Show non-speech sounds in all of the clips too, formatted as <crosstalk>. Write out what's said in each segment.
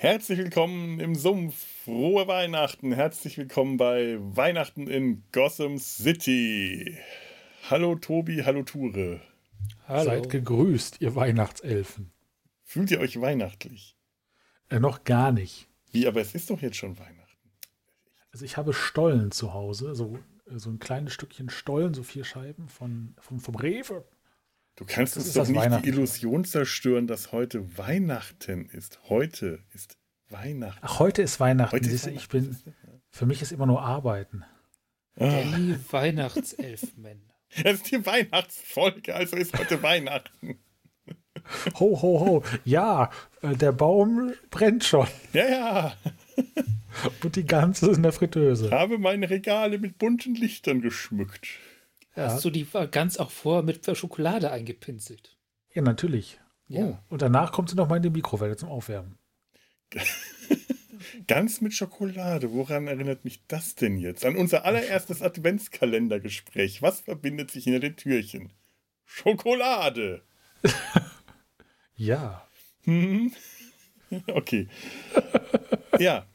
Herzlich willkommen im Sumpf. Frohe Weihnachten. Herzlich willkommen bei Weihnachten in Gotham City. Hallo Tobi, hallo Ture. Hallo. Seid gegrüßt, ihr Weihnachtselfen. Fühlt ihr euch weihnachtlich? Äh, noch gar nicht. Wie, aber es ist doch jetzt schon Weihnachten. Also ich habe Stollen zu Hause, so, so ein kleines Stückchen Stollen, so vier Scheiben von, vom, vom Rewe. Du kannst uns doch nicht die Illusion zerstören, dass heute Weihnachten ist. Heute ist Weihnachten. Ach, heute ist Weihnachten. Heute ist ich bin, für mich ist immer nur Arbeiten. Die Weihnachtselfmänner. <laughs> Es ist die Weihnachtsfolge, also ist heute <laughs> Weihnachten. Ho, ho, ho. Ja, äh, der Baum brennt schon. Ja, ja. <laughs> Und die ganze ist in der Fritteuse. Ich habe meine Regale mit bunten Lichtern geschmückt. Ja. Hast du die ganz auch vor mit Schokolade eingepinselt? Ja, natürlich. Ja. Oh. Und danach kommt sie noch mal in die Mikrowelle zum Aufwärmen. <laughs> Ganz mit Schokolade. Woran erinnert mich das denn jetzt? An unser allererstes Adventskalendergespräch. Was verbindet sich hinter den Türchen? Schokolade. <laughs> ja. Hm? <laughs> Okay. ja,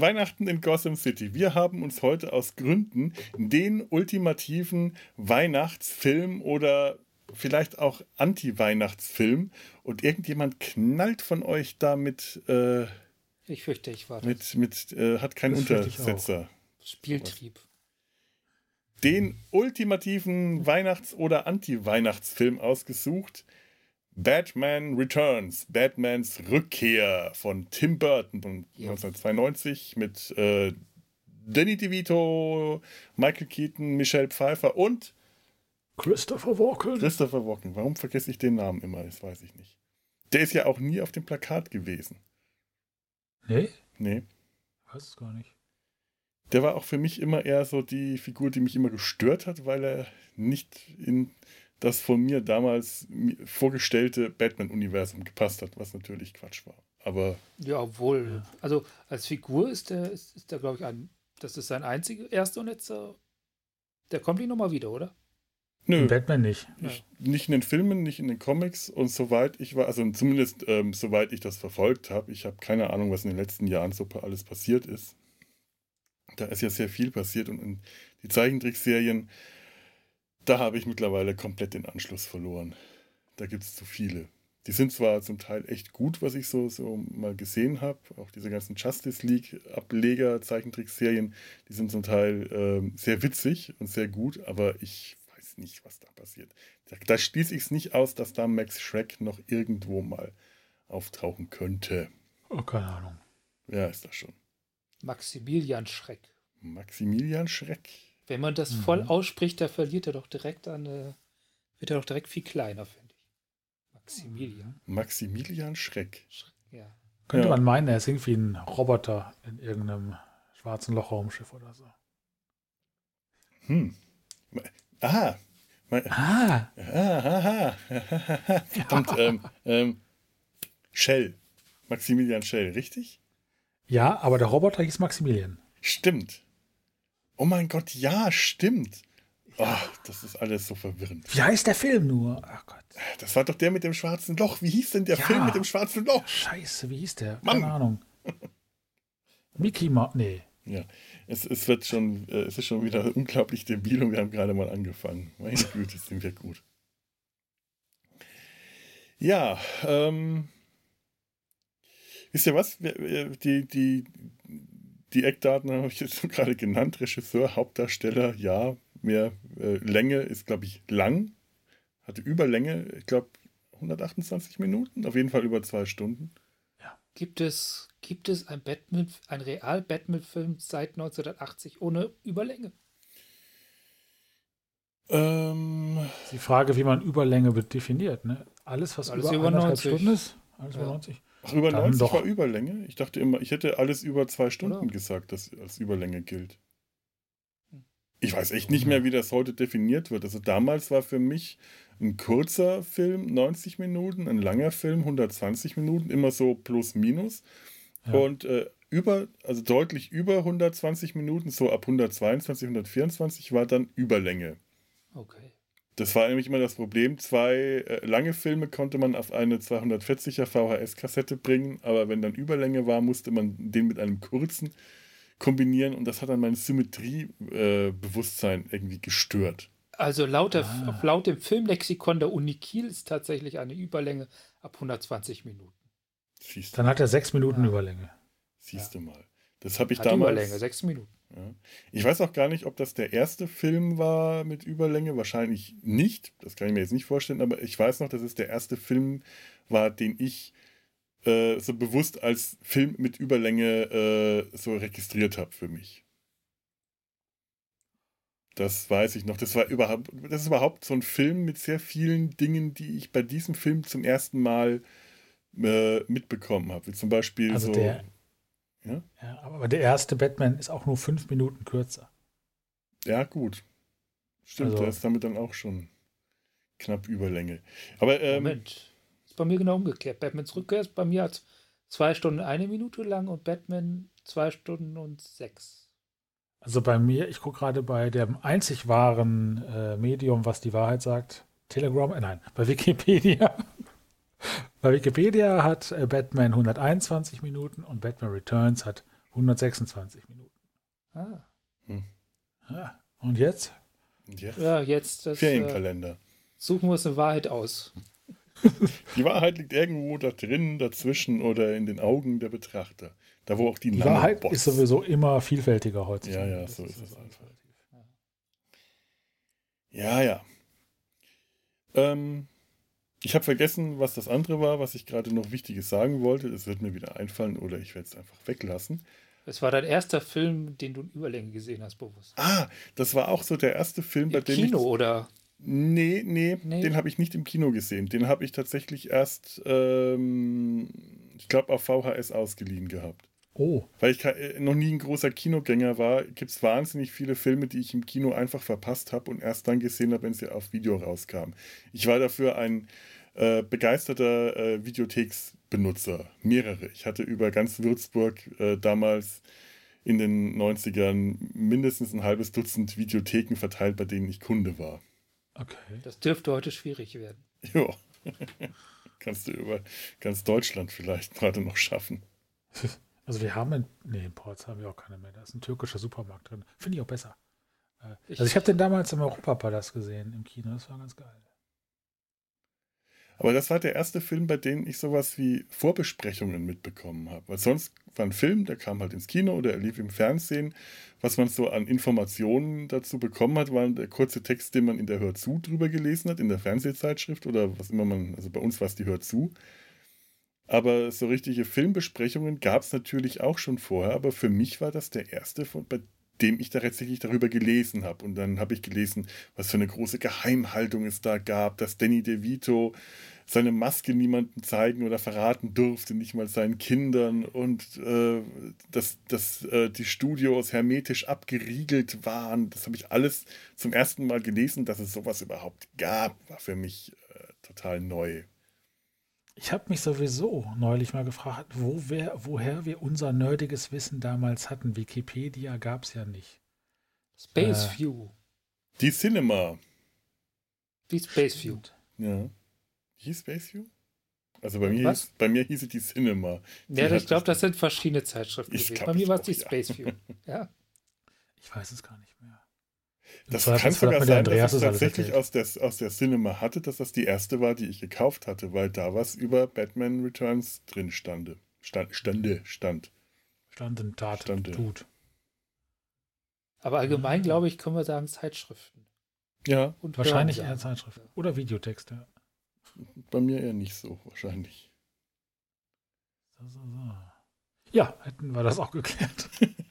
Weihnachten in Gotham City. Wir haben uns heute aus Gründen den ultimativen Weihnachtsfilm oder vielleicht auch Anti-Weihnachtsfilm und irgendjemand knallt von euch da mit. Äh, ich fürchte, ich war das. Mit, mit, äh, hat keinen das Untersetzer. Spieltrieb. Den ultimativen Weihnachts- oder Anti-Weihnachtsfilm ausgesucht. Batman Returns, Batmans Rückkehr von Tim Burton von ja. 1992 mit äh, Danny DeVito, Michael Keaton, Michelle Pfeiffer und Christopher Walken. Christopher Walken. Warum vergesse ich den Namen immer? Das weiß ich nicht. Der ist ja auch nie auf dem Plakat gewesen. Nee? Nee. Weiß es gar nicht. Der war auch für mich immer eher so die Figur, die mich immer gestört hat, weil er nicht in das von mir damals vorgestellte Batman-Universum gepasst hat, was natürlich Quatsch war. Aber. Ja, obwohl, also als Figur ist der, ist, ist der, glaube ich, ein. Das ist sein einziger, erster und letzter. Der kommt nicht nochmal wieder, oder? Nö. In Batman nicht. Ich, nicht in den Filmen, nicht in den Comics und soweit ich war, also zumindest ähm, soweit ich das verfolgt habe, ich habe keine Ahnung, was in den letzten Jahren so alles passiert ist. Da ist ja sehr viel passiert und in die Zeichentrickserien da habe ich mittlerweile komplett den Anschluss verloren. Da gibt es zu viele. Die sind zwar zum Teil echt gut, was ich so, so mal gesehen habe. Auch diese ganzen Justice League-Ableger, Zeichentrickserien, die sind zum Teil ähm, sehr witzig und sehr gut, aber ich weiß nicht, was da passiert. Da, da schließe ich es nicht aus, dass da Max Schreck noch irgendwo mal auftauchen könnte. Oh, keine Ahnung. Wer ist das schon? Maximilian Schreck. Maximilian Schreck. Wenn man das mhm. voll ausspricht, da verliert er doch direkt an, äh, wird er doch direkt viel kleiner, finde ich. Maximilian. Maximilian Schreck. Schreck ja. Könnte ja. man meinen, er ist irgendwie ein Roboter in irgendeinem schwarzen Lochraumschiff oder so. Hm. Aha. Ah. Aha. <laughs> Verdammt, ähm, ähm, Shell. Maximilian Shell, richtig? Ja, aber der Roboter hieß Maximilian. Stimmt. Oh mein Gott, ja, stimmt. Ja. Oh, das ist alles so verwirrend. Wie heißt der Film nur? Ach Gott. Das war doch der mit dem schwarzen Loch. Wie hieß denn der ja. Film mit dem schwarzen Loch? Scheiße, wie hieß der? Mann. Keine Ahnung. Mickey Mouse. Nee. Ja, es, es wird schon, äh, es ist schon wieder unglaublich debil und wir haben gerade mal angefangen. Meine Güte, sind wir gut. Ja, ähm, wisst ihr was? Die, die, die Eckdaten habe ich jetzt <laughs> gerade genannt. Regisseur, Hauptdarsteller, ja. Mehr äh, Länge ist, glaube ich, lang. Hatte Überlänge, ich glaube, 128 Minuten. Auf jeden Fall über zwei Stunden. Ja. Gibt es, gibt es ein Batman, ein real Batman-Film seit 1980 ohne Überlänge? Ähm, die Frage, wie man Überlänge definiert. Ne? Alles, was alles über, über 90 Stunden ist, alles ja. über 90. Ach, über Dann 90 doch. war Überlänge? Ich dachte immer, ich hätte alles über zwei Stunden Oder? gesagt, das als Überlänge gilt. Ich weiß echt nicht mehr, wie das heute definiert wird. Also damals war für mich ein kurzer Film 90 Minuten, ein langer Film 120 Minuten, immer so plus minus. Ja. Und äh, über, also deutlich über 120 Minuten, so ab 122, 124 war dann Überlänge. Okay. Das war nämlich immer das Problem. Zwei äh, lange Filme konnte man auf eine 240er VHS-Kassette bringen, aber wenn dann Überlänge war, musste man den mit einem kurzen kombinieren und das hat dann mein Symmetriebewusstsein äh, irgendwie gestört. Also laut, der, ah. laut dem Filmlexikon der Uni Kiel ist tatsächlich eine Überlänge ab 120 Minuten. Dann hat er sechs Minuten ja. Überlänge. Siehst ja. du mal. Das habe ich hat damals. Überlänge, sechs Minuten. Ja. Ich weiß auch gar nicht, ob das der erste Film war mit Überlänge. Wahrscheinlich nicht. Das kann ich mir jetzt nicht vorstellen. Aber ich weiß noch, dass es der erste Film war, den ich äh, so bewusst als Film mit Überlänge äh, so registriert habe für mich. Das weiß ich noch. Das war überhaupt, das ist überhaupt so ein Film mit sehr vielen Dingen, die ich bei diesem Film zum ersten Mal äh, mitbekommen habe. Wie zum Beispiel also so. Der, ja? ja, aber der erste Batman ist auch nur fünf Minuten kürzer. Ja, gut. Stimmt, also, der ist damit dann auch schon knapp Überlänge. Aber ähm, Moment, ist bei mir genau umgekehrt. Batmans Rückkehr ist bei mir als zwei Stunden eine Minute lang und Batman zwei Stunden und sechs. Also bei mir, ich gucke gerade bei dem einzig wahren äh, Medium, was die Wahrheit sagt, Telegram, äh, nein, bei Wikipedia. Bei Wikipedia hat äh, Batman 121 Minuten und Batman Returns hat 126 Minuten. Ah. Hm. Ja, und jetzt? jetzt? Ja, jetzt das, Ferienkalender. Äh, suchen wir uns eine Wahrheit aus. <laughs> Die Wahrheit liegt irgendwo da drin, dazwischen oder in den Augen der Betrachter. Da, wo auch die, die Wahrheit ist sowieso immer vielfältiger heutzutage. Ja, ja, so ist es einfach. Ja, ja. Ähm, ich habe vergessen, was das andere war, was ich gerade noch Wichtiges sagen wollte. Es wird mir wieder einfallen oder ich werde es einfach weglassen. Es war dein erster Film, den du in Überlänge gesehen hast, bewusst. Ah, das war auch so der erste Film, bei Im dem Kino ich, oder? Nee, nee, nee. den habe ich nicht im Kino gesehen. Den habe ich tatsächlich erst, ähm, ich glaube, auf VHS ausgeliehen gehabt. Oh. Weil ich äh, noch nie ein großer Kinogänger war, gibt es wahnsinnig viele Filme, die ich im Kino einfach verpasst habe und erst dann gesehen habe, wenn sie auf Video rauskamen. Ich war dafür ein äh, begeisterter äh, Videotheksbenutzer. Mehrere. Ich hatte über ganz Würzburg äh, damals in den 90ern mindestens ein halbes Dutzend Videotheken verteilt, bei denen ich Kunde war. Okay. Das dürfte heute schwierig werden. <laughs> Ja. <laughs> Kannst du über ganz Deutschland vielleicht gerade noch schaffen. <laughs> Also wir haben in, nee, in Ports haben wir auch keine mehr. Da ist ein türkischer Supermarkt drin. Finde ich auch besser. Äh, also ich habe den damals im Europapalast gesehen, im Kino. Das war ganz geil. Aber das war der erste Film, bei dem ich sowas wie Vorbesprechungen mitbekommen habe. Weil sonst war ein Film, der kam halt ins Kino oder er lief im Fernsehen. Was man so an Informationen dazu bekommen hat, war der kurze Text, den man in der Hör zu drüber gelesen hat, in der Fernsehzeitschrift oder was immer man, also bei uns war es die Hör zu. Aber so richtige Filmbesprechungen gab es natürlich auch schon vorher, aber für mich war das der erste, von, bei dem ich da tatsächlich darüber gelesen habe. Und dann habe ich gelesen, was für eine große Geheimhaltung es da gab, dass Danny DeVito seine Maske niemandem zeigen oder verraten durfte, nicht mal seinen Kindern und äh, dass, dass äh, die Studios hermetisch abgeriegelt waren. Das habe ich alles zum ersten Mal gelesen, dass es sowas überhaupt gab, war für mich äh, total neu. Ich habe mich sowieso neulich mal gefragt, wo wer, woher wir unser nerdiges Wissen damals hatten. Wikipedia gab es ja nicht. Space äh, View. Die Cinema. Die Space View. Ja. Hieß Space View? Also bei mir, hieß, bei mir hieß es die Cinema. Die ja, ich glaube, das sind verschiedene Zeitschriften gewesen. Bei mir war es die Space View. <laughs> ja. Ich weiß es gar nicht mehr. Das kann sogar sein, dass ich tatsächlich aus der, aus der Cinema hatte, dass das die erste war, die ich gekauft hatte, weil da was über Batman Returns drin stande. Stand, stande, stand. Standen, Tat, stande. tut. Aber allgemein, glaube ich, können wir sagen Zeitschriften. Ja. Und wahrscheinlich eher Zeitschriften. Oder Videotexte. Bei mir eher nicht so, wahrscheinlich. So, so, so. Ja, hätten wir das auch geklärt. <laughs>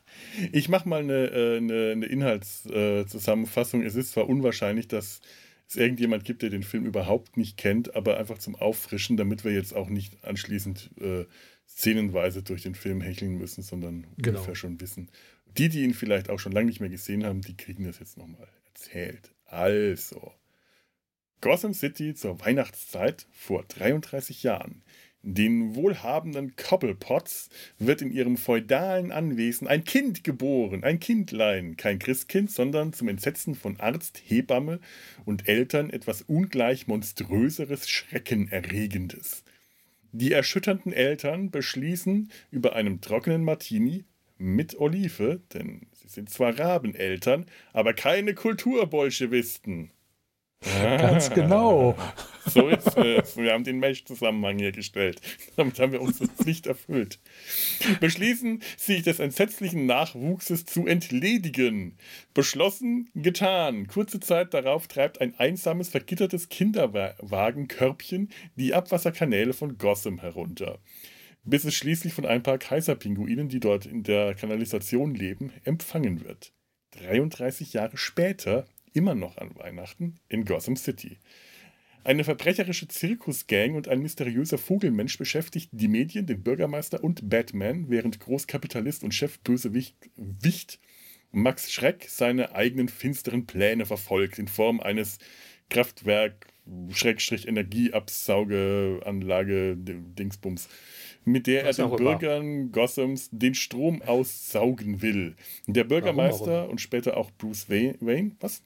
Ich mache mal eine, äh, eine, eine Inhaltszusammenfassung. Es ist zwar unwahrscheinlich, dass es irgendjemand gibt, der den Film überhaupt nicht kennt, aber einfach zum Auffrischen, damit wir jetzt auch nicht anschließend äh, szenenweise durch den Film hecheln müssen, sondern genau. ungefähr schon wissen. Die, die ihn vielleicht auch schon lange nicht mehr gesehen haben, die kriegen das jetzt nochmal erzählt. Also, Gotham City zur Weihnachtszeit vor 33 Jahren. Den wohlhabenden Cobblepotts wird in ihrem feudalen Anwesen ein Kind geboren, ein Kindlein, kein Christkind, sondern zum Entsetzen von Arzt, Hebamme und Eltern etwas ungleich monströseres, Schreckenerregendes. Die erschütternden Eltern beschließen, über einem trockenen Martini mit Olive, denn sie sind zwar Rabeneltern, aber keine Kulturbolschewisten. Ganz <laughs> genau. So ist es. Wir haben den Mesh-Zusammenhang hergestellt. Damit haben wir unsere Pflicht erfüllt. Beschließen, sich des entsetzlichen Nachwuchses zu entledigen. Beschlossen, getan. Kurze Zeit darauf treibt ein einsames, vergittertes Kinderwagenkörbchen die Abwasserkanäle von Gotham herunter. Bis es schließlich von ein paar Kaiserpinguinen, die dort in der Kanalisation leben, empfangen wird. 33 Jahre später immer noch an Weihnachten in Gotham City. Eine verbrecherische Zirkusgang und ein mysteriöser Vogelmensch beschäftigten die Medien, den Bürgermeister und Batman, während Großkapitalist und Chefbösewicht Wicht Max Schreck seine eigenen finsteren Pläne verfolgt in Form eines Kraftwerk Schrägstrich Energieabsaugeanlage Dingsbums, mit der Was er den Bürgern Gothams den Strom aussaugen will. Der Bürgermeister warum, warum? und später auch Bruce Wayne, was?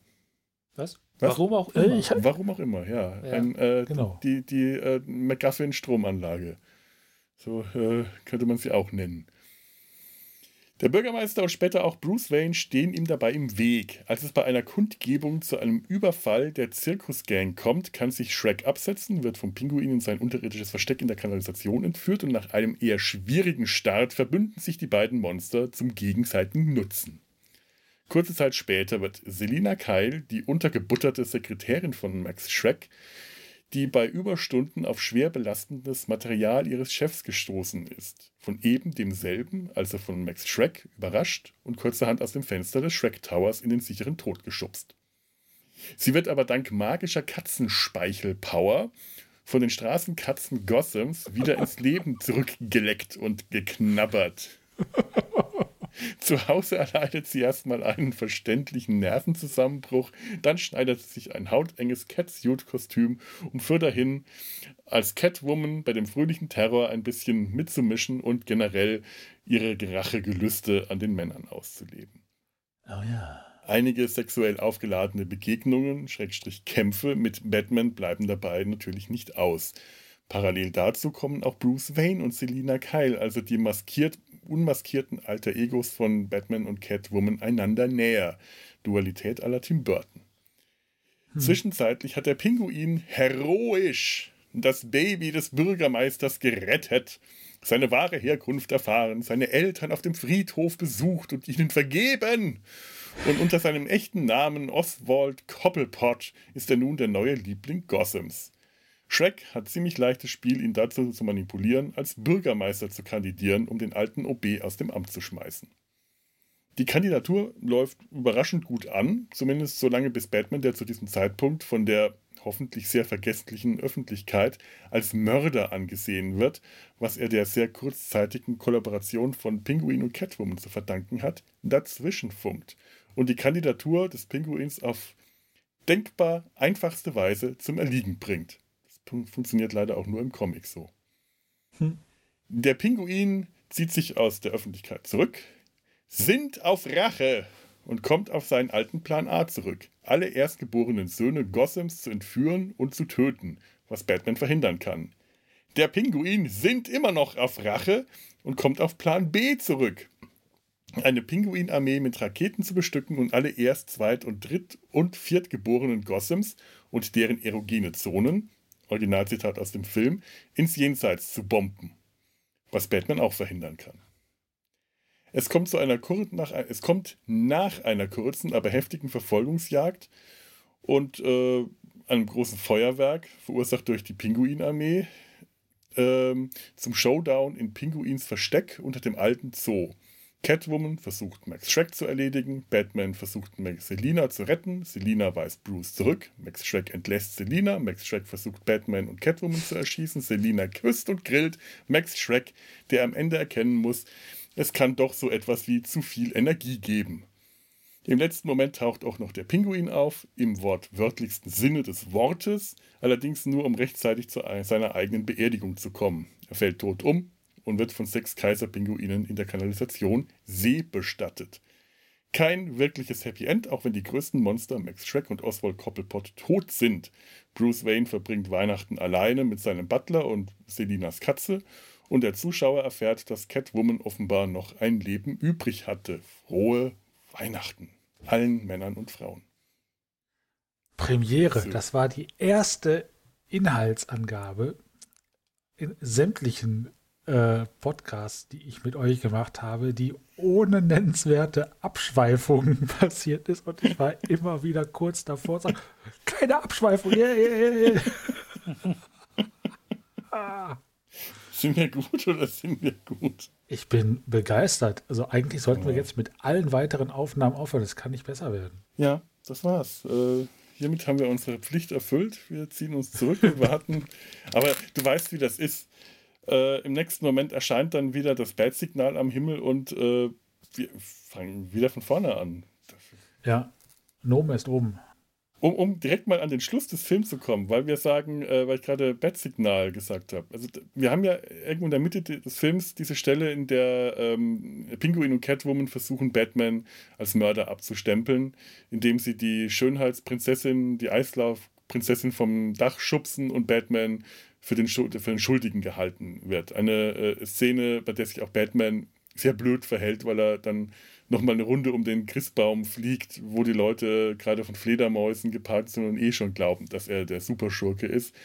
Was? Was? Warum auch immer. Äh, <laughs> Warum auch immer, ja. ja Ein, äh, genau. Die, die äh, McGuffin-Stromanlage. So äh, könnte man sie auch nennen. Der Bürgermeister und später auch Bruce Wayne stehen ihm dabei im Weg. Als es bei einer Kundgebung zu einem Überfall der Zirkusgang kommt, kann sich Shrek absetzen, wird vom Pinguin in sein unterirdisches Versteck in der Kanalisation entführt und nach einem eher schwierigen Start verbünden sich die beiden Monster zum gegenseitigen Nutzen. Kurze Zeit später wird Selina Keil, die untergebutterte Sekretärin von Max Schreck, die bei Überstunden auf schwer belastendes Material ihres Chefs gestoßen ist, von eben demselben, also von Max Schreck, überrascht und kurzerhand aus dem Fenster des Shrek Towers in den sicheren Tod geschubst. Sie wird aber dank magischer Katzenspeichelpower von den Straßenkatzen Gothams wieder ins Leben zurückgeleckt und geknabbert. <laughs> <laughs> Zu Hause erleidet sie erstmal einen verständlichen Nervenzusammenbruch, dann schneidet sie sich ein hautenges Catsuit-Kostüm, um für dahin als Catwoman bei dem fröhlichen Terror ein bisschen mitzumischen und generell ihre Rachegelüste an den Männern auszuleben. Oh ja. Einige sexuell aufgeladene Begegnungen, Schrägstrich Kämpfe mit Batman bleiben dabei natürlich nicht aus. Parallel dazu kommen auch Bruce Wayne und Selina Kyle, also die maskiert unmaskierten Alter Egos von Batman und Catwoman einander näher. Dualität aller Tim Burton. Hm. Zwischenzeitlich hat der Pinguin heroisch das Baby des Bürgermeisters gerettet, seine wahre Herkunft erfahren, seine Eltern auf dem Friedhof besucht und ihnen vergeben. Und unter seinem echten Namen Oswald Cobblepot ist er nun der neue Liebling Gothams. Shrek hat ziemlich leichtes Spiel, ihn dazu zu manipulieren, als Bürgermeister zu kandidieren, um den alten OB aus dem Amt zu schmeißen. Die Kandidatur läuft überraschend gut an, zumindest solange bis Batman, der zu diesem Zeitpunkt von der hoffentlich sehr vergesslichen Öffentlichkeit als Mörder angesehen wird, was er der sehr kurzzeitigen Kollaboration von Pinguin und Catwoman zu verdanken hat, dazwischen funkt und die Kandidatur des Pinguins auf denkbar einfachste Weise zum Erliegen bringt funktioniert leider auch nur im Comic so. Hm. Der Pinguin zieht sich aus der Öffentlichkeit zurück, sinnt auf Rache und kommt auf seinen alten Plan A zurück, alle erstgeborenen Söhne Gothams zu entführen und zu töten, was Batman verhindern kann. Der Pinguin sinnt immer noch auf Rache und kommt auf Plan B zurück. Eine Pinguinarmee mit Raketen zu bestücken und alle Erst-, Zweit- und Dritt- und Viertgeborenen Gothams und deren erogene Zonen, Originalzitat aus dem Film, ins Jenseits zu bomben. Was Batman auch verhindern kann. Es kommt, zu einer nach, es kommt nach einer kurzen, aber heftigen Verfolgungsjagd und äh, einem großen Feuerwerk, verursacht durch die Pinguinarmee, äh, zum Showdown in Pinguins Versteck unter dem alten Zoo. Catwoman versucht Max Schreck zu erledigen, Batman versucht Max Selina zu retten, Selina weist Bruce zurück, Max Schreck entlässt Selina, Max Schreck versucht Batman und Catwoman zu erschießen, Selina küsst und grillt Max Schreck, der am Ende erkennen muss, es kann doch so etwas wie zu viel Energie geben. Im letzten Moment taucht auch noch der Pinguin auf, im wortwörtlichsten Sinne des Wortes, allerdings nur um rechtzeitig zu seiner eigenen Beerdigung zu kommen. Er fällt tot um und wird von sechs Kaiserpinguinen in der Kanalisation See bestattet. Kein wirkliches Happy End, auch wenn die größten Monster Max Shrek und Oswald Cobblepot tot sind. Bruce Wayne verbringt Weihnachten alleine mit seinem Butler und Selinas Katze und der Zuschauer erfährt, dass Catwoman offenbar noch ein Leben übrig hatte. Frohe Weihnachten. Allen Männern und Frauen. Premiere, so. das war die erste Inhaltsangabe in sämtlichen äh, Podcasts, die ich mit euch gemacht habe, die ohne nennenswerte Abschweifungen <laughs> passiert ist. Und ich war immer wieder kurz davor, zu sagen, keine Abschweifung. Yeah, yeah, yeah. <laughs> ah. Sind wir gut oder sind wir gut? Ich bin begeistert. Also eigentlich sollten wir jetzt mit allen weiteren Aufnahmen aufhören. Das kann nicht besser werden. Ja, das war's. Äh, hiermit haben wir unsere Pflicht erfüllt. Wir ziehen uns zurück und warten. <laughs> Aber du weißt, wie das ist. Äh, Im nächsten Moment erscheint dann wieder das Bad-Signal am Himmel und äh, wir fangen wieder von vorne an. Ja, Nome ist oben um, um direkt mal an den Schluss des Films zu kommen, weil wir sagen, äh, weil ich gerade Bat-Signal gesagt habe. Also wir haben ja irgendwo in der Mitte des Films diese Stelle, in der ähm, Pinguin und Catwoman versuchen, Batman als Mörder abzustempeln, indem sie die Schönheitsprinzessin, die Eislaufprinzessin vom Dach schubsen und Batman für den, für den Schuldigen gehalten wird. Eine äh, Szene, bei der sich auch Batman sehr blöd verhält, weil er dann nochmal eine Runde um den Christbaum fliegt, wo die Leute gerade von Fledermäusen geparkt sind und eh schon glauben, dass er der Superschurke ist.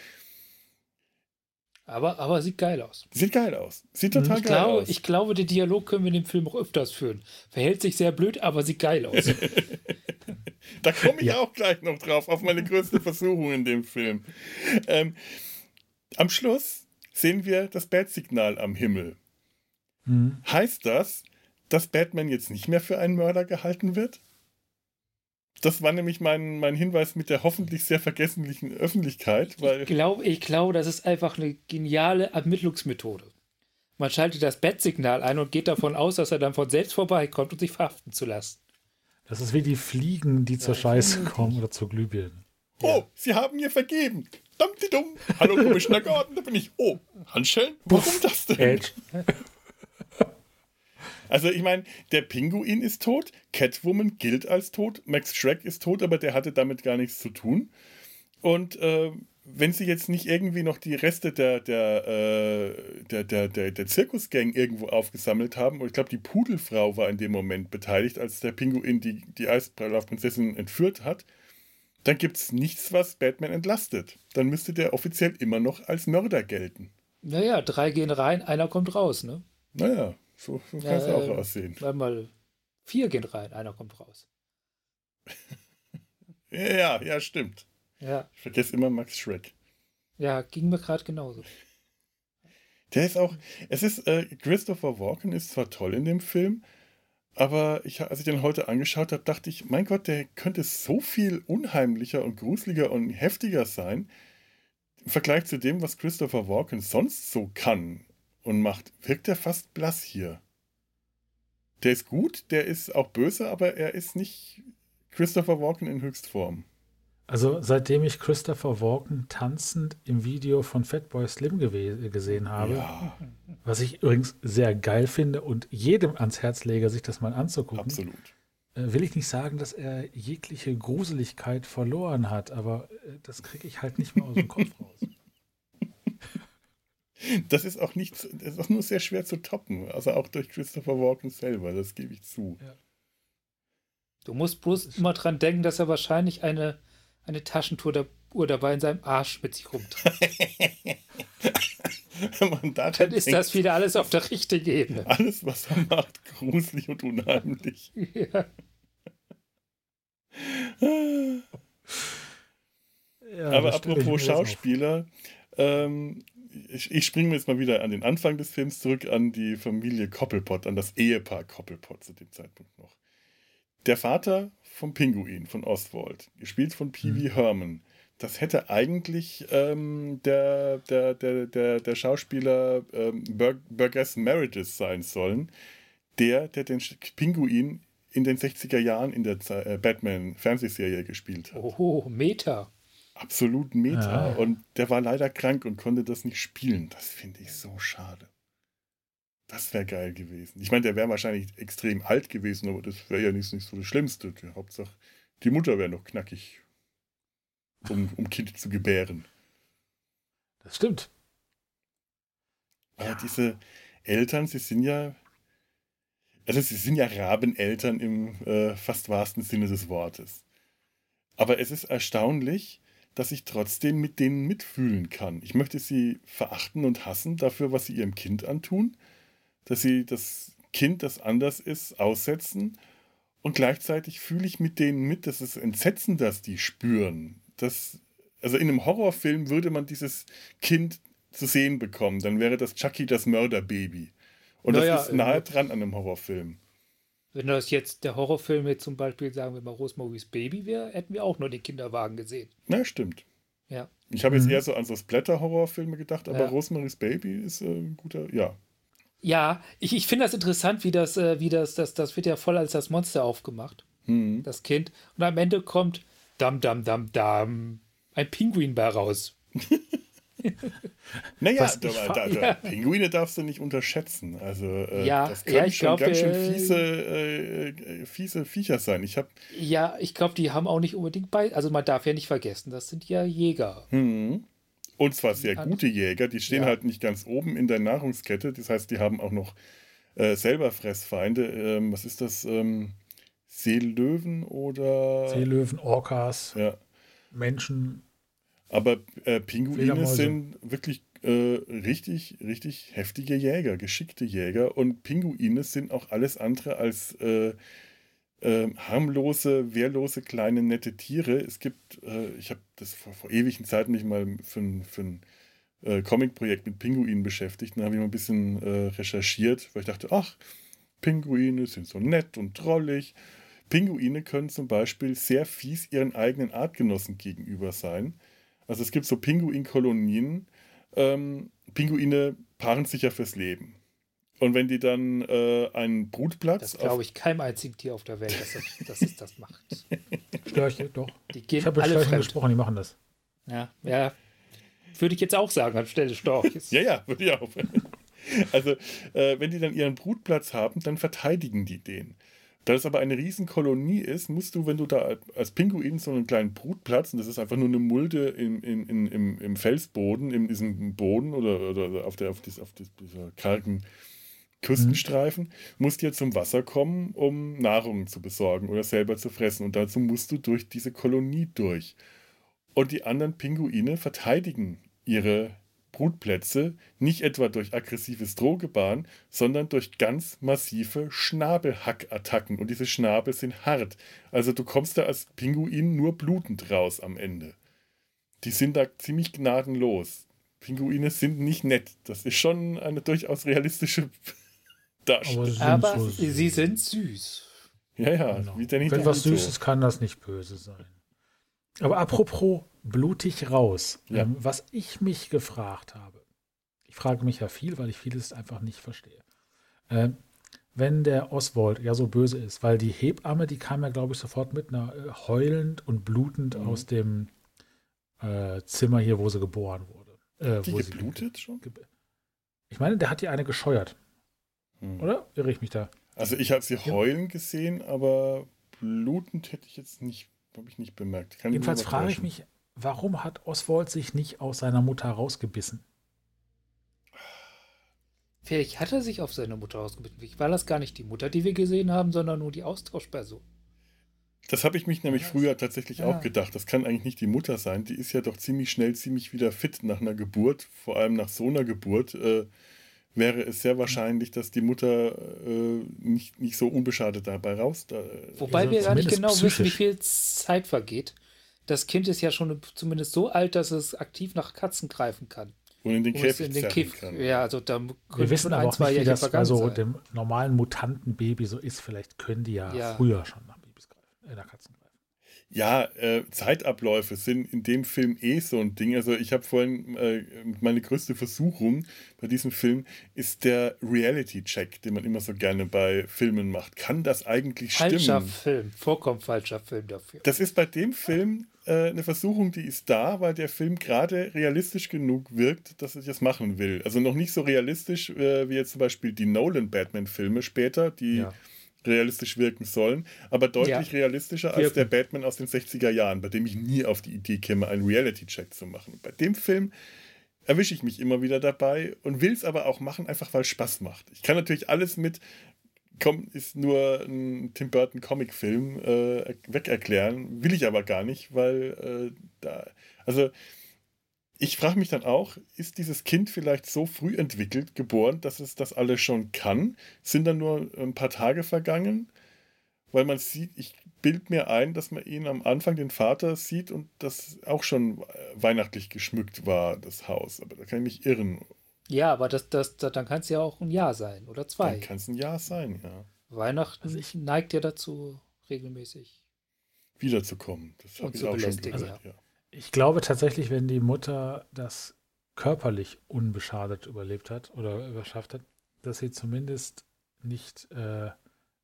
Aber, aber sieht geil aus. Sieht geil aus. Sieht total ich geil glaube, aus. Ich glaube, den Dialog können wir in dem Film auch öfters führen. Verhält sich sehr blöd, aber sieht geil aus. <laughs> <laughs> da komme ich ja. auch gleich noch drauf, auf meine größte <laughs> Versuchung in dem Film. Ähm, am Schluss sehen wir das Bat-Signal am Himmel. Mhm. Heißt das, dass Batman jetzt nicht mehr für einen Mörder gehalten wird? Das war nämlich mein, mein Hinweis mit der hoffentlich sehr vergesslichen Öffentlichkeit. Weil ich glaube, ich glaub, das ist einfach eine geniale Ermittlungsmethode. Man schaltet das Bettsignal ein und geht davon aus, dass er dann von selbst vorbeikommt und sich verhaften zu lassen. Das ist wie die Fliegen, die zur ja, Scheiße kommen oder zur Glühbirnen. Oh, ja. Sie haben mir vergeben. Dumpty dumm. Hallo, Commissioner Gordon, da bin ich. Oh, Handschellen? Warum das denn? <laughs> Also ich meine, der Pinguin ist tot, Catwoman gilt als tot, Max Shrek ist tot, aber der hatte damit gar nichts zu tun. Und äh, wenn sie jetzt nicht irgendwie noch die Reste der, der, äh, der, der, der, der Zirkusgang irgendwo aufgesammelt haben, und ich glaube, die Pudelfrau war in dem Moment beteiligt, als der Pinguin die, die Eislaufprinzessin entführt hat, dann gibt es nichts, was Batman entlastet. Dann müsste der offiziell immer noch als Mörder gelten. Naja, drei gehen rein, einer kommt raus, ne? Naja. So, so kann es äh, auch aussehen. Mal vier gehen rein, einer kommt raus. <laughs> ja, ja, stimmt. Ja. Ich vergesse immer Max Schreck. Ja, ging mir gerade genauso. Der ist auch, es ist, äh, Christopher Walken ist zwar toll in dem Film, aber ich, als ich den heute angeschaut habe, dachte ich, mein Gott, der könnte so viel unheimlicher und gruseliger und heftiger sein im Vergleich zu dem, was Christopher Walken sonst so kann und macht, wirkt er fast blass hier. Der ist gut, der ist auch böse, aber er ist nicht Christopher Walken in Höchstform. Also seitdem ich Christopher Walken tanzend im Video von Fatboy Slim gesehen habe, ja. was ich übrigens sehr geil finde und jedem ans Herz lege, sich das mal anzugucken. Absolut. Äh, will ich nicht sagen, dass er jegliche Gruseligkeit verloren hat, aber äh, das kriege ich halt nicht mehr aus dem Kopf raus. <laughs> Das ist auch nicht, das ist auch nur sehr schwer zu toppen. Also auch durch Christopher Walken selber, das gebe ich zu. Ja. Du musst bloß immer dran denken, dass er wahrscheinlich eine, eine Taschentour der Uhr dabei in seinem Arsch mit sich rumträgt. <laughs> da Dann ist denkt, das wieder alles auf der richtigen Ebene. Alles, was er macht, gruselig und unheimlich. <laughs> Ja. ja Aber apropos Schauspieler, ähm, ich, ich springe jetzt mal wieder an den Anfang des Films zurück, an die Familie Koppelpott, an das Ehepaar Koppelpott zu dem Zeitpunkt noch. Der Vater vom Pinguin, von Oswald, gespielt von Pee Wee mhm. Herman, das hätte eigentlich ähm, der, der, der, der, der Schauspieler ähm, Burgess Meredith sein sollen, der, der den Pinguin in den 60er Jahren in der äh, Batman-Fernsehserie gespielt hat. Oh, Meta. Absolut Meta. Ja. Und der war leider krank und konnte das nicht spielen. Das finde ich so schade. Das wäre geil gewesen. Ich meine, der wäre wahrscheinlich extrem alt gewesen, aber das wäre ja nicht, nicht so das Schlimmste. Die Hauptsache, die Mutter wäre noch knackig, um, um Kind zu gebären. Das stimmt. Aber diese Eltern, sie sind ja, also sie sind ja Rabeneltern im äh, fast wahrsten Sinne des Wortes. Aber es ist erstaunlich, dass ich trotzdem mit denen mitfühlen kann. Ich möchte sie verachten und hassen dafür, was sie ihrem Kind antun, dass sie das Kind, das anders ist, aussetzen. Und gleichzeitig fühle ich mit denen mit, dass es Entsetzen, das die spüren. Das, also in einem Horrorfilm würde man dieses Kind zu sehen bekommen. Dann wäre das Chucky das Mörderbaby. Und Naja, das ist nahe äh, dran an einem Horrorfilm. Wenn das jetzt der Horrorfilm jetzt zum Beispiel, sagen wir mal, Rosemary's Baby wäre, hätten wir auch nur den Kinderwagen gesehen. Na, stimmt. Ja. Ich habe jetzt Mhm. eher so an so Splatter-Horrorfilme gedacht, aber Ja. Rosemary's Baby ist äh, ein guter, ja. Ja, ich, ich finde das interessant, wie das, äh, wie das, das, das wird ja voll als das Monster aufgemacht, Hm. das Kind. Und am Ende kommt dam, dam, dam, dam, ein Pinguin bei raus. <laughs> Naja, da, da, da, Ja. Pinguine darfst du nicht unterschätzen. Also, äh, Ja, das können ja, schon glaub, ganz schön äh, fiese, äh, fiese Viecher sein. Ich habe Ja, ich glaube, die haben auch nicht unbedingt bei. Also man darf ja nicht vergessen, das sind ja Jäger. hm, und zwar sehr gute Jäger, die stehen Ja. halt nicht ganz oben in der Nahrungskette. Das heißt, die haben auch noch äh, selber Fressfeinde. Ähm, was ist das? Ähm, Seelöwen oder. Seelöwen, Orcas, Ja. Menschen. Aber äh, Pinguine sind wirklich äh, richtig, richtig heftige Jäger, geschickte Jäger. Und Pinguine sind auch alles andere als äh, harmlose, wehrlose, kleine, nette Tiere. Es gibt, äh, ich habe das vor, vor ewigen Zeiten mich mal für, ein- für ein äh, Comic-Projekt mit Pinguinen beschäftigt. Dann habe ich mal ein bisschen äh, recherchiert, weil ich dachte, ach, Pinguine sind so nett und drollig. Pinguine können zum Beispiel sehr fies ihren eigenen Artgenossen gegenüber sein. Also es gibt so Pinguinkolonien. Ähm, Pinguine paaren sich ja fürs Leben. Und wenn die dann äh, einen Brutplatz Das glaube ich keinem einzigen Tier auf der Welt, dass es, dass es das macht. <laughs> Störche, doch. Die gehen Ich habe alle Störchen fremd. gesprochen, die machen das. Ja, ja. Würde ich jetzt auch sagen anstelle Storches. Ja, ja, würde ich auch. <laughs> Also, äh, wenn die dann ihren Brutplatz haben, dann verteidigen die den. Da es aber eine Riesenkolonie ist, musst du, wenn du da als Pinguin so einen kleinen Brutplatz, und das ist einfach nur eine Mulde im, im, im, im, Felsboden, in diesem Boden oder, oder auf, der, auf, dies, auf dies, dieser kargen Küstenstreifen, musst dir zum Wasser kommen, um Nahrung zu besorgen oder selber zu fressen. Und dazu musst du durch diese Kolonie durch. Und die anderen Pinguine verteidigen ihre Brutplätze nicht etwa durch aggressives Drohgebaren, sondern durch ganz massive Schnabelhackattacken. Und diese Schnabel sind hart. Also du kommst da als Pinguin nur blutend raus am Ende. Die sind da ziemlich gnadenlos. Pinguine sind nicht nett. Das ist schon eine durchaus realistische Darstellung. Aber sie sind Aber so sie süß. sind süß. Ja, ja, Genau. wie Wenn was Hito. süß ist, kann das nicht böse sein. Aber apropos blutig raus, Ja. ähm, was ich mich gefragt habe, ich frage mich ja viel, weil ich vieles einfach nicht verstehe. Ähm, wenn der Oswald ja so böse ist, weil die Hebamme, die kam ja, glaube ich, sofort mit einer äh, heulend und blutend Mhm. aus dem äh, Zimmer hier, wo sie geboren wurde. Äh, Die wo sie geblutet schon? ge- Ich meine, der hat die eine gescheuert, Hm. oder? Irre ich mich da? Also ich habe sie heulen gesehen, aber blutend hätte ich jetzt nicht, habe ich nicht bemerkt. Kann Jedenfalls frage ich mich, warum hat Oswald sich nicht aus seiner Mutter rausgebissen? Vielleicht hat er sich auf seine Mutter. Vielleicht war das gar nicht die Mutter, die wir gesehen haben, sondern nur die Austauschperson. Das habe ich mich nämlich Ja. früher tatsächlich Ja. auch gedacht. Das kann eigentlich nicht die Mutter sein. Die ist ja doch ziemlich schnell, ziemlich wieder fit nach einer Geburt. Vor allem nach so einer Geburt äh, wäre es sehr wahrscheinlich, dass die Mutter äh, nicht, nicht so unbeschadet dabei raus. Da, Wobei Also wir gar nicht genau wissen, wie psychisch. viel Zeit vergeht. Das Kind ist ja schon zumindest so alt, dass es aktiv nach Katzen greifen kann. und in den Käfig in den zerren Kiff. kann. Ja, also da Wir wissen aber ein, auch zwei nicht, wie Jahre das bei vergangen so sein. dem normalen Mutantenbaby so ist. Vielleicht können die ja, Ja. früher schon nach Babys greifen, äh, nach Katzen greifen. Ja, äh, Zeitabläufe sind in dem Film eh so ein Ding. Also ich habe vorhin äh, meine größte Versuchung bei diesem Film ist der Reality-Check, den man immer so gerne bei Filmen macht. Kann das eigentlich Falscher stimmen? Film, vollkommen falscher Film dafür. Das ist bei dem Film äh, eine Versuchung, die ist da, weil der Film gerade realistisch genug wirkt, dass ich das machen will. Also noch nicht so realistisch äh, wie jetzt zum Beispiel die Nolan-Batman-Filme später, die Ja. Realistisch wirken sollen, aber deutlich Ja. realistischer als der Batman aus den 60er Jahren, bei dem ich nie auf die Idee käme, einen Reality-Check zu machen. Bei dem Film erwische ich mich immer wieder dabei und will es aber auch machen, einfach weil es Spaß macht. Ich kann natürlich alles mit, komm, ist nur ein Tim Burton Comicfilm äh, wegerklären, will ich aber gar nicht, weil äh, da, also ich frage mich dann auch, ist dieses Kind vielleicht so früh entwickelt, geboren, dass es das alles schon kann? Sind dann nur ein paar Tage vergangen? Weil man sieht, ich bild mir ein, dass man ihn am Anfang, den Vater, sieht und das auch schon weihnachtlich geschmückt war, das Haus. Aber da kann ich mich irren. Ja, aber das, das, das, dann kann es ja auch ein Jahr sein oder zwei. Dann kann es ein Jahr sein, ja. Weihnachten Also ich- neigt ja dazu regelmäßig. Wiederzukommen. Das habe Und ich zu auch schon belästigen, gehört, ja. Ich glaube tatsächlich, wenn die Mutter das körperlich unbeschadet überlebt hat oder überschafft hat, dass sie zumindest nicht äh,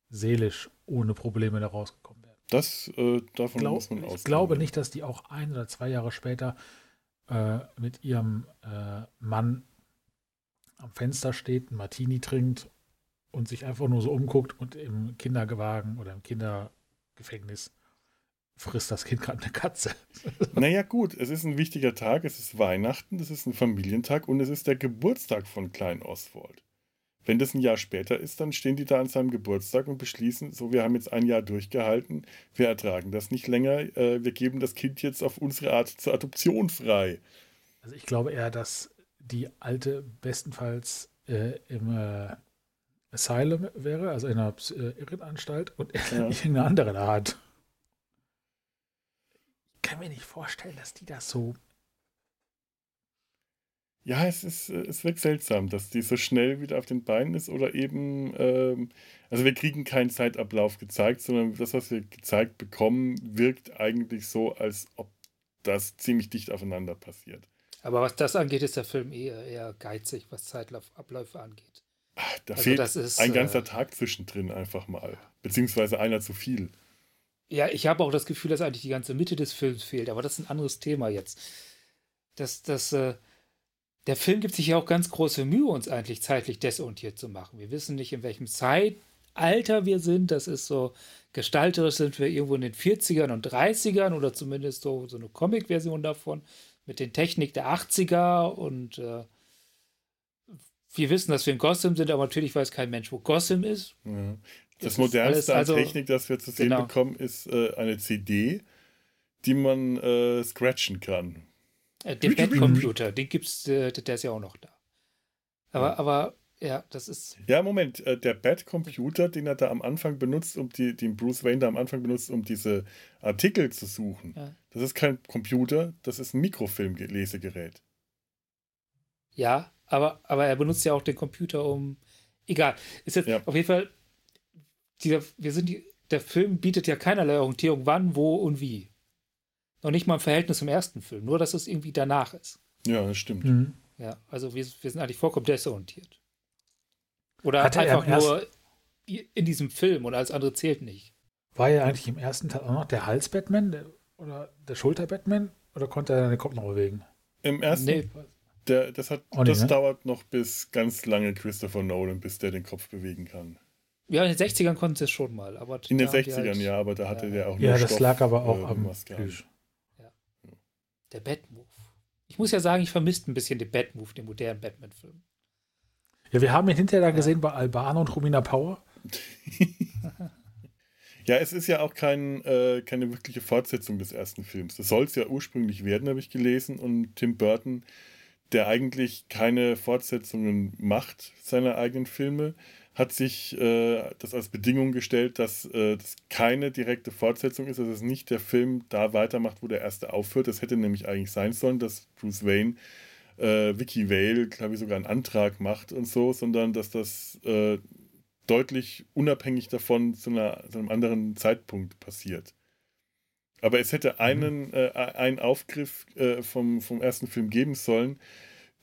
seelisch ohne Probleme da rausgekommen wäre. Das, äh, davon Glaub, muss man ausgehen. ich glaube nicht, dass die auch ein oder zwei Jahre später äh, mit ihrem äh, Mann am Fenster steht, einen Martini trinkt und sich einfach nur so umguckt und im Kinderwagen oder im Kindergefängnis frisst das Kind gerade eine Katze. <laughs> Naja, gut, es ist ein wichtiger Tag, es ist Weihnachten, das ist ein Familientag und es ist der Geburtstag von Klein Oswald. Wenn das ein Jahr später ist, dann stehen die da an seinem Geburtstag und beschließen, so, wir haben jetzt ein Jahr durchgehalten, wir ertragen das nicht länger, äh, wir geben das Kind jetzt auf unsere Art zur Adoption frei. Also ich glaube eher, dass die alte bestenfalls äh, im äh, Asylum wäre, also in einer äh, Irrenanstalt und Ja. <laughs> irgendeine andere da hat. Ich kann mir nicht vorstellen, dass die das so. Ja, es ist, äh, es wirkt seltsam, dass die so schnell wieder auf den Beinen ist oder eben, ähm, also wir kriegen keinen Zeitablauf gezeigt, sondern das, was wir gezeigt bekommen, wirkt eigentlich so, als ob das ziemlich dicht aufeinander passiert. Aber was das angeht, ist der Film eher, eher geizig, was Zeitabläufe angeht. Da Also fehlt das ist, ein äh, ganzer Tag zwischendrin einfach mal. Beziehungsweise einer zu viel. Ja, ich habe auch das Gefühl, dass eigentlich die ganze Mitte des Films fehlt, aber das ist ein anderes Thema jetzt. Das, das, äh, der Film gibt sich ja auch ganz große Mühe, uns eigentlich zeitlich desorientiert zu machen. Wir wissen nicht, in welchem Zeitalter wir sind. Das ist so, gestalterisch sind wir irgendwo in den 40ern und 30ern oder zumindest so, so eine Comic-Version davon mit den Technik der 80er und äh, wir wissen, dass wir in Gotham sind, aber natürlich weiß kein Mensch, wo Gotham ist. Ja. Das modernste alles- also- an Technik, das wir zu sehen Genau. bekommen, ist äh, eine CD, die man äh, scratchen kann. Äh, den Bad-Computer, den gibt's, äh, der ist ja auch noch da. Aber, Ja. aber, ja, das ist, Ja, Moment, äh, der Bad-Computer, den er da am Anfang benutzt, um die, den Bruce Wayne da am Anfang benutzt, um diese Artikel zu suchen, Ja. das ist kein Computer, das ist ein Mikrofilmlesegerät. ja, aber, aber er benutzt ja auch den Computer, um, egal. Ist jetzt Ja. auf jeden Fall, dieser, wir sind, die, der Film bietet ja keinerlei Orientierung, wann, wo und wie. Noch nicht mal im Verhältnis zum ersten Film, nur dass es irgendwie danach ist. Ja, das stimmt. Mhm. Ja, also wir, wir sind eigentlich vollkommen desorientiert. Oder Hatte er einfach nur in diesem Film und alles andere zählt nicht. War ja eigentlich im ersten Teil auch noch der Hals-Batman der, oder der Schulter-Batman? Oder konnte er den Kopf noch bewegen? Im ersten, Nee, der, das, hat, Oh, nee, das ne? dauert noch bis ganz lange Christopher Nolan, bis der den Kopf bewegen kann. Ja, in den 60ern konnten sie es schon mal. Aber In den da haben die 60ern, halt- ja, aber da hatte Ja. der auch Ja, das Stoff, lag aber auch äh, am. Plüsch. Der Batmove. Ich muss ja sagen, ich vermisste ein bisschen den Batmove, den modernen Batman-Film. Ja, wir haben ihn hinterher dann gesehen bei Albano und Romina Power. <laughs> Ja, es ist ja auch kein, äh, keine wirkliche Fortsetzung des ersten Films. Das soll es ja ursprünglich werden, habe ich gelesen. Und Tim Burton, der eigentlich keine Fortsetzungen macht seiner eigenen Filme, hat sich äh, das als Bedingung gestellt, dass äh, das keine direkte Fortsetzung ist, dass es nicht der Film da weitermacht, wo der erste aufhört. Das hätte nämlich eigentlich sein sollen, dass Bruce Wayne äh, Vicky Vale, glaube ich, sogar einen Antrag macht und so, sondern dass das äh, deutlich unabhängig davon zu, einer, zu einem anderen Zeitpunkt passiert. Aber es hätte einen, mhm. äh, einen Aufgriff äh, vom, vom ersten Film geben sollen.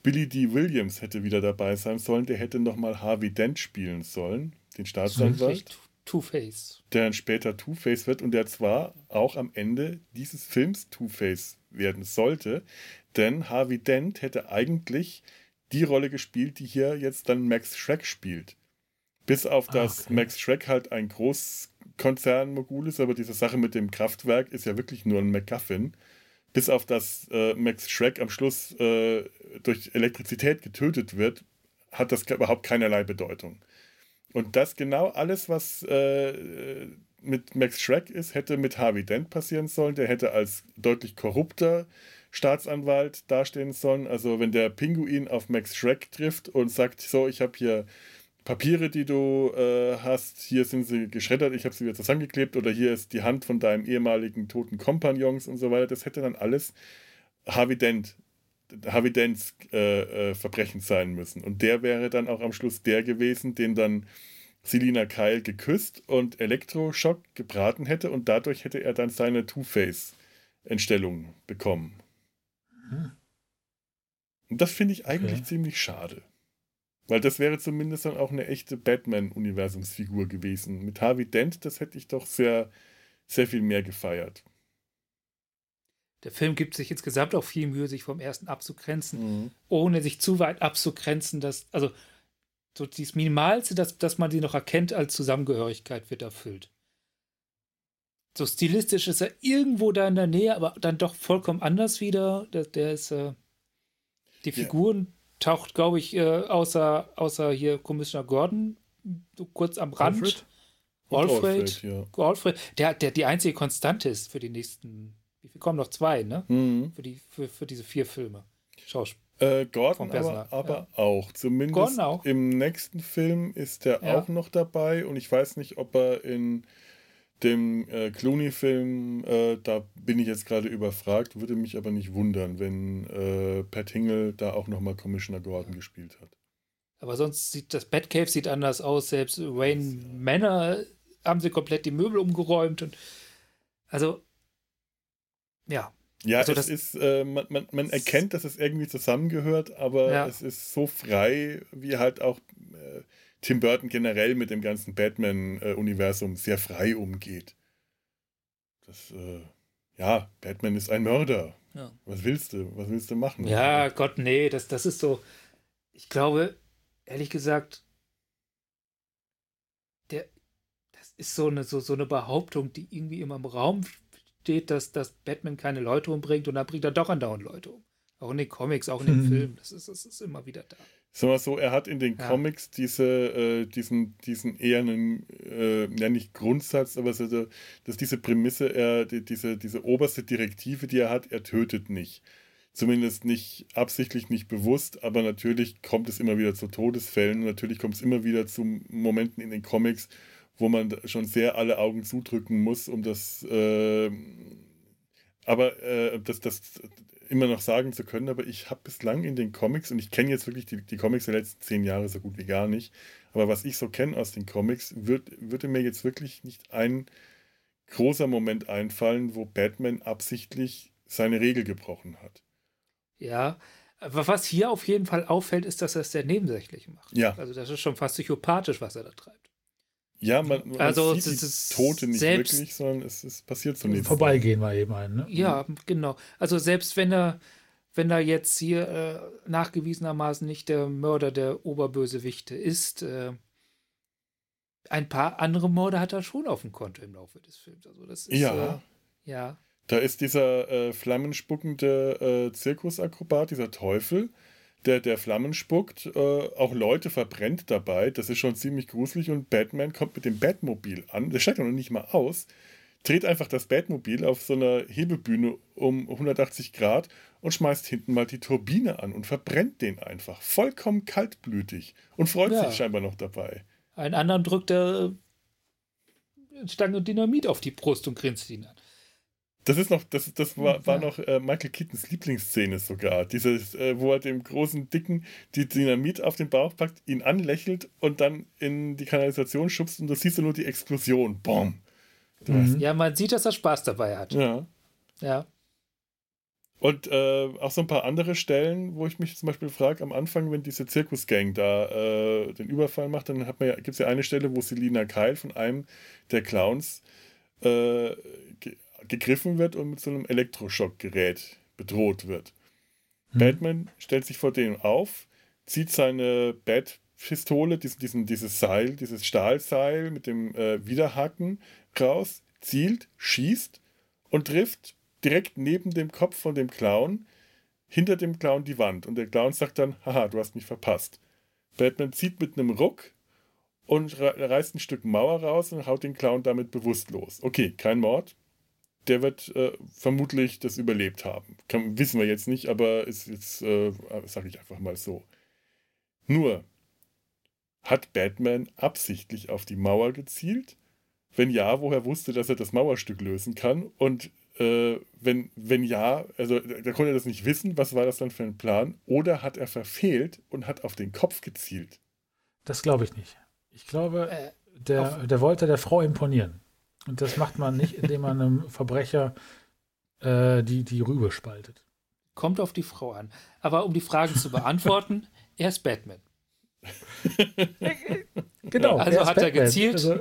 Billy D. Williams hätte wieder dabei sein sollen. Der hätte nochmal Harvey Dent spielen sollen, den Staatsanwalt. Two-Face. Der dann später Two-Face wird und der zwar auch am Ende dieses Films Two-Face werden sollte, denn Harvey Dent hätte eigentlich die Rolle gespielt, die hier jetzt dann Max Schreck spielt. Bis auf ah, dass okay. Max Schreck halt ein Großkonzern-Mogul ist, aber diese Sache mit dem Kraftwerk ist ja wirklich nur ein MacGuffin. Bis auf dass äh, Max Schreck am Schluss äh, durch Elektrizität getötet wird, hat das überhaupt keinerlei Bedeutung. Und das genau alles, was äh, mit Max Schreck ist, hätte mit Harvey Dent passieren sollen. Der hätte als deutlich korrupter Staatsanwalt dastehen sollen. Also wenn der Pinguin auf Max Schreck trifft und sagt, so, ich habe hier Papiere, die du äh, hast, hier sind sie geschreddert, ich habe sie wieder zusammengeklebt oder hier ist die Hand von deinem ehemaligen toten Kompagnons und so weiter, das hätte dann alles Harvey Dent, Harvey Dents äh, äh, Verbrechen sein müssen. Und der wäre dann auch am Schluss der gewesen, den dann Selina Kyle geküsst und Elektroschock gebraten hätte und dadurch hätte er dann seine Two-Face-Entstellung bekommen. Hm. Und das finde ich eigentlich okay. ziemlich schade. Weil das wäre zumindest dann auch eine echte Batman-Universumsfigur gewesen. Mit Harvey Dent, das hätte ich doch sehr, sehr viel mehr gefeiert. Der Film gibt sich insgesamt auch viel Mühe, sich vom ersten abzugrenzen, mhm. ohne sich zu weit abzugrenzen, dass, also so dieses Minimalste, dass, dass man sie noch erkennt als Zusammengehörigkeit, wird erfüllt. So stilistisch ist er irgendwo da in der Nähe, aber dann doch vollkommen anders wieder. Der, der ist, äh, die Figuren ja. Taucht, glaube ich, äh, außer, außer hier Commissioner Gordon kurz am Rand. Alfred? Alfred, ja. Alfred der, der die einzige Konstante ist für die nächsten, wie viel kommen noch zwei, ne? Mhm. Für, die, für, für diese vier Filme. Schauspiel. Äh, Gordon aber, aber ja. auch. Zumindest auch. im nächsten Film ist er ja. auch noch dabei und ich weiß nicht, ob er in dem äh, Clooney-Film, äh, da bin ich jetzt gerade überfragt, würde mich aber nicht wundern, wenn äh, Pat Hingle da auch nochmal Commissioner Gordon gespielt hat. Aber sonst sieht das Batcave sieht anders aus, selbst Wayne Manor haben sie komplett die Möbel umgeräumt und also ja, ja, also es ist, äh, man, man, man erkennt, dass es irgendwie zusammengehört, aber ja. es ist so frei, wie halt auch äh, Tim Burton generell mit dem ganzen Batman-Universum sehr frei umgeht. Das, äh, ja, Batman ist ein Mörder. Ja. Was willst du? Was willst du machen? Ja, Gott, nee, das, das ist so. Ich glaube, ehrlich gesagt, der, das ist so eine, so, so eine Behauptung, die irgendwie immer im Raum steht, dass, dass Batman keine Leute umbringt und dann bringt er doch andauernd Leute um. Auch in den Comics, auch in den mhm. Filmen. Das ist, das ist immer wieder da. Sagen wir so, er hat in den ja. Comics diese, äh, diesen, diesen eher einen, äh, ja nicht Grundsatz, aber so, dass diese Prämisse, er, die, diese, diese oberste Direktive, die er hat, er tötet nicht. Zumindest nicht absichtlich, nicht bewusst, aber natürlich kommt es immer wieder zu Todesfällen. Natürlich kommt es immer wieder zu Momenten in den Comics, wo man schon sehr alle Augen zudrücken muss, um das, äh, aber äh, das, das immer noch sagen zu können. Aber ich habe bislang in den Comics, und ich kenne jetzt wirklich die, die Comics der letzten zehn Jahre so gut wie gar nicht, aber was ich so kenne aus den Comics, wird, würde mir jetzt wirklich nicht ein großer Moment einfallen, wo Batman absichtlich seine Regel gebrochen hat. Ja, aber was hier auf jeden Fall auffällt, ist, dass er es sehr nebensächlich macht. Ja. Also das ist schon fast psychopathisch, was er da treibt. Ja, man, man also, sieht die Tote nicht selbst, wirklich, sondern es, es passiert so nichts. Vorbeigehen wir eben ein, ne? Ja, genau. Also selbst wenn er, wenn er jetzt hier äh, nachgewiesenermaßen nicht der Mörder der Oberbösewichte ist, äh, ein paar andere Morde hat er schon auf dem Konto im Laufe des Films. Also das ist, ja. Äh, ja. Da ist dieser äh, flammenspuckende äh, Zirkusakrobat, dieser Teufel, der, der Flammen spuckt, äh, auch Leute verbrennt dabei. Das ist schon ziemlich gruselig und Batman kommt mit dem Batmobil an. Der steigt noch nicht mal aus. Dreht einfach das Batmobil auf so einer Hebebühne um 180 Grad und schmeißt hinten mal die Turbine an und verbrennt den einfach. Vollkommen kaltblütig und freut ja. sich scheinbar noch dabei. Einen anderen drückt er Stange Dynamit auf die Brust und grinst ihn an. Das ist noch, das, das war, war noch äh, Michael Keatons Lieblingsszene sogar. Dieses, äh, wo er dem großen Dicken die Dynamit auf den Bauch packt, ihn anlächelt und dann in die Kanalisation schubst und du siehst nur die Explosion. Boom. Mhm. Ja, man sieht, dass er Spaß dabei hat. Ja. Ja. Und äh, auch so ein paar andere Stellen, wo ich mich zum Beispiel frage, am Anfang, wenn diese Zirkusgang da äh, den Überfall macht, dann ja, gibt es ja eine Stelle, wo Selina Keil von einem der Clowns äh, gegriffen wird und mit so einem Elektroschockgerät bedroht wird. Hm. Batman stellt sich vor dem auf, zieht seine Bat-Pistole, diesen, diesen, dieses Seil, dieses Stahlseil mit dem äh, Widerhaken raus, zielt, schießt und trifft direkt neben dem Kopf von dem Clown, hinter dem Clown die Wand. Und der Clown sagt dann, haha, du hast mich verpasst. Batman zieht mit einem Ruck und reißt ein Stück Mauer raus und haut den Clown damit bewusstlos. Okay, kein Mord. Der wird äh, vermutlich das überlebt haben. Kann, wissen wir jetzt nicht, aber ist jetzt, äh, sage ich einfach mal so. Nur, hat Batman absichtlich auf die Mauer gezielt? Wenn ja, woher wusste, dass er das Mauerstück lösen kann? Und äh, wenn, wenn ja, also da konnte er das nicht wissen, was war das dann für ein Plan? Oder hat er verfehlt und hat auf den Kopf gezielt? Das glaube ich nicht. Ich glaube, äh, der, der wollte der Frau imponieren. Und das macht man nicht, indem man einem Verbrecher äh, die, die Rübe spaltet. Kommt auf die Frau an. Aber um die Fragen zu beantworten, <laughs> er ist Batman. genau. Also er hat Batman. er gezielt, also,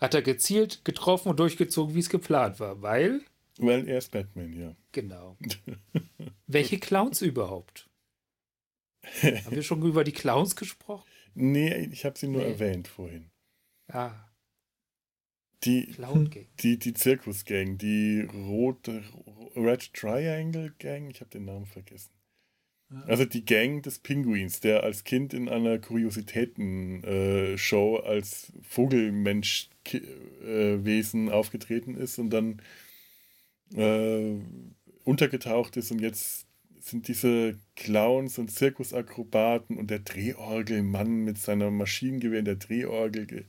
hat er gezielt, getroffen und durchgezogen, wie es geplant war, weil weil er ist Batman, ja. Genau. <laughs> Welche Clowns überhaupt? Haben wir schon über die Clowns gesprochen? Nee, ich habe sie nur nee. erwähnt vorhin. Ah. Die, die, die Zirkusgang, die rote Red Triangle Gang, ich habe den Namen vergessen. Also die Gang des Pinguins, der als Kind in einer Kuriositäten-Show äh, als Vogelmensch-Wesen äh, aufgetreten ist und dann äh, untergetaucht ist und jetzt sind diese Clowns und Zirkusakrobaten und der Drehorgelmann mit seiner Maschinengewehr in der Drehorgel,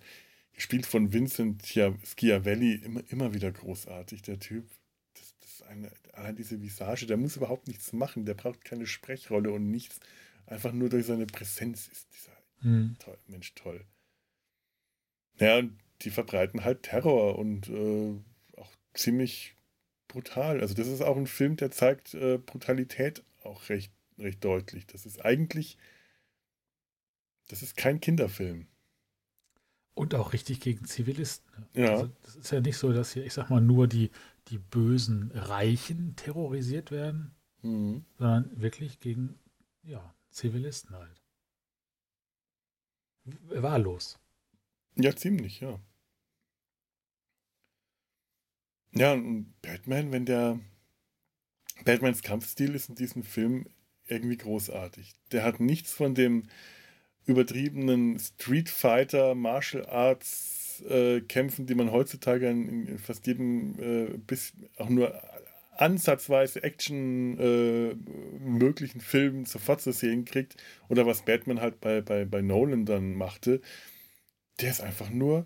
gespielt von Vincent Schiavelli, immer, immer wieder großartig, der Typ. Das, das ist eine, allein diese Visage, der muss überhaupt nichts machen, der braucht keine Sprechrolle und nichts. Einfach nur durch seine Präsenz ist dieser hm. toll, Mensch toll. Ja, und die verbreiten halt Terror und äh, auch ziemlich brutal. Also das ist auch ein Film, der zeigt äh, Brutalität auch recht, recht deutlich. Das ist eigentlich, das ist kein Kinderfilm. Und auch richtig gegen Zivilisten. Ja. Also das ist ja nicht so, dass hier, ich sag mal, nur die, die bösen Reichen terrorisiert werden, mhm. sondern wirklich gegen ja, Zivilisten halt. Wahllos. Ja, ziemlich, ja. Ja, und Batman, wenn der Batmans Kampfstil ist in diesem Film irgendwie großartig. Der hat nichts von dem übertriebenen Street Fighter, Martial Arts äh, Kämpfen, die man heutzutage in, in fast jedem äh, bis auch nur ansatzweise Action äh, möglichen Filmen sofort zu sehen kriegt. Oder was Batman halt bei, bei, bei Nolan dann machte, der ist einfach nur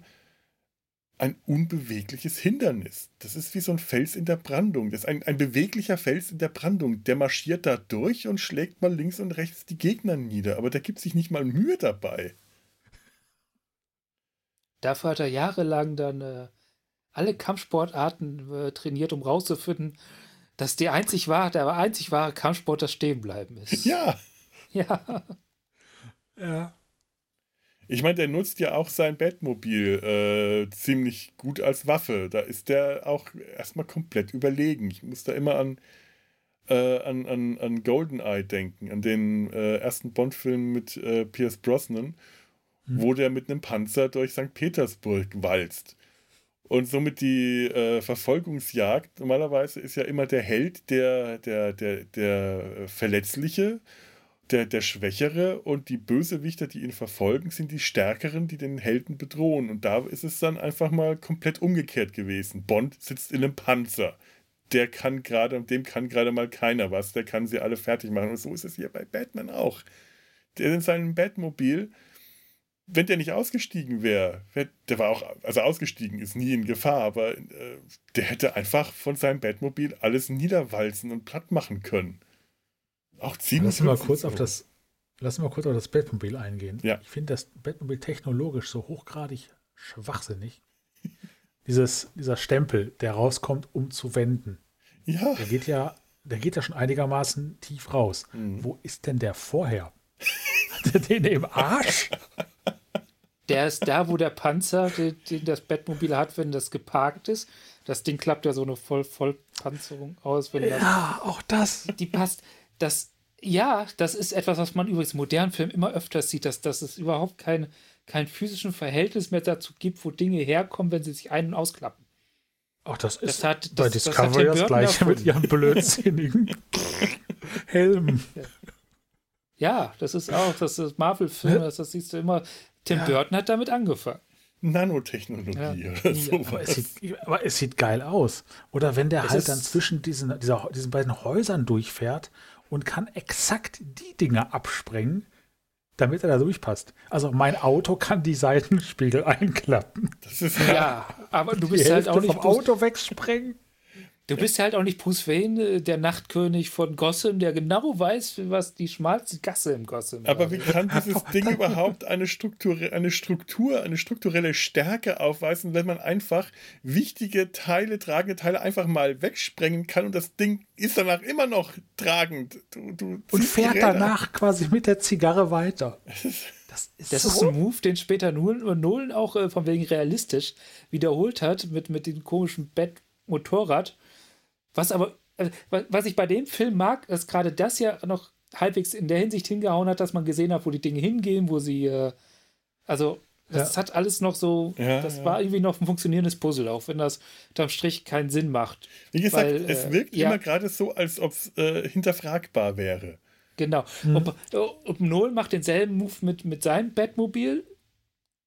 ein unbewegliches Hindernis. Das ist wie so ein Fels in der Brandung. Das ist ein, ein beweglicher Fels in der Brandung. Der marschiert da durch und schlägt mal links und rechts die Gegner nieder. Aber der gibt sich nicht mal Mühe dabei. Dafür hat er jahrelang dann äh, alle Kampfsportarten äh, trainiert, um rauszufinden, dass die einzig wahre, der einzig wahre Kampfsport das Stehenbleiben ist. Ja. <laughs> Ja. Ja. Ich meine, der nutzt ja auch sein Batmobil äh, ziemlich gut als Waffe. Da ist der auch erstmal komplett überlegen. Ich muss da immer an, äh, an, an, an Goldeneye denken, an den äh, ersten Bond-Film mit äh, Pierce Brosnan, mhm. wo der mit einem Panzer durch St. Petersburg walzt. Und somit die äh, Verfolgungsjagd, normalerweise ist ja immer der Held der, der, der, der Verletzliche der, der Schwächere und die Bösewichter, die ihn verfolgen, sind die Stärkeren, die den Helden bedrohen. Und da ist es dann einfach mal komplett umgekehrt gewesen. Bond sitzt in einem Panzer. Der kann gerade, dem kann gerade mal keiner was. Der kann sie alle fertig machen. Und so ist es hier bei Batman auch. Der in seinem Batmobil, wenn der nicht ausgestiegen wäre, der war auch, also ausgestiegen ist nie in Gefahr, aber äh, der hätte einfach von seinem Batmobil alles niederwalzen und platt machen können. Auch ziemlich. Lass mal kurz auf das, lass mal kurz auf das Batmobil eingehen. Ja. Ich finde das Batmobil technologisch so hochgradig schwachsinnig. <laughs> dieses, dieser Stempel, der rauskommt, um zu wenden. Ja. Der geht ja, der geht ja schon einigermaßen tief raus. Mhm. Wo ist denn der vorher? <laughs> Hat er den im Arsch? Der ist da, wo der Panzer, den, den das Bettmobil hat, wenn das geparkt ist. Das Ding klappt ja so eine Voll Vollpanzerung aus, wenn das, Ja, auch das. die passt. Das, ja, das ist etwas, was man übrigens modernen Filmen immer öfters sieht, dass, dass es überhaupt kein, kein physischen Verhältnis mehr dazu gibt, wo Dinge herkommen, wenn sie sich ein- und ausklappen. Auch das ist Das hat- bei das- das Discovery das, Burton gleiche mit ihren blödsinnigen <laughs> Helmen. Ja, das ist auch, das ist Marvel-Film, das, das siehst du immer. Tim Ja. Burton hat damit angefangen. Nanotechnologie Ja. oder sowas. Aber es, sieht, aber es sieht geil aus. Oder wenn der Es halt dann zwischen diesen, dieser, diesen beiden Häusern durchfährt und kann exakt die Dinge absprengen, damit er da durchpasst. Also mein Auto kann die Seitenspiegel <laughs> einklappen. das ist Ja, aber du Die bist halt auch nicht vom Auto wegsprengen. Du bist halt auch nicht Bruce Wayne, äh, der Nachtkönig von Gotham, der genau weiß, was die schmalste Gasse im Gotham Aber war. wie kann dieses Ding überhaupt eine, Struktur, eine Struktur, eine strukturelle Stärke aufweisen, wenn man einfach wichtige Teile, tragende Teile einfach mal wegsprengen kann und das Ding ist danach immer noch tragend. Du, du Und fährt danach quasi mit der Zigarre weiter. Das ist, Das so. ist ein Move, den später Nolan, Nolan auch äh, von wegen realistisch wiederholt hat mit, mit dem komischen Bett-Motorrad. Was aber, wa- was ich bei dem Film mag, ist gerade das ja noch halbwegs in der Hinsicht hingehauen hat, dass man gesehen hat, wo die Dinge hingehen, wo sie, äh, also das hat alles noch so, Ja, das ja. war irgendwie noch ein funktionierendes Puzzle, auch wenn das unterm Strich keinen Sinn macht. Wie gesagt, Weil, es äh, wirkt ja. immer gerade so, als ob es äh, hinterfragbar wäre. Genau. Und, und Nolan macht denselben Move mit, mit seinem Batmobil.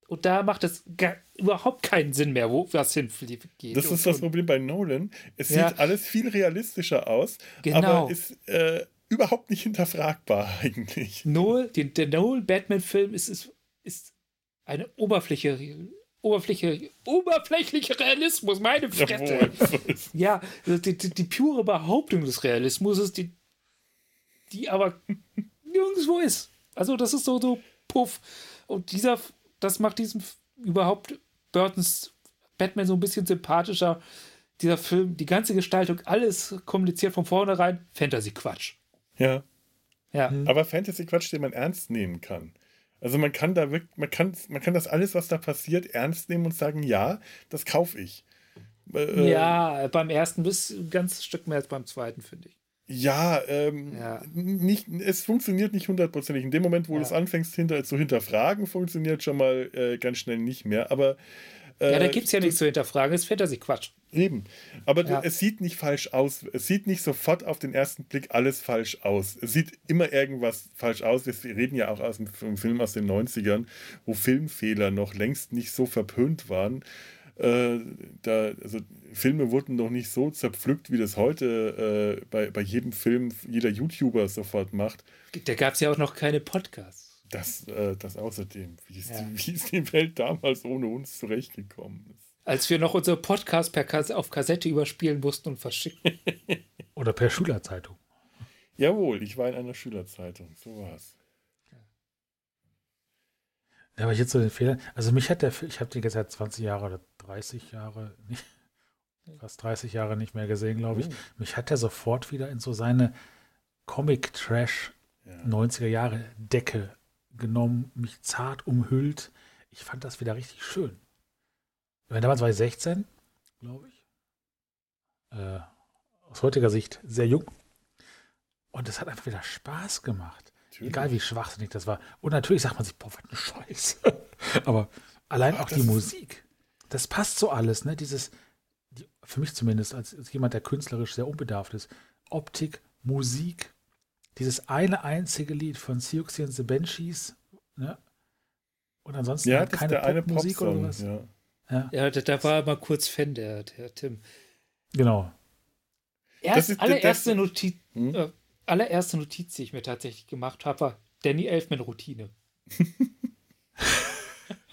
Und da macht es gar, überhaupt keinen Sinn mehr, wo was hinfliegt. Das ist das Problem bei Nolan. Es Ja. sieht alles viel realistischer aus, Genau. aber ist äh, überhaupt nicht hinterfragbar <laughs> eigentlich. Noel, den, der Noel-Batman-Film ist, ist, ist eine Oberfläche, Oberfläche, oberflächlicher Realismus, meine Fresse. Ja, die, die, die pure Behauptung des Realismus ist die, die aber <laughs> nirgendwo ist. Also das ist so, so puff. Und dieser, das macht diesen überhaupt Burtons Batman so ein bisschen sympathischer. Dieser Film, die ganze Gestaltung, alles kommuniziert von vornherein, Fantasy-Quatsch. ja. Ja. Aber Fantasy-Quatsch, den man ernst nehmen kann. Also man kann da wirklich, man kann, man kann das alles, was da passiert, ernst nehmen und sagen, ja, das kaufe ich. Äh, Ja, beim ersten bis ein ganzes Stück mehr als beim zweiten, finde ich. Ja, ähm, Ja. Nicht, es funktioniert nicht hundertprozentig. In dem Moment, wo Ja. du es anfängst hinter, zu hinterfragen, funktioniert schon mal äh, ganz schnell nicht mehr. Aber äh, Ja, da gibt es ja nichts zu hinterfragen, ist Fantasy-Quatsch. Eben. Aber Ja. es sieht nicht falsch aus. Es sieht nicht sofort auf den ersten Blick alles falsch aus. Es sieht immer irgendwas falsch aus. Wir reden ja auch aus dem Film aus den 90ern, wo Filmfehler noch längst nicht so verpönt waren. Äh, da, also Filme wurden noch nicht so zerpflückt, wie das heute äh, bei, bei jedem Film jeder YouTuber sofort macht. Da gab es ja auch noch keine Podcasts. Das, äh, das außerdem. Wie ist, Ja. die, wie ist die Welt damals ohne uns zurechtgekommen? Als wir noch unsere Podcast per Kas auf Kassette überspielen mussten und verschicken. <laughs> Oder per Schülerzeitung. Jawohl, ich war in einer Schülerzeitung. So war's. Ja, aber jetzt so den Fehler. Also mich hat der Film, ich habe den jetzt seit 20 Jahre oder 30 Jahre, nicht, fast 30 Jahre nicht mehr gesehen, glaube ich. Oh. Mich hat er sofort wieder in so seine Comic-Trash Ja. 90er Jahre Decke genommen, mich zart umhüllt. Ich fand das wieder richtig schön. Meine, damals war ich 16, glaube ich. Äh, aus heutiger Sicht sehr jung. Und es hat einfach wieder Spaß gemacht. Natürlich. Egal wie schwachsinnig das war. Und natürlich sagt man sich, boah, was eine Scheiße. <laughs> Aber allein Ach, auch die Musik, das passt so alles, ne? Dieses, die, für mich zumindest, als, als jemand, der künstlerisch sehr unbedarft ist, Optik, Musik, dieses eine einzige Lied von Siouxsie and the Banshees, ne? Und ansonsten Ja, halt keine Popmusik oder Popsong. sowas. Ja. Ja, Ja, da, da war er mal kurz Fan, der, der Tim. genau. Erst ist- allererste, das- Notiz, Hm? äh, allererste Notiz, die ich mir tatsächlich gemacht habe, war Danny Elfman-Routine. <laughs>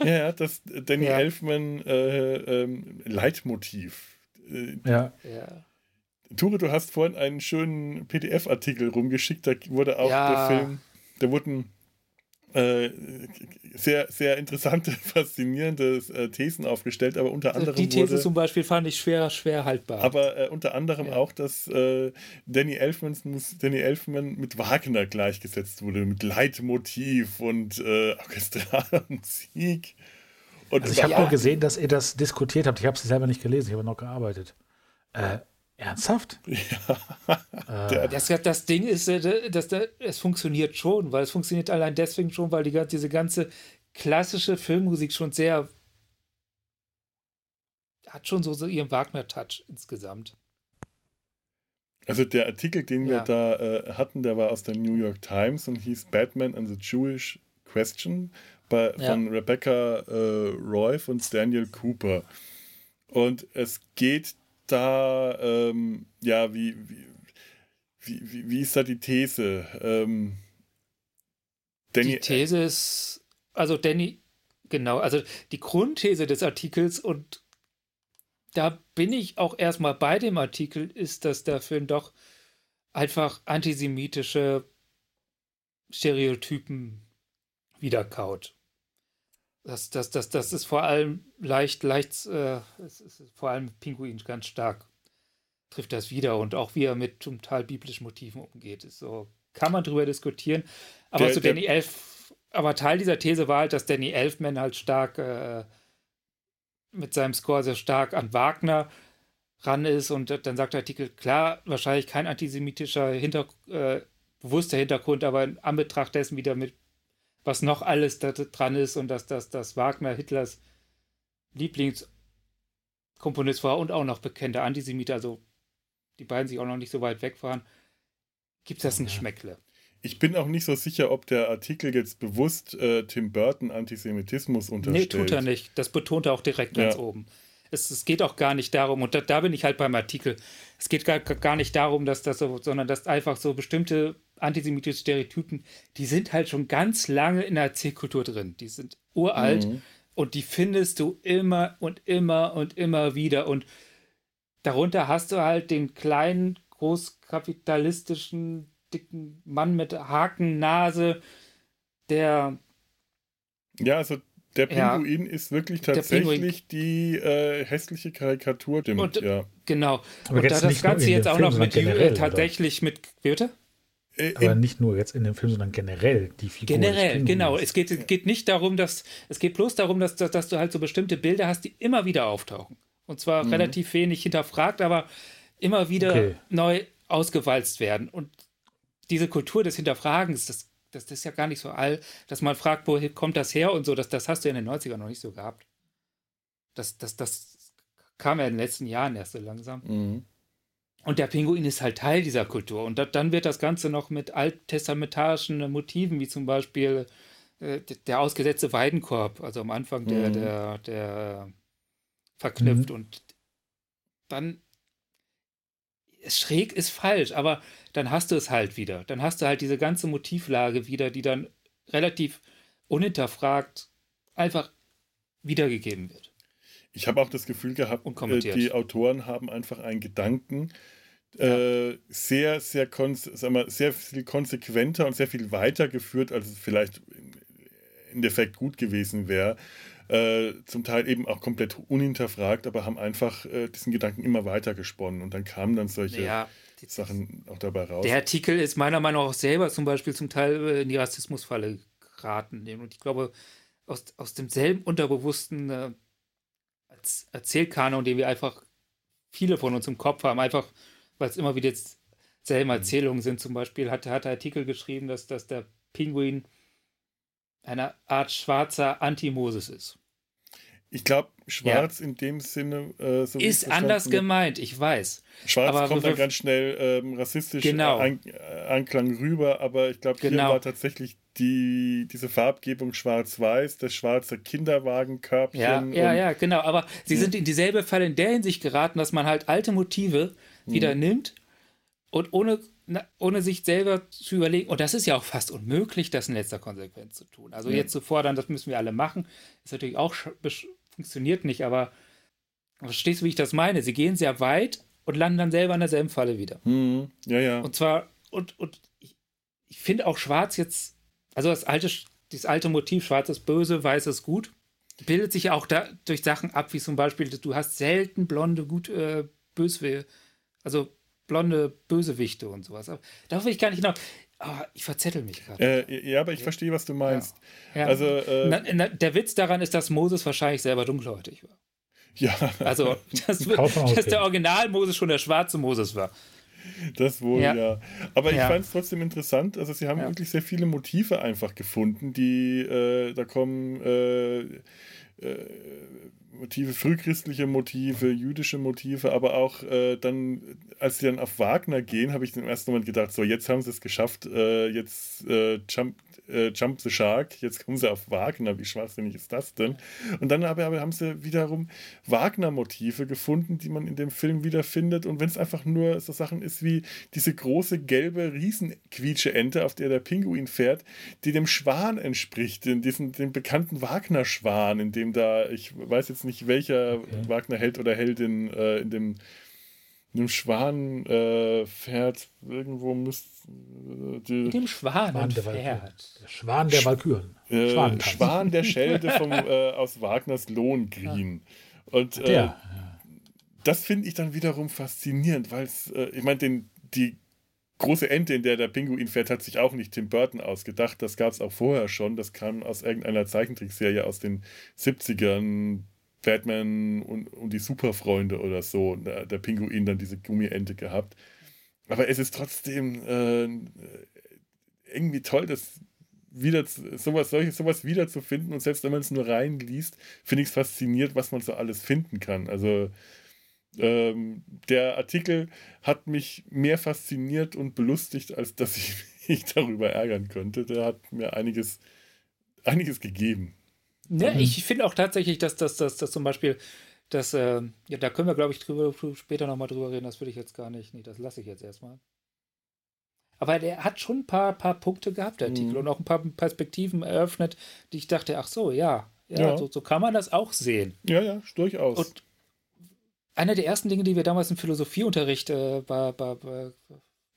ja, ja, das Danny Ja. Elfman äh, ähm, Leitmotiv. Äh, Ja, Ja. Ture, du hast vorhin einen schönen PDF-Artikel rumgeschickt, da wurde auch Ja. der Film, da wurden äh, sehr, sehr interessante, <laughs> faszinierende äh, Thesen aufgestellt, aber unter anderem. Die These wurde, zum Beispiel fand ich schwer, schwer haltbar. Aber äh, unter anderem ja. auch, dass äh, Danny, Elfmans, Danny Elfman mit Wagner gleichgesetzt wurde, mit Leitmotiv und äh, orchestraler <laughs> Musik. Und also ich habe ja. nur gesehen, dass ihr das diskutiert habt. Ich habe es selber nicht gelesen, ich habe noch gearbeitet. Ernsthaft? <laughs> Ja. Äh. Das, das Ding ist, äh, dass das, es funktioniert schon, weil es funktioniert allein deswegen schon, weil die, diese ganze klassische Filmmusik schon sehr hat schon so, so ihren Wagner-Touch insgesamt. Also der Artikel, den wir ja. da äh, hatten, der war aus der New York Times und hieß Batman and the Jewish Question bei, ja. von Rebecca äh, Roy und Daniel Cooper. Und es geht da, ähm, ja, wie, wie, wie, wie, ist da die These? Ähm, Danny, die These ist, also Danny, genau, also die Grundthese des Artikels und da bin ich auch erstmal bei dem Artikel, ist, dass der Film doch einfach antisemitische Stereotypen wiederkaut. Das, das, das, das ist vor allem leicht, leicht, äh, vor allem Pinguin ganz stark trifft das wieder und auch wie er mit zum Teil biblischen Motiven umgeht. Ist so, kann man drüber diskutieren. Aber der, so Danny Elf, aber Teil dieser These war halt, dass Danny Elfman halt stark äh, mit seinem Score sehr stark an Wagner ran ist und dann sagt der Artikel, klar, wahrscheinlich kein antisemitischer Hinter, äh, bewusster Hintergrund, aber in Anbetracht dessen wieder mit was noch alles da dran ist und dass das dass Wagner Hitlers Lieblingskomponist war und auch noch bekannter Antisemit, also die beiden sich auch noch nicht so weit weg waren, gibt es das ein Geschmäckle. Ich bin auch nicht so sicher, ob der Artikel jetzt bewusst äh, Tim Burton Antisemitismus unterstellt. Nee, tut er nicht. Das betont er auch direkt ja. ganz oben. Es, es, geht auch gar nicht darum, und da, da, bin ich halt beim Artikel, es geht gar, gar nicht darum, dass das so, sondern dass einfach so bestimmte antisemitische Stereotypen, die sind halt schon ganz lange in der Erzählkultur drin. Die sind uralt mhm. und die findest du immer und immer und immer wieder. Und darunter hast du halt den kleinen, großkapitalistischen, dicken Mann mit Hakennase, der. Ja, also der Pinguin ja, ist wirklich tatsächlich die äh, hässliche Karikatur dem, und, ja. Genau. Aber und da das Ganze jetzt auch noch mit generell, tatsächlich oder? mit. Bitte? Äh, Aber nicht nur jetzt in dem Film, sondern generell die Figur. Generell, genau. Es geht, geht nicht darum, dass. Es geht bloß darum, dass, dass, dass, du halt so bestimmte Bilder hast, die immer wieder auftauchen. Und zwar mhm. relativ wenig hinterfragt, aber immer wieder okay. neu ausgewalzt werden. Und diese Kultur des Hinterfragens, das, das, das, ist ja gar nicht so all, dass man fragt, wo kommt das her und so, das, das hast du ja in den 90ern noch nicht so gehabt. Das, das, das kam ja in den letzten Jahren erst so langsam. Mhm. Und der Pinguin ist halt Teil dieser Kultur. Und da, dann wird das Ganze noch mit alttestamentarischen Motiven, wie zum Beispiel äh, der ausgesetzte Weidenkorb, also am Anfang der, mhm. der, der verknüpft. Mhm. Und dann schräg ist falsch, aber dann hast du es halt wieder. Dann hast du halt diese ganze Motivlage wieder, die dann relativ unhinterfragt einfach wiedergegeben wird. Ich habe auch das Gefühl gehabt, äh, die Autoren haben einfach einen Gedanken äh, sehr, sehr, sag mal, sehr viel konsequenter und sehr viel weiter geführt, als es vielleicht im Endeffekt gut gewesen wäre. Äh, zum Teil eben auch komplett unhinterfragt, aber haben einfach äh, diesen Gedanken immer weiter gesponnen und dann kamen dann solche ja, Sachen auch dabei raus. Der Artikel ist meiner Meinung nach auch selber zum Beispiel zum Teil äh, in die Rassismusfalle geraten. Und ich glaube, aus, aus demselben unterbewussten äh, Erzählkanon, den wir einfach viele von uns im Kopf haben, einfach weil es immer wieder jetzt selben mhm. Erzählungen sind. Zum Beispiel hat, hat der Artikel geschrieben, dass, dass der Pinguin eine Art schwarzer Anti-Moses ist. Ich glaube, schwarz ja. in dem Sinne. Äh, so ist anders gemeint, ich weiß. Schwarz aber kommt dann ganz schnell ähm, rassistisch genau. An Anklang rüber, aber ich glaube, hier genau. war tatsächlich die, diese Farbgebung schwarz-weiß, das schwarze Kinderwagenkörbchen. Ja, ja, ja, genau. Aber sie sind in dieselbe Falle in der Hinsicht geraten, dass man halt alte Motive wieder mhm. nimmt und ohne, ohne sich selber zu überlegen, und das ist ja auch fast unmöglich, das in letzter Konsequenz zu tun. Also ja. jetzt zu fordern, das müssen wir alle machen, ist natürlich auch funktioniert nicht, aber verstehst du, wie ich das meine? Sie gehen sehr weit und landen dann selber in derselben Falle wieder. Mhm. Ja, ja. Und zwar, und, und ich, ich finde auch Schwarz jetzt, also das alte dieses alte Motiv, schwarz ist böse, weiß ist gut, bildet sich ja auch da durch Sachen ab, wie zum Beispiel, du hast selten blonde, gut, äh, böse, also blonde Bösewichte und sowas. Aber darauf will ich gar nicht hinaus. Oh, ich verzettel mich gerade. Äh, ja, aber ich verstehe, was du meinst. Ja. Ja. Also, äh, na, na, der Witz daran ist, dass Moses wahrscheinlich selber dunkelhäutig war. Ja. Also, <laughs> dass, <laughs> dass der Original Moses schon der schwarze Moses war. Das wohl, ja. ja. Aber ich fand es trotzdem interessant. Also, sie haben wirklich sehr viele Motive einfach gefunden, die äh, da kommen. Äh, äh, Motive, frühchristliche Motive, jüdische Motive, aber auch äh, dann, als sie dann auf Wagner gehen, habe ich im ersten Moment gedacht, so jetzt haben sie es geschafft, äh, jetzt äh, jump, äh, Jump the Shark, jetzt kommen sie auf Wagner, wie schwachsinnig ist das denn? Und dann aber, aber haben sie wiederum Wagner-Motive gefunden, die man in dem Film wiederfindet. Und wenn es einfach nur so Sachen ist wie diese große gelbe Riesenquietsche-Ente, auf der der Pinguin fährt, die dem Schwan entspricht, den, diesen, den bekannten Wagner-Schwan, in dem da, ich weiß jetzt nicht, welcher okay. Wagner-Held oder Heldin äh, in dem einem Schwan äh, fährt, irgendwo müsste. Äh, die, Mit dem Schwan, Schwan der, der Schwan der Walküren. Äh, Schwan der <laughs> Schelde vom, äh, aus Wagners Lohengrin. Ja. Und äh, ja. das finde ich dann wiederum faszinierend, weil es, äh, ich meine, die große Ente, in der der Pinguin fährt, hat sich auch nicht Tim Burton ausgedacht. Das gab es auch vorher schon. Das kam aus irgendeiner Zeichentrickserie aus den 70ern, Batman und, und die Superfreunde oder so, der, der Pinguin dann diese Gummiente gehabt. Aber es ist trotzdem äh, irgendwie toll, das wieder sowas, solches, sowas wiederzufinden. Und selbst wenn man es nur reinliest, finde ich es fasziniert, was man so alles finden kann. Also ähm, der Artikel hat mich mehr fasziniert und belustigt, als dass <laughs> ich mich darüber ärgern könnte. Der hat mir einiges, einiges gegeben. Ne, mhm. Ich finde auch tatsächlich, dass das dass, dass zum Beispiel, dass, äh, ja, da können wir, glaube ich, drüber, später nochmal drüber reden, das würde ich jetzt gar nicht, nee, das lasse ich jetzt erstmal. Aber der hat schon ein paar, paar Punkte gehabt, der Artikel, mhm. und auch ein paar Perspektiven eröffnet, die ich dachte, ach so, ja, ja, ja. So, so, kann man das auch sehen. Ja, ja, durchaus. Und eine der ersten Dinge, die wir damals im Philosophieunterricht äh, bei, bei,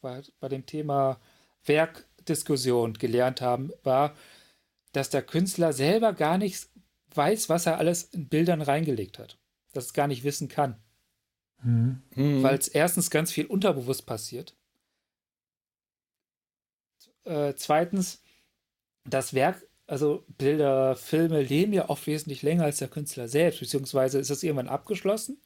bei, bei dem Thema Werkdiskussion gelernt haben, war, dass der Künstler selber gar nicht weiß, was er alles in Bildern reingelegt hat. Dass es gar nicht wissen kann. Mhm. Weil es erstens ganz viel unterbewusst passiert. Äh, zweitens, das Werk, also Bilder, Filme leben ja oft wesentlich länger als der Künstler selbst, beziehungsweise ist das irgendwann abgeschlossen.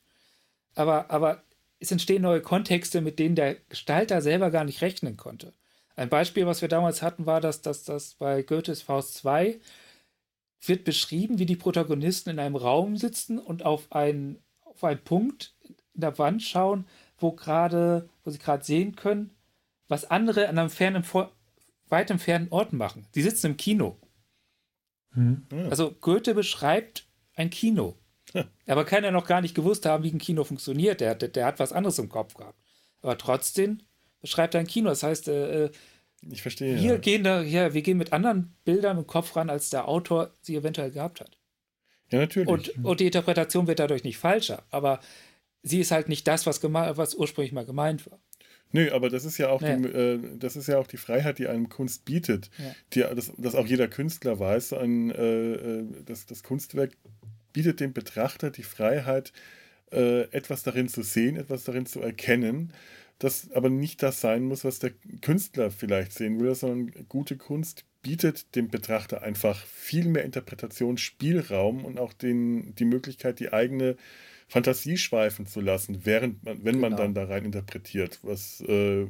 Aber, aber es entstehen neue Kontexte, mit denen der Gestalter selber gar nicht rechnen konnte. Ein Beispiel, was wir damals hatten, war, dass das bei Goethes Faust 2 wird beschrieben, wie die Protagonisten in einem Raum sitzen und auf einen, auf einen Punkt in der Wand schauen, wo gerade, wo sie gerade sehen können, was andere an einem fernen, weit entfernten Ort machen. Sie sitzen im Kino. Hm. Also Goethe beschreibt ein Kino. Ja. Aber kann er noch gar nicht gewusst haben, wie ein Kino funktioniert. Der, der, der hat was anderes im Kopf gehabt. Aber trotzdem beschreibt ein Kino. Das heißt, äh, äh, ich verstehe. Wir ja. gehen da, ja, wir gehen mit anderen Bildern im Kopf ran, als der Autor sie eventuell gehabt hat. Ja, natürlich. Und, und die Interpretation wird dadurch nicht falscher, aber sie ist halt nicht das, was, was ursprünglich mal gemeint war. Nö, aber das ist ja auch, ja. Die, äh, das ist ja auch die Freiheit, die einem Kunst bietet. Ja. Die, das, dass auch jeder Künstler weiß, ein, äh, äh, das, das Kunstwerk bietet dem Betrachter die Freiheit, äh, etwas darin zu sehen, etwas darin zu erkennen das aber nicht das sein muss, was der Künstler vielleicht sehen will, sondern gute Kunst bietet dem Betrachter einfach viel mehr Interpretationsspielraum und auch den, die Möglichkeit, die eigene Fantasie schweifen zu lassen, während man, wenn genau. man dann da rein interpretiert, was äh,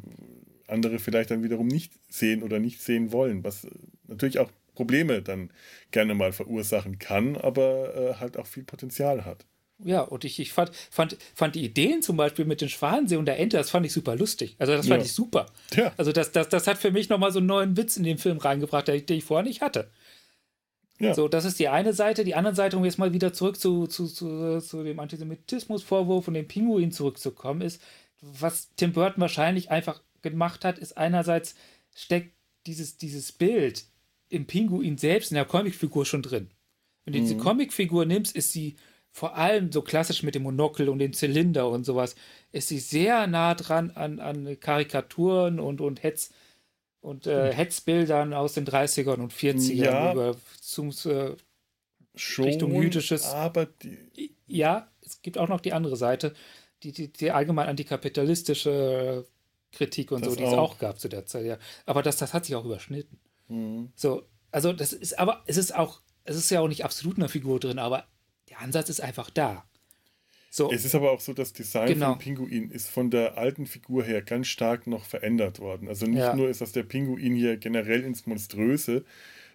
andere vielleicht dann wiederum nicht sehen oder nicht sehen wollen, was natürlich auch Probleme dann gerne mal verursachen kann, aber äh, halt auch viel Potenzial hat. Ja, und ich, ich fand, fand, fand die Ideen zum Beispiel mit dem Schwanensee und der Ente, das fand ich super lustig. Also das fand ja. ich super. Ja. Also das, das, das hat für mich nochmal so einen neuen Witz in den Film reingebracht, den ich vorher nicht hatte. Ja. So, das ist die eine Seite. Die andere Seite, um jetzt mal wieder zurück zu, zu, zu, zu dem Antisemitismusvorwurf und dem Pinguin zurückzukommen, ist, was Tim Burton wahrscheinlich einfach gemacht hat, ist einerseits steckt dieses, dieses Bild im Pinguin selbst in der Comicfigur schon drin. Wenn du mhm. diese Comicfigur nimmst, ist sie vor allem so klassisch mit dem Monokel und dem Zylinder und sowas, ist sie sehr nah dran an, an Karikaturen und, und Hetz, und äh, Hetzbildern aus den 30ern und 40ern Ja. über zum, äh, Schon, Richtung Jüdisches. aber die, ja, es gibt auch noch die andere Seite, die, die, die allgemein antikapitalistische Kritik und Das so, die es auch. auch gab zu der Zeit, ja. Aber das, das hat sich auch überschnitten. Mhm. So, also das ist aber, es ist auch, es ist ja auch nicht absolut eine Figur drin, aber der Ansatz ist einfach da. So, Es ist aber auch so, das Design Genau. vom Pinguin ist von der alten Figur her ganz stark noch verändert worden. Also nicht Ja. nur ist, dass der Pinguin hier generell ins Monströse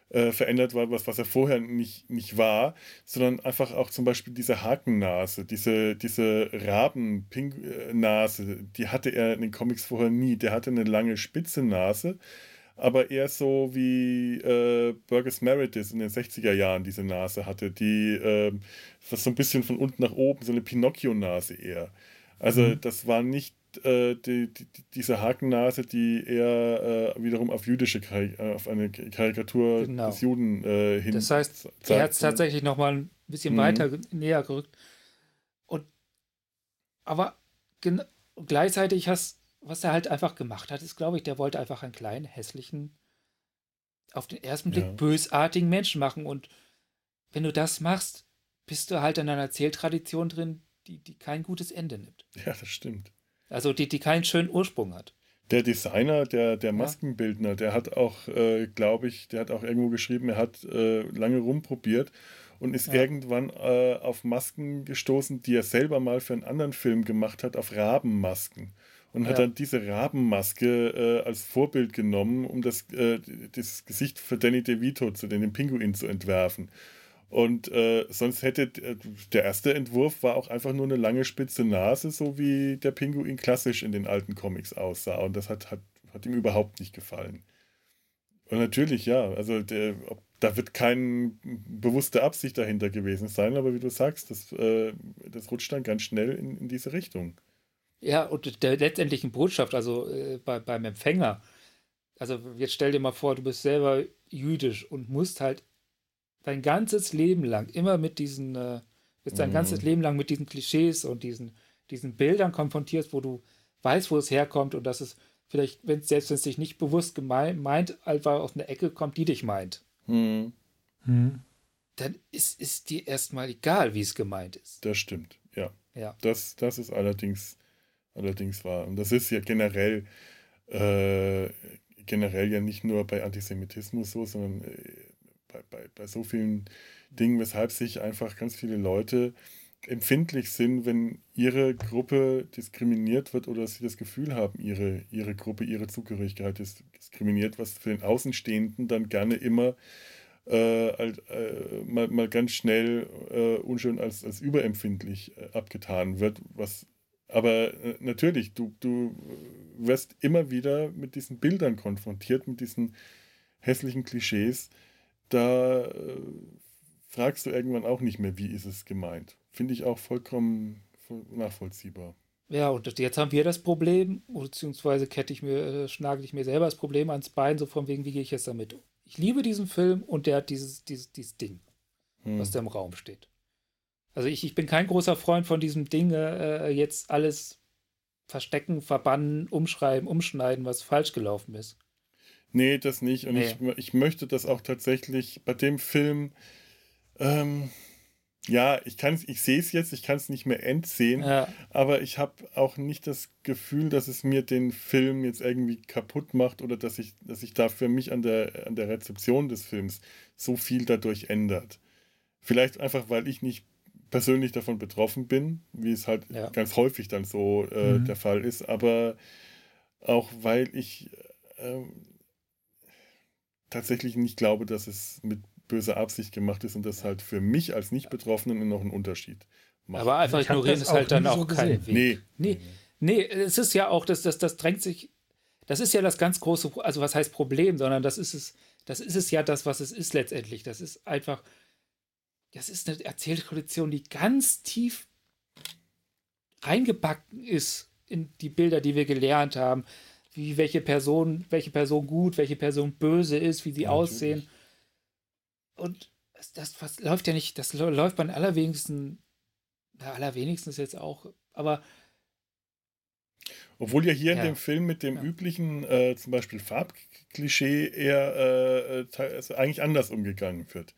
äh, verändert war, was, was er vorher nicht, nicht war, sondern einfach auch zum Beispiel diese Hakennase, diese, diese Rabennase, die hatte er in den Comics vorher nie. Der hatte eine lange spitze Nase, aber eher so wie äh, Burgess Meredith in den 60er Jahren diese Nase hatte, die äh, was so ein bisschen von unten nach oben, so eine Pinocchio-Nase eher. Also Mhm. das war nicht äh, die, die, die- diese Hakennase, die eher äh, wiederum auf jüdische Kari- äh, auf eine Karikatur Genau. des Juden äh, hin. das heißt, er hat es ne? tatsächlich noch mal ein bisschen Mhm. weiter näher gerückt. Und aber gleichzeitig hast, was er halt einfach gemacht hat, ist, glaube ich, der wollte einfach einen kleinen, hässlichen, auf den ersten Blick Ja. bösartigen Menschen machen. Und wenn du das machst, bist du halt in einer Erzähltradition drin, die, die kein gutes Ende nimmt. Ja, das stimmt. Also die, die keinen schönen Ursprung hat. Der Designer, der, der Maskenbildner, der hat auch, äh, glaube ich, der hat auch irgendwo geschrieben, er hat äh, lange rumprobiert und ist Ja. irgendwann äh, auf Masken gestoßen, die er selber mal für einen anderen Film gemacht hat, auf Rabenmasken. Und hat Ja. dann diese Rabenmaske äh, als Vorbild genommen, um das, äh, das Gesicht für Danny DeVito, zu den, den Pinguin zu entwerfen. Und äh, sonst hätte äh, der erste Entwurf war auch einfach nur eine lange spitze Nase, so wie der Pinguin klassisch in den alten Comics aussah. Und das hat, hat, hat ihm überhaupt nicht gefallen. Und natürlich, ja, also der, ob, da wird keine bewusste Absicht dahinter gewesen sein, aber wie du sagst, das, äh, das rutscht dann ganz schnell in, in diese Richtung. Ja, und der letztendlichen Botschaft, also äh, bei, beim Empfänger, also jetzt stell dir mal vor, du bist selber jüdisch und musst halt dein ganzes Leben lang immer mit diesen, äh, bist dein Mhm. ganzes Leben lang mit diesen Klischees und diesen, diesen Bildern konfrontiert, wo du weißt, wo es herkommt und dass es vielleicht, wenn selbst wenn es dich nicht bewusst gemeint, meint, einfach aus einer Ecke kommt, die dich meint, Hm, Hm. dann ist, ist dir erstmal egal, wie es gemeint ist. das stimmt, ja. Ja. Das, das ist allerdings, allerdings wahr. Und das ist ja generell, äh, generell ja nicht nur bei Antisemitismus so, sondern äh, bei, bei, bei so vielen Dingen, weshalb sich einfach ganz viele Leute empfindlich sind, wenn ihre Gruppe diskriminiert wird oder sie das Gefühl haben, ihre, ihre Gruppe, ihre Zugehörigkeit ist diskriminiert, was für den Außenstehenden dann gerne immer äh, äh, mal, mal ganz schnell äh, unschön als, als überempfindlich äh, abgetan wird. Was, aber äh, natürlich, du, du wirst immer wieder mit diesen Bildern konfrontiert, mit diesen hässlichen Klischees. Da äh, fragst du irgendwann auch nicht mehr, wie ist es gemeint. Finde ich auch vollkommen voll nachvollziehbar. Ja, und jetzt haben wir das Problem, beziehungsweise kette ich mir, äh, schnagel ich mir selber das Problem ans Bein, so von wegen, wie gehe ich jetzt damit um? Ich liebe diesen Film und der hat dieses, dieses, dieses Ding, Hm. was da im Raum steht. Also ich, ich bin kein großer Freund von diesem Ding, äh, jetzt alles verstecken, verbannen, umschreiben, umschneiden, was falsch gelaufen ist. Nee, das nicht. Und Nee. ich, ich möchte das auch tatsächlich bei dem Film. Ähm, ja, ich kann ich sehe es jetzt, ich kann es nicht mehr entsehen, Ja, aber ich habe auch nicht das Gefühl, dass es mir den Film jetzt irgendwie kaputt macht oder dass ich, dass sich da für mich an der, an der Rezeption des Films so viel dadurch ändert. Vielleicht einfach, weil ich nicht persönlich davon betroffen bin, wie es halt Ja. ganz häufig dann so äh, Mhm. der Fall ist, aber auch weil ich ähm, tatsächlich nicht glaube, dass es mit böser Absicht gemacht ist und das halt für mich als Nicht-Betroffenen noch einen Unterschied macht. aber einfach Ich ignorieren ist halt dann auch so kein gesehen. Weg. nee, Nee, nee, es ist ja auch, das, das, das drängt sich, das ist ja das ganz große, also was heißt Problem, sondern das ist es, das ist es ja das, was es ist letztendlich. Das ist einfach, das ist eine Erzähltradition, die ganz tief reingebacken ist in die Bilder, die wir gelernt haben, wie welche Person, welche Person gut, welche Person böse ist, wie sie Ja, aussehen. Und das, das was läuft ja nicht, das läuft beim allerwenigsten, na, allerwenigsten ist jetzt auch, aber Obwohl ja hier Ja. in dem Film mit dem Ja. üblichen, äh, zum Beispiel Farbklischee, eher äh, äh, eigentlich anders umgegangen wird.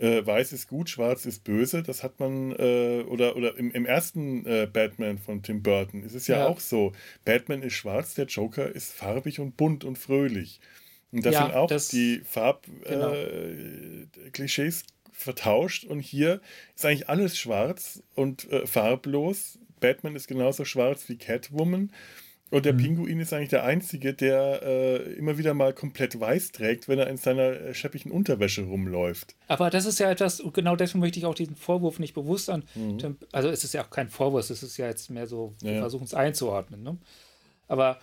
Äh, Weiß ist gut, schwarz ist böse. Das hat man, äh, oder, oder im, im ersten äh, Batman von Tim Burton ist es ja, Ja. auch so. Batman ist schwarz, der Joker ist farbig und bunt und fröhlich. Und das Ja, sind auch das- die genau. Farb-Klischees vertauscht. Und hier ist eigentlich alles schwarz und äh, farblos. Batman ist genauso schwarz wie Catwoman. Und der Mhm. Pinguin ist eigentlich der Einzige, der äh, immer wieder mal komplett weiß trägt, wenn er in seiner äh, scheppigen Unterwäsche rumläuft. Aber das ist ja etwas, und genau deswegen möchte ich auch diesen Vorwurf nicht bewusst an. Tim- Also es ist ja auch kein Vorwurf, es ist ja jetzt mehr so, wir Ja, versuchen es einzuordnen. Ne? Aber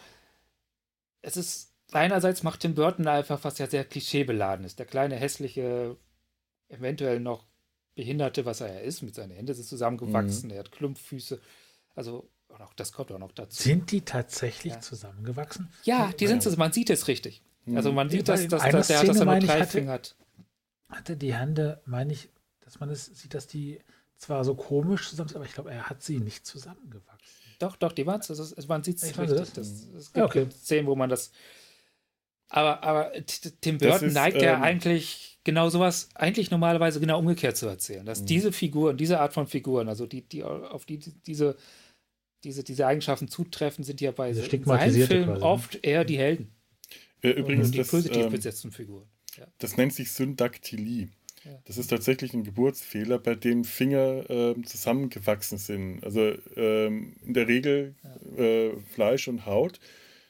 es ist, einerseits macht Tim Burton einfach was ja sehr klischeebeladen ist. Der kleine, hässliche, eventuell noch Behinderte, was er ja ist, mit seinen Händen sind zusammengewachsen, er hat Klumpfüße. Also und auch das kommt auch noch dazu. Sind die tatsächlich Ja. zusammengewachsen? Ja, die sind es, man sieht es richtig. Also man sieht, dass, dass, dass, der, dass er nur drei hatte- Finger hat. Hatte die Hände, meine ich, dass man es sieht, dass die zwar so komisch zusammen sind, aber ich glaube, er hat sie nicht zusammengewachsen. Doch, doch, die waren es. Man sieht es richtig. das. Das, es gibt Ja, okay. Szenen, wo man das. Aber, aber Tim Burton ist, neigt ja ähm, eigentlich genau sowas, eigentlich normalerweise genau umgekehrt zu erzählen. Dass Mhm. diese Figuren, diese Art von Figuren, also die, die auf die diese, diese, diese Eigenschaften zutreffen, sind ja bei seinen Filmen ne? oft eher die Helden. Äh, übrigens, die das, positiv ähm, besetzten Figuren. Ja. das nennt sich Syndaktylie. Ja. Das ist tatsächlich ein Geburtsfehler, bei dem Finger ähm, zusammengewachsen sind. Also ähm, in der Regel äh, Fleisch und Haut,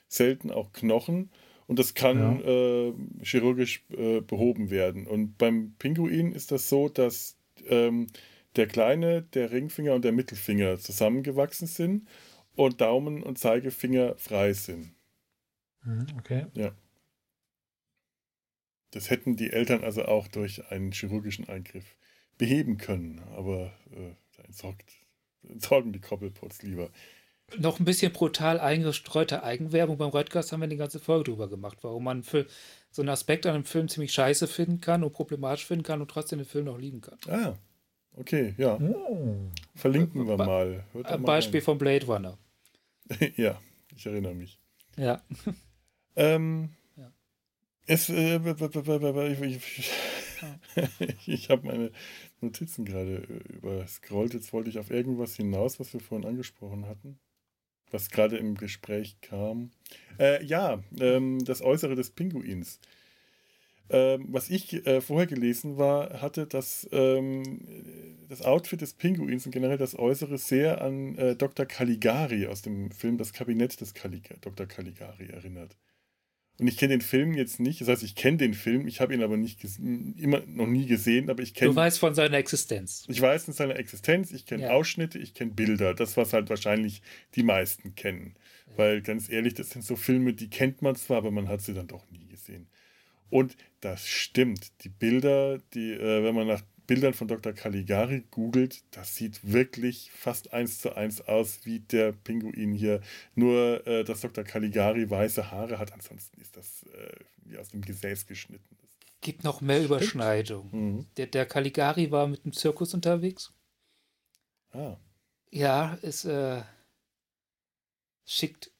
selten auch Knochen. Und das kann äh, chirurgisch äh, behoben werden. Und beim Pinguin ist das so, dass ähm, der kleine, der Ringfinger und der Mittelfinger zusammengewachsen sind und Daumen und Zeigefinger frei sind. Mhm, Okay. Das hätten die Eltern also auch durch einen chirurgischen Eingriff beheben können, aber äh, da entsorgt, entsorgen die Koppelpots lieber. Noch ein bisschen brutal eingestreute Eigenwerbung beim Redcast haben wir die ganze Folge drüber gemacht, warum man für so einen Aspekt an einem Film ziemlich scheiße finden kann und problematisch finden kann und trotzdem den Film noch lieben kann. Ah, okay, ja. Oh. Verlinken wir mal. Ein mal Beispiel von Blade Runner. <laughs> ja, ich erinnere mich. Ja. Ähm, Ja. Es, äh, ich <laughs> habe meine Notizen gerade äh, überscrollt. Jetzt wollte ich auf irgendwas hinaus, was wir vorhin angesprochen hatten. Was gerade im Gespräch kam. Äh, ja, ähm, das Äußere des Pinguins. Ähm, was ich äh, vorher gelesen war, hatte das, ähm, das Outfit des Pinguins und generell das Äußere sehr an äh, Dr. Caligari aus dem Film Das Kabinett des Calig Dr. Caligari erinnert. Und ich kenne den Film jetzt nicht, das heißt, ich kenne den Film, ich habe ihn aber nicht immer noch nie gesehen, aber ich Du kenne weißt von seiner Existenz. ich weiß in seiner Existenz, ich kenne Ja. Ausschnitte, ich kenne Bilder. Das, was halt wahrscheinlich die meisten kennen. Weil ganz ehrlich, das sind so Filme, die kennt man zwar, aber man hat sie dann doch nie gesehen. Und das stimmt. Die Bilder, die, äh, wenn man nach Bildern von Dr. Caligari googelt, das sieht wirklich fast eins zu eins aus wie der Pinguin hier. Nur, äh, dass Dr. Caligari weiße Haare hat, ansonsten ist das äh, wie aus dem Gesäß geschnitten. Gibt noch mehr Überschneidung. Mhm. Der, der Caligari war mit dem Zirkus unterwegs. Ah. Ja, es äh, schickt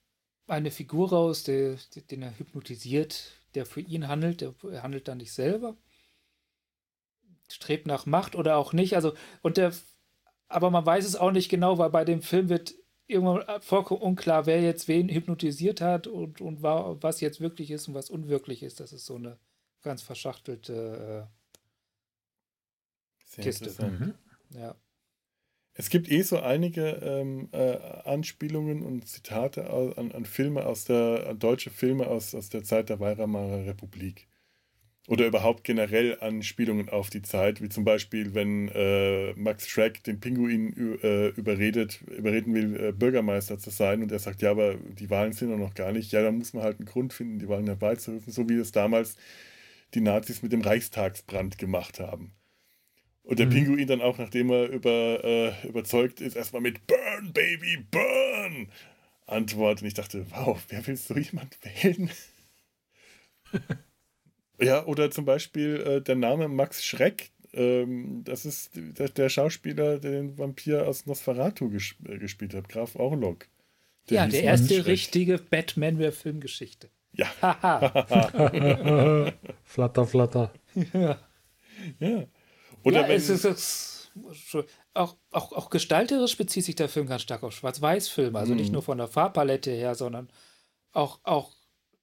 eine Figur raus, der, den er hypnotisiert, der für ihn handelt. Der, er handelt dann nicht selber. Strebt nach Macht oder auch nicht. Also, und der, aber man weiß es auch nicht genau, weil bei dem Film wird irgendwann vollkommen unklar, wer jetzt wen hypnotisiert hat und, und war, was jetzt wirklich ist und was unwirklich ist. Das ist so eine ganz verschachtelte, Sehr Kiste. Mhm. äh, ja. Es gibt eh so einige ähm, äh, Anspielungen und Zitate an, an Filme aus der, deutsche Filme aus, aus der Zeit der Weimarer Republik. Oder überhaupt generell Anspielungen auf die Zeit, wie zum Beispiel, wenn äh, Max Schreck den Pinguin äh, überredet, überreden will, äh, Bürgermeister zu sein und er sagt, ja, aber die Wahlen sind noch gar nicht. Ja, dann muss man halt einen Grund finden, die Wahlen herbeizurufen, so wie es damals die Nazis mit dem Reichstagsbrand gemacht haben. Und der Mhm. Pinguin dann auch, nachdem er über, äh, überzeugt ist, erstmal mit Burn, Baby, Burn antwortet. Und ich dachte, wow, wer will so jemand <laughs> wählen? ja, oder zum Beispiel äh, der Name Max Schreck. Ähm, das ist der, der Schauspieler, der den Vampir aus Nosferatu ges äh, gespielt hat, Graf Orlok. Der ja, der erste richtige Batman der Filmgeschichte. Ja. <laughs> <laughs> flatter, flatter. Ja. ja. Oder ja, wenn es ist, es auch, auch, auch gestalterisch bezieht sich der Film ganz stark auf Schwarz-Weiß-Filme. Also mhm. nicht nur von der Farbpalette her, sondern auch, auch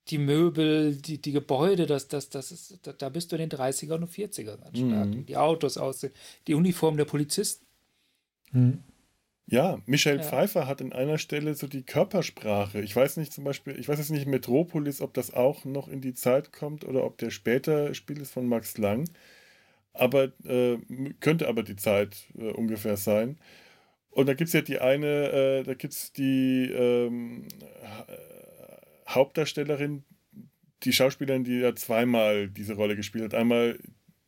die Möbel, die, die Gebäude, das, das, das ist, da, bist du in den 30ern und 40ern ganz stark. Mhm. Die Autos aussehen, die Uniform der Polizisten. Mhm. Ja, Michelle ja. Pfeiffer hat an einer Stelle so die Körpersprache. Ich weiß nicht zum Beispiel, ich weiß jetzt nicht Metropolis, ob das auch noch in die Zeit kommt oder ob der später Spiel ist von Max Lang. Aber äh, könnte aber die Zeit äh, ungefähr sein. Und da gibt es ja die eine, äh, da gibt es die ähm, Hauptdarstellerin, die Schauspielerin, die ja zweimal diese Rolle gespielt hat. Einmal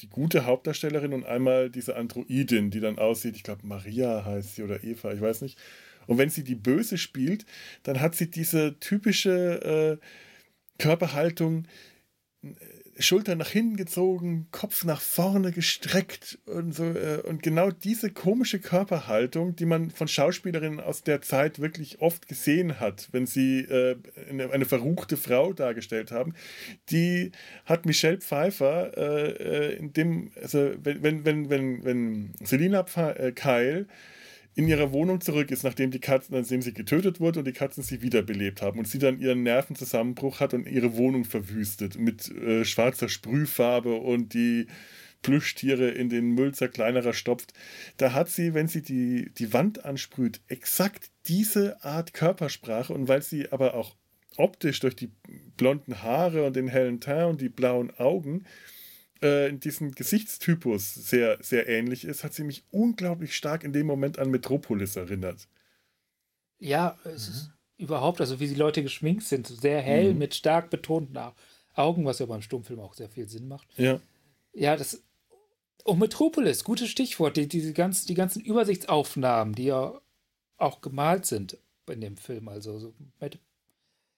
die gute Hauptdarstellerin und einmal diese Androidin, die dann aussieht, ich glaube Maria heißt sie oder Eva, ich weiß nicht. Und wenn sie die Böse spielt, dann hat sie diese typische äh, Körperhaltung, Schultern nach hinten gezogen, Kopf nach vorne gestreckt und so. Äh, und genau diese komische Körperhaltung, die man von Schauspielerinnen aus der Zeit wirklich oft gesehen hat, wenn sie äh, eine, verruchte Frau dargestellt haben, die hat Michelle Pfeiffer äh, in dem, also wenn, wenn, wenn, wenn, Selina äh, Keil in ihrer Wohnung zurück ist, nachdem die Katzen, nachdem sie getötet wurde und die Katzen sie wiederbelebt haben und sie dann ihren Nervenzusammenbruch hat und ihre Wohnung verwüstet mit äh, schwarzer Sprühfarbe und die Plüschtiere in den Müll zerkleinerer stopft. Da hat sie, wenn sie die, die Wand ansprüht, exakt diese Art Körpersprache und weil sie aber auch optisch durch die blonden Haare und den hellen Teint und die blauen Augen äh, in diesem Gesichtstypus sehr, sehr ähnlich ist, hat sie mich unglaublich stark in dem Moment an Metropolis erinnert. Ja, es mhm. ist überhaupt, also wie die Leute geschminkt sind, sehr hell mhm. mit stark betonten Augen, was ja beim Stummfilm auch sehr viel Sinn macht. Ja. Ja, das. Und oh, Metropolis, gutes Stichwort. Die, diese ganz, die ganzen Übersichtsaufnahmen, die ja auch gemalt sind in dem Film, also so mit,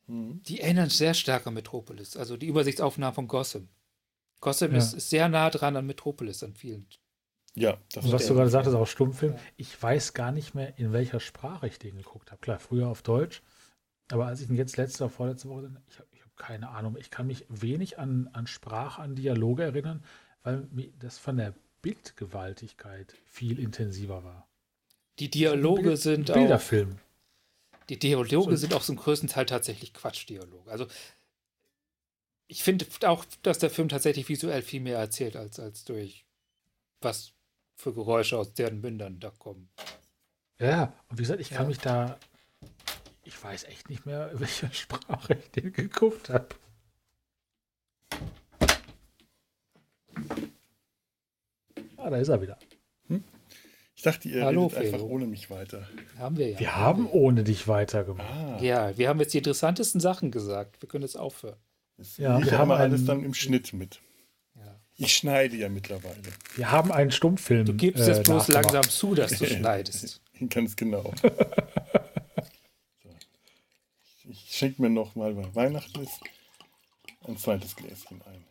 mhm. die erinnern sehr stark an Metropolis. Also die Übersichtsaufnahmen von Gotham. Gotham ja. ist, ist, sehr nah dran an Metropolis, an vielen. Ja, das Und was du gerade sagtest, auch Stummfilm. Ich weiß gar nicht mehr, in welcher Sprache ich den geguckt habe. Klar, früher auf Deutsch. Aber als ich ihn jetzt letzte oder vorletzte Woche, ich habe hab keine Ahnung. Ich kann mich wenig an, an Sprache, an Dialoge erinnern, weil das von der Bildgewaltigkeit viel intensiver war. Die Dialoge Bild, sind Bilderfilm. auch. Die Dialoge so. sind auch zum größten Teil tatsächlich Quatschdialoge. Also ich finde auch, dass der Film tatsächlich visuell viel mehr erzählt, als, als durch was für Geräusche aus deren Mündern da kommen. Ja, und wie gesagt, ich kann ja. mich da. Ich weiß echt nicht mehr, <laughs> welche Sprache ich den geguckt habe. Ah, da ist er wieder. Hm? Ich dachte, ihr Hallo, redet einfach ohne mich weiter. Haben wir ja. Wir haben ohne dich weitergemacht. Ah. Ja, wir haben jetzt die interessantesten Sachen gesagt. Wir können jetzt aufhören. Das ja, wir haben alles dann im Schnitt mit. Ja. Ich schneide ja mittlerweile. Wir haben einen Stummfilm. Du gibst äh, es bloß langsam zu, dass du <laughs> schneidest. Ganz genau. <laughs> so. Ich schenke mir noch mal, weil Weihnachten ist, ein zweites Gläschen ein.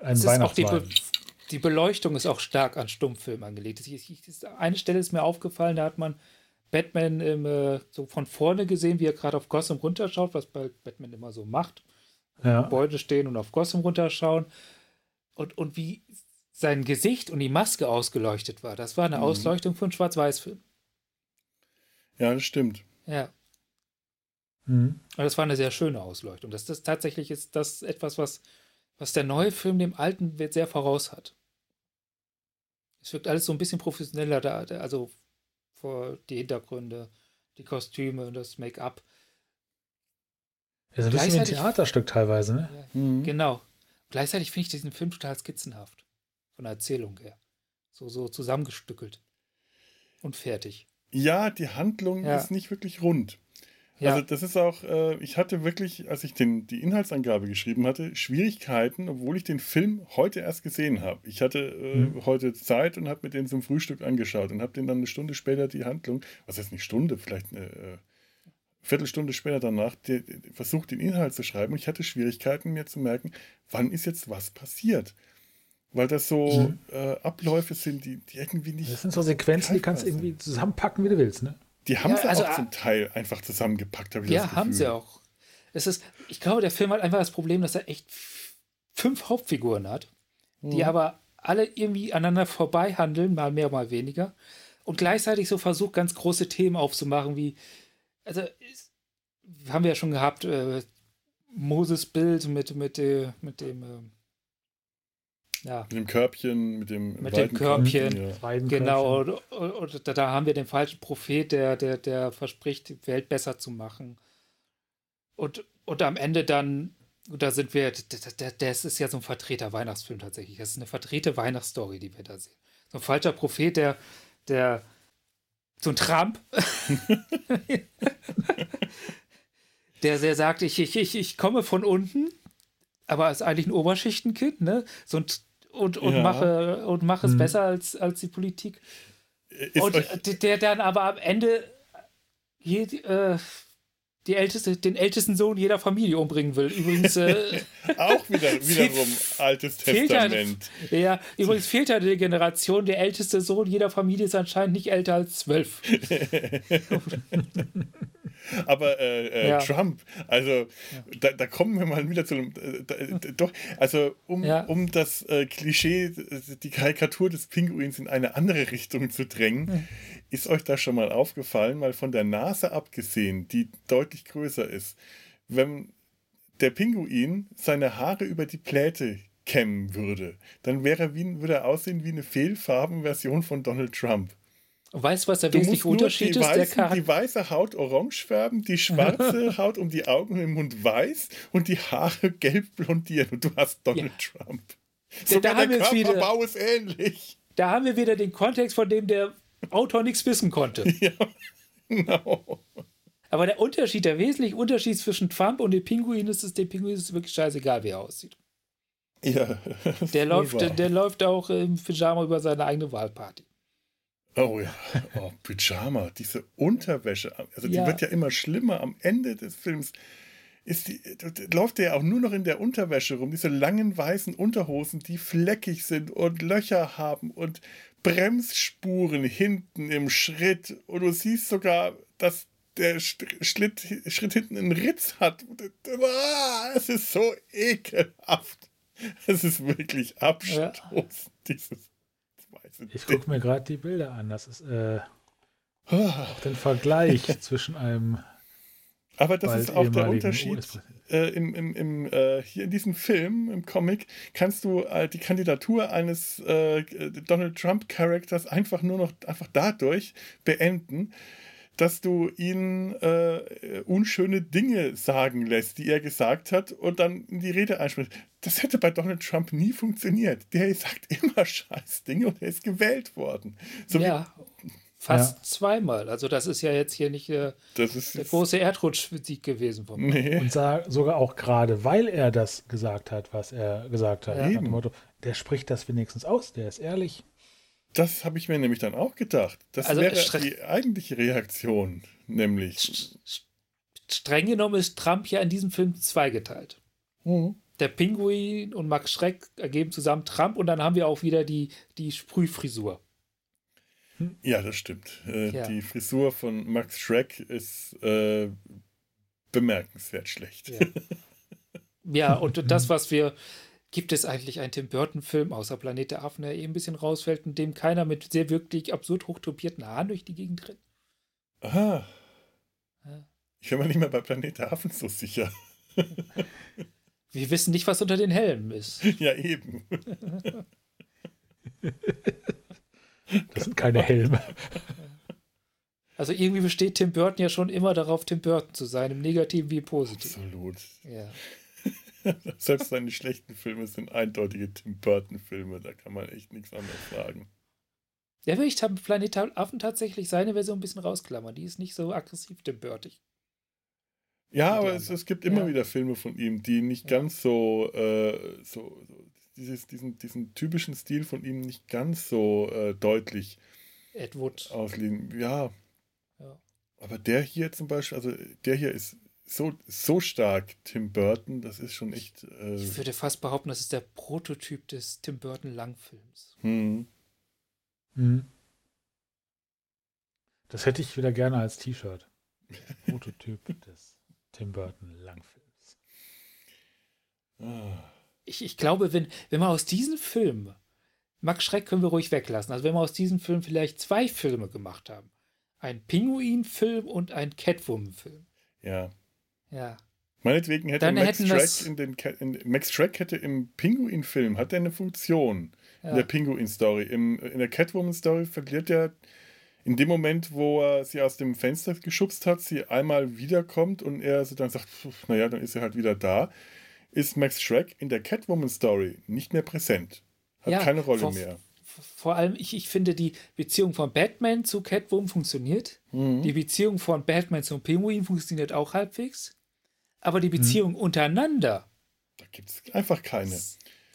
Ein Weihnachtswein. Die, Beleuchtung ist auch stark an Stummfilm angelegt. eine Stelle ist mir aufgefallen, da hat man Batman im, äh, so von vorne gesehen, wie er gerade auf Gotham runterschaut, was Batman immer so macht ja. Gebäude stehen und auf Gotham runterschauen. Und, und wie sein Gesicht und die Maske ausgeleuchtet war. Das war eine mhm. Ausleuchtung von Schwarz-Weiß-Film. Ja, das stimmt. Ja. Mhm. Und das war eine sehr schöne Ausleuchtung. Das, das tatsächlich ist das etwas, was, was der neue Film dem alten sehr voraus hat. Es wirkt alles so ein bisschen professioneller da, also vor die Hintergründe, die Kostüme und das Make-up. Ja, so ein bisschen wie ein Theaterstück teilweise, ne? Ja, mhm. Genau. Gleichzeitig finde ich diesen Film total skizzenhaft. Von der Erzählung her. So, so zusammengestückelt. Und fertig. Ja, die Handlung ja. ist nicht wirklich rund. Ja. Also das ist auch, äh, ich hatte wirklich, als ich den, die Inhaltsangabe geschrieben hatte, Schwierigkeiten, obwohl ich den Film heute erst gesehen habe. Ich hatte äh, mhm. heute Zeit und habe mir den zum Frühstück angeschaut und habe den dann eine Stunde später die Handlung, was heißt nicht Stunde, vielleicht eine, äh, Viertelstunde später danach die, die, versucht, den Inhalt zu schreiben. Und ich hatte Schwierigkeiten, mir zu merken, wann ist jetzt was passiert. Weil das so mhm. äh, Abläufe sind, die, die irgendwie nicht. Das sind so Sequenzen, die kannst du irgendwie zusammenpacken, wie du willst, ne? Die haben Ja, sie also, auch zum Teil einfach zusammengepackt, habe ich das Ja, haben sie auch. Es ist, ich glaube, der Film hat einfach das Problem, dass er echt fünf Hauptfiguren hat, die Mhm. aber alle irgendwie aneinander vorbei handeln, mal mehr, mal weniger. Und gleichzeitig so versucht, ganz große Themen aufzumachen, wie, also, haben wir ja schon gehabt, äh, Moses Bild mit, mit, äh, mit dem, ähm, ja, Mit dem Körbchen, mit dem Mit dem Körbchen. Ja. Weiden Genau, Körbchen. und, und, und da, haben wir den falschen Prophet, der, der, der verspricht, die Welt besser zu machen. Und, und am Ende dann, und da sind wir, das ist ja so ein Vertreter-Weihnachtsfilm tatsächlich. Das ist eine vertrete Weihnachtsstory, die wir da sehen. So ein falscher Prophet, der, der, so ein Trump, <laughs> <laughs> der, der sagt, ich, ich, ich, ich komme von unten, aber ist eigentlich ein Oberschichtenkind, ne? So ein, und, und Ja. mache, und mache es Mhm. besser als, als die Politik. Ist Und der dann aber am Ende je, äh, die älteste, den ältesten Sohn jeder Familie umbringen will. Übrigens, äh, <laughs> auch wieder, <laughs> wiederum altes ja- Testament. ja, übrigens fehlt ja eine Generation. Der älteste Sohn jeder Familie ist anscheinend nicht älter als zwölf. <laughs> Aber äh, äh, Ja. Trump, also da, da kommen wir mal wieder zu einem. Äh, doch, also um, Ja. um das äh, Klischee, die Karikatur des Pinguins in eine andere Richtung zu drängen, ist euch das schon mal aufgefallen, mal von der Nase abgesehen, die deutlich größer ist, wenn der Pinguin seine Haare über die Pläte kämmen würde, dann wäre wie, würde er aussehen wie eine Fehlfarbenversion von Donald Trump. Weißt du, was der wesentliche Unterschied ist? Der weißen, Charakter. die weiße Haut orange färben, die schwarze <laughs> Haut um die Augen und den Mund weiß und die Haare gelb blondieren und du hast Donald Trump. Sogar da haben der wir es wieder. Körperbau ist ähnlich. Da haben wir wieder den Kontext, von dem der Autor nichts wissen konnte. <laughs> Ja, genau. Aber der Unterschied, der wesentliche Unterschied zwischen Trump und dem Pinguin ist, dass dem Pinguin ist es wirklich scheißegal, wie er aussieht. Ja, Der <laughs> läuft, der, der läuft auch im Pyjama über seine eigene Wahlparty. Oh ja, oh, Pyjama, diese Unterwäsche, also die Ja. wird ja immer schlimmer. Am Ende des Films ist die, läuft der ja auch nur noch in der Unterwäsche rum, diese langen weißen Unterhosen, die fleckig sind und Löcher haben und Bremsspuren hinten im Schritt. Und du siehst sogar, dass der Schlitt, Schritt hinten einen Ritz hat. Ah, es ist so ekelhaft. Es ist wirklich abstoßend, dieses weiße Ich gucke mir gerade die Bilder an. Das ist äh, Ah. auch den Vergleich <laughs> zwischen einem Aber das ist auch der Unterschied. Äh, im, im, im, äh, hier in diesem Film, im Comic, kannst du äh, die Kandidatur eines äh, Donald Trump-Charakters einfach nur noch einfach dadurch beenden, dass du ihn äh, unschöne Dinge sagen lässt, die er gesagt hat, und dann in die Rede einsprichst. Das hätte bei Donald Trump nie funktioniert. Der sagt immer <laughs> scheiß Dinge und er ist gewählt worden. So ja, fast zweimal. Also das ist ja jetzt hier nicht äh, das ist der große Erdrutschsieg gewesen vom nee. Und sogar auch gerade, weil er das gesagt hat, was er gesagt hat. Ja. Nach Eben. dem Motto, der spricht das wenigstens aus, der ist ehrlich. Das habe ich mir nämlich dann auch gedacht. Das Also, wäre die eigentliche Reaktion, nämlich. St- st- Streng genommen ist Trump ja in diesem Film zweigeteilt. Mhm. Der Pinguin und Max Schreck ergeben zusammen Trump und dann haben wir auch wieder die, die Sprühfrisur. Ja, das stimmt. Äh, Ja. Die Frisur von Max Schreck ist äh, bemerkenswert schlecht. Ja. Ja, und <laughs> das, was wir. Gibt es eigentlich einen Tim Burton-Film, außer Planet der Affen, der eh ein bisschen rausfällt, in dem keiner mit sehr wirklich absurd hochtopierten Haaren durch die Gegend rennt? Aha. Ja. Ich bin mir nicht mehr bei Planet der Affen so sicher. <laughs> Wir wissen nicht, was unter den Helmen ist. <laughs> ja, eben. <laughs> Das sind keine Helme. Also irgendwie besteht Tim Burton ja schon immer darauf, Tim Burton zu sein, im Negativen wie im Positiven. Absolut. Ja. <laughs> Selbst seine schlechten Filme sind eindeutige Tim Burton-Filme. Da kann man echt nichts anderes sagen. Ja, will ich Planet Affen tatsächlich seine Version ein bisschen rausklammern. Die ist nicht so aggressiv Tim Burtig. Ja, aber es, es gibt immer Ja. wieder Filme von ihm, die nicht Ja. ganz so, äh, so, so dieses, diesen, diesen typischen Stil von ihm nicht ganz so äh, deutlich Ed Wood. auslegen. Ja, Ja. aber der hier zum Beispiel, also der hier ist so, so stark Tim Burton, das ist schon echt. Äh, Ich würde fast behaupten, das ist der Prototyp des Tim Burton Langfilms. hm. Hm. Das hätte ich wieder gerne als T-Shirt. <laughs> Prototyp des Tim Burton Langfilms. Ah. Ich, ich glaube, wenn, wenn man aus diesen Filmen, Max Schreck können wir ruhig weglassen, also wenn wir aus diesem Film vielleicht zwei Filme gemacht haben, ein Pinguin-Film und ein Catwoman-Film. Ja. Ja. Meinetwegen hätte Max Schreck in den in, Max Schreck hätte im Pinguin-Film hat er eine Funktion ja. in der Pinguin-Story. In der Catwoman-Story verliert er in dem Moment, wo er sie aus dem Fenster geschubst hat, sie einmal wiederkommt und er so dann sagt, naja, dann ist er halt wieder da, ist Max Schreck in der Catwoman-Story nicht mehr präsent. Hat ja, keine Rolle vor, mehr. Vor allem, ich, ich finde, die Beziehung von Batman zu Catwoman funktioniert. Mhm. Die Beziehung von Batman zum Pinguin funktioniert auch halbwegs. Aber die Beziehung mhm. untereinander. Da gibt es einfach keine.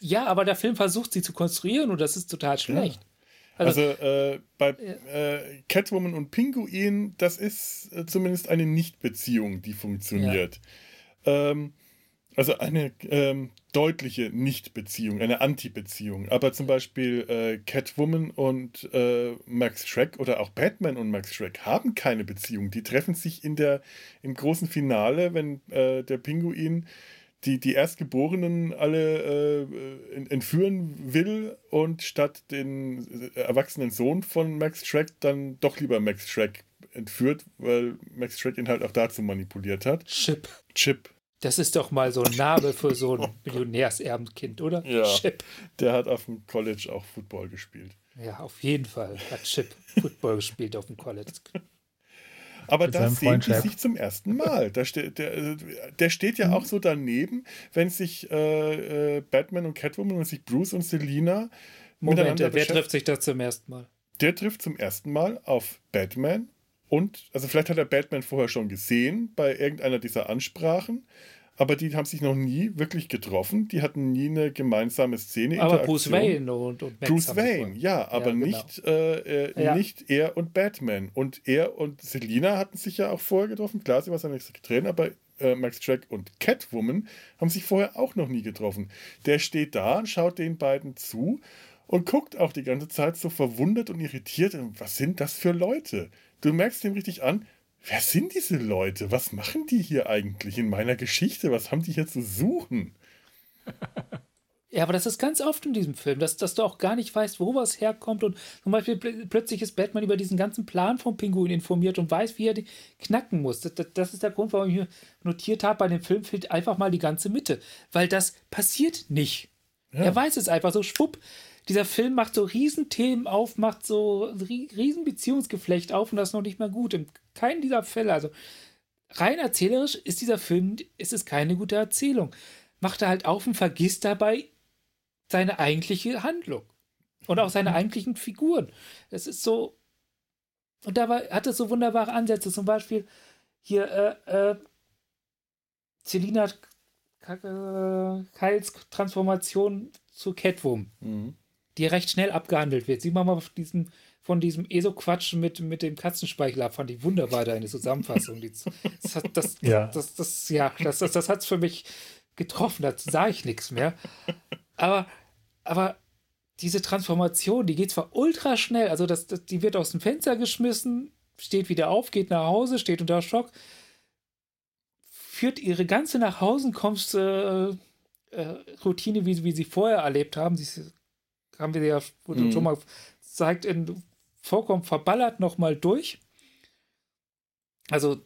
Ja, aber der Film versucht sie zu konstruieren und das ist total schlecht. Ja. Also, also äh, bei äh, Catwoman und Pinguin, das ist äh, zumindest eine Nicht-Beziehung, die funktioniert. Ja. Ähm, also eine ähm, deutliche Nicht-Beziehung, eine Anti-Beziehung. Aber zum Beispiel äh, Catwoman und äh, Max Schreck oder auch Batman und Max Schreck haben keine Beziehung. Die treffen sich in der, im großen Finale, wenn äh, der Pinguin die, die Erstgeborenen alle äh, entführen will und statt den äh, erwachsenen Sohn von Max Schreck dann doch lieber Max Schreck entführt, weil Max Schreck ihn halt auch dazu manipuliert hat. Chip. Chip. Das ist doch mal so ein Name für so ein <laughs> Millionärserbenkind, oder? Ja. Chip. Der hat auf dem College auch Football gespielt. Ja, auf jeden Fall hat Chip <laughs> Football gespielt auf dem College. Aber da sehen die sich zum ersten Mal. Da steht, der, der steht ja mhm. auch so daneben, wenn sich äh, äh, Batman und Catwoman und sich Bruce und Selina Moment, wer trifft sich da zum ersten Mal? Der trifft zum ersten Mal auf Batman und, also vielleicht hat er Batman vorher schon gesehen bei irgendeiner dieser Ansprachen aber die haben sich noch nie wirklich getroffen. Die hatten nie eine gemeinsame Szene. Aber Bruce Wayne und, und Max Bruce Wayne, ja, aber ja, genau. nicht, äh, äh, ja. nicht er und Batman. Und er und Selina hatten sich ja auch vorher getroffen. Klar, sie war seine Sekretärin, aber äh, Max Track und Catwoman haben sich vorher auch noch nie getroffen. Der steht da und schaut den beiden zu und guckt auch die ganze Zeit so verwundert und irritiert. Was sind das für Leute? Du merkst ihm richtig an, Wer sind diese Leute? Was machen die hier eigentlich in meiner Geschichte? Was haben die hier zu suchen? Ja, aber das ist ganz oft in diesem Film, dass, dass du auch gar nicht weißt, wo was herkommt. Und zum Beispiel plötzlich ist Batman über diesen ganzen Plan vom Pinguin informiert und weiß, wie er den knacken muss. Das, das, das ist der Grund, warum ich mir notiert habe, bei dem Film fehlt einfach mal die ganze Mitte. Weil das passiert nicht. Ja. Er weiß es einfach so, schwupp dieser Film macht so Riesenthemen auf, macht so Riesenbeziehungsgeflecht auf und das ist noch nicht mal gut. In keinem dieser Fälle, also rein erzählerisch ist dieser Film, ist es keine gute Erzählung. Macht er halt auf und vergisst dabei seine eigentliche Handlung. Und auch seine eigentlichen Figuren. Es ist so. Und da hat es so wunderbare Ansätze. Zum Beispiel hier, äh, äh, Selina Kyles Transformation zu Catwoman. Mhm die recht schnell abgehandelt wird. Sieh mal mal diesen, von diesem ESO-Quatsch mit, mit dem Katzenspeichel ab, fand ich wunderbar da eine Zusammenfassung. das, das, das, <laughs> ja. das, das, ja, das, das, das hat es für mich getroffen, da sah ich nichts mehr. Aber, aber diese Transformation, die geht zwar ultra schnell, also das, das, die wird aus dem Fenster geschmissen, steht wieder auf, geht nach Hause, steht unter Schock, führt ihre ganze nach Hause kommst äh, äh, Routine, wie, wie sie vorher erlebt haben. Sie haben wir ja mhm. schon mal gezeigt, in vollkommen verballert nochmal durch. Also,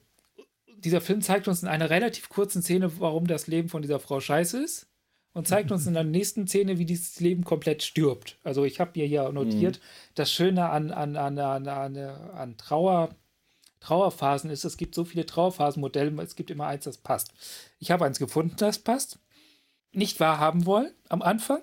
dieser Film zeigt uns in einer relativ kurzen Szene, warum das Leben von dieser Frau scheiße ist. Und zeigt uns in der nächsten Szene, wie dieses Leben komplett stirbt. Also, ich habe mir hier notiert, mhm. das Schöne an, an, an, an, an, an Trauer, Trauerphasen ist, es gibt so viele Trauerphasenmodelle, es gibt immer eins, das passt. Ich habe eins gefunden, das passt. Nicht wahrhaben wollen am Anfang.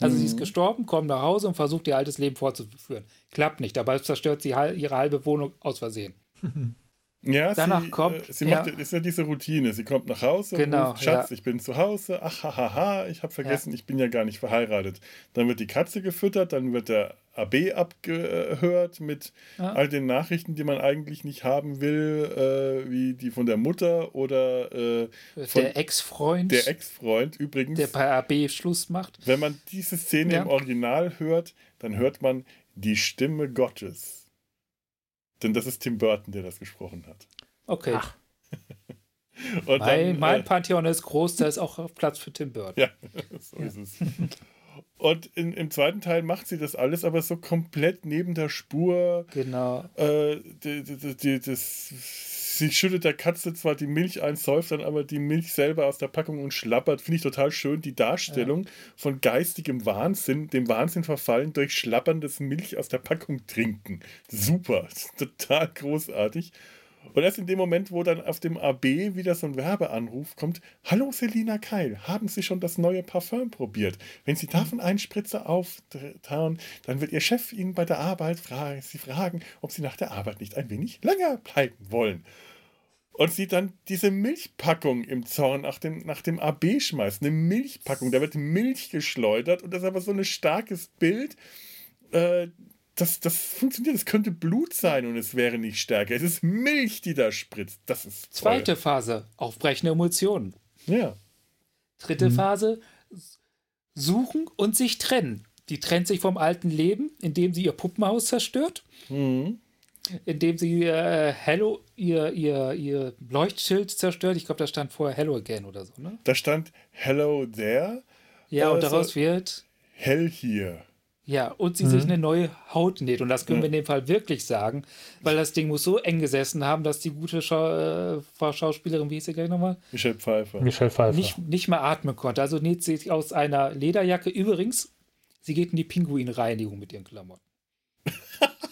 Also mhm. sie ist mhm. gestorben, kommt nach Hause und versucht ihr altes Leben fortzuführen. Klappt nicht, dabei zerstört sie ihre halbe Wohnung aus Versehen. <laughs> Ja, Danach sie, kommt. Äh, sie macht, ja. ist ja diese Routine. Sie kommt nach Hause genau, und ruft, Schatz, ja. ich bin zu Hause. Ach, hahaha, ha, ha, ich habe vergessen, ja. ich bin ja gar nicht verheiratet. Dann wird die Katze gefüttert, dann wird der AB abgehört mit all den Nachrichten, die man eigentlich nicht haben will, äh, wie die von der Mutter oder äh, von der Ex-Freund. Der Ex-Freund übrigens. Der bei AB Schluss macht. Wenn man diese Szene im Original hört, dann hört man die Stimme Gottes Denn das ist Tim Burton, der das gesprochen hat. Okay. Ach. <laughs> Und mein, dann, mein äh, Pantheon ist groß, da ist auch Platz für Tim Burton. Ja, <laughs> so ist es. Und in, im zweiten Teil macht sie das alles, aber so komplett neben der Spur. Genau. Äh, die, die, die, das, sie schüttet der Katze zwar die Milch ein, säuft dann aber die Milch selber aus der Packung und schlappert. Finde ich total schön. Die Darstellung von geistigem Wahnsinn, dem Wahnsinn verfallen durch schlapperndes Milch aus der Packung trinken. Super. <laughs> Total großartig. Und erst in dem Moment, wo dann auf dem AB wieder so ein Werbeanruf kommt: Hallo Selina Keil, haben Sie schon das neue Parfum probiert? Wenn Sie davon einen Spritzer auftauen, dann wird Ihr Chef Ihnen bei der Arbeit fragen, Sie fragen, ob Sie nach der Arbeit nicht ein wenig länger bleiben wollen. Und sie dann diese Milchpackung im Zorn nach dem, nach dem AB schmeißt. Eine Milchpackung, da wird Milch geschleudert und das ist aber so ein starkes Bild. Äh, das, das funktioniert, es könnte Blut sein und es wäre nicht stärker. Es ist Milch, die da spritzt. Das ist. Toll. Zweite Phase, aufbrechende Emotionen. Ja. Dritte Phase, suchen und sich trennen. Die trennt sich vom alten Leben, indem sie ihr Puppenhaus zerstört, Mhm. indem sie äh, Hello, ihr, ihr, ihr Leuchtschild zerstört. Ich glaube, da stand vorher Hello Again oder so, ne? Da stand Hello there, Ja, und Also- daraus wird, Hell here. Ja, und sie sich eine neue Haut näht. Und das können wir in dem Fall wirklich sagen, weil das Ding muss so eng gesessen haben, dass die gute Schau äh, Frau Schauspielerin, wie hieß sie gleich nochmal, Michelle Pfeiffer. Michelle Pfeiffer. nicht, nicht mehr atmen konnte. Also näht sie sich aus einer Lederjacke. Übrigens, sie geht in die Pinguinreinigung mit ihren Klamotten. <laughs>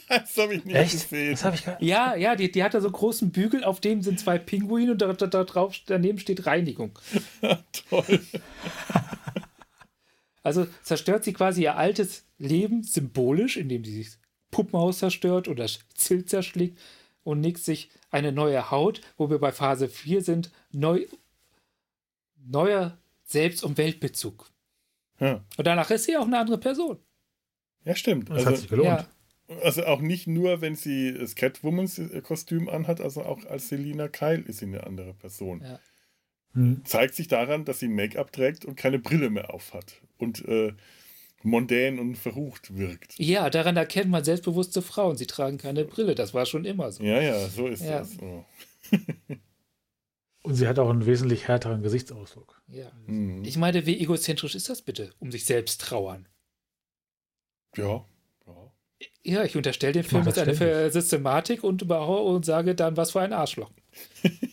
Das habe ich nicht Echt? gesehen. Das ich gar Ja, ja, die, die hat da so einen großen Bügel, auf dem sind zwei Pinguine und da, da, da drauf, daneben steht Reinigung. <laughs> Toll. <laughs> Also zerstört sie quasi ihr altes Leben symbolisch, indem sie sich Puppenhaus zerstört oder Zilt zerschlägt und nickt sich eine neue Haut, wo wir bei Phase 4 sind, neu, neuer Selbst- und Weltbezug. Ja, Und danach ist sie auch eine andere Person. ja stimmt. Das hat Also, sich gelohnt. Ja, also auch nicht nur, wenn sie das Catwomans-Kostüm anhat, also auch als Selina Kyle ist sie eine andere Person. Ja. Hm. Zeigt sich daran, dass sie Make-up trägt und keine Brille mehr aufhat. Und äh, mondän und verrucht wirkt. ja, daran erkennt man selbstbewusste Frauen. Sie tragen keine Brille. Das war schon immer so. Ja, ja, so ist Ja. das. Oh. <laughs> Und sie hat auch einen wesentlich härteren Gesichtsausdruck. Ja. Mhm. Ich meine, wie egozentrisch ist das bitte? Um sich selbst trauern. Ja. ja. Ja, ich unterstelle dem Ich Film mach jetzt das eine ständig. Ver- Systematik und, überhau- und sage dann, was für ein Arschloch. <laughs>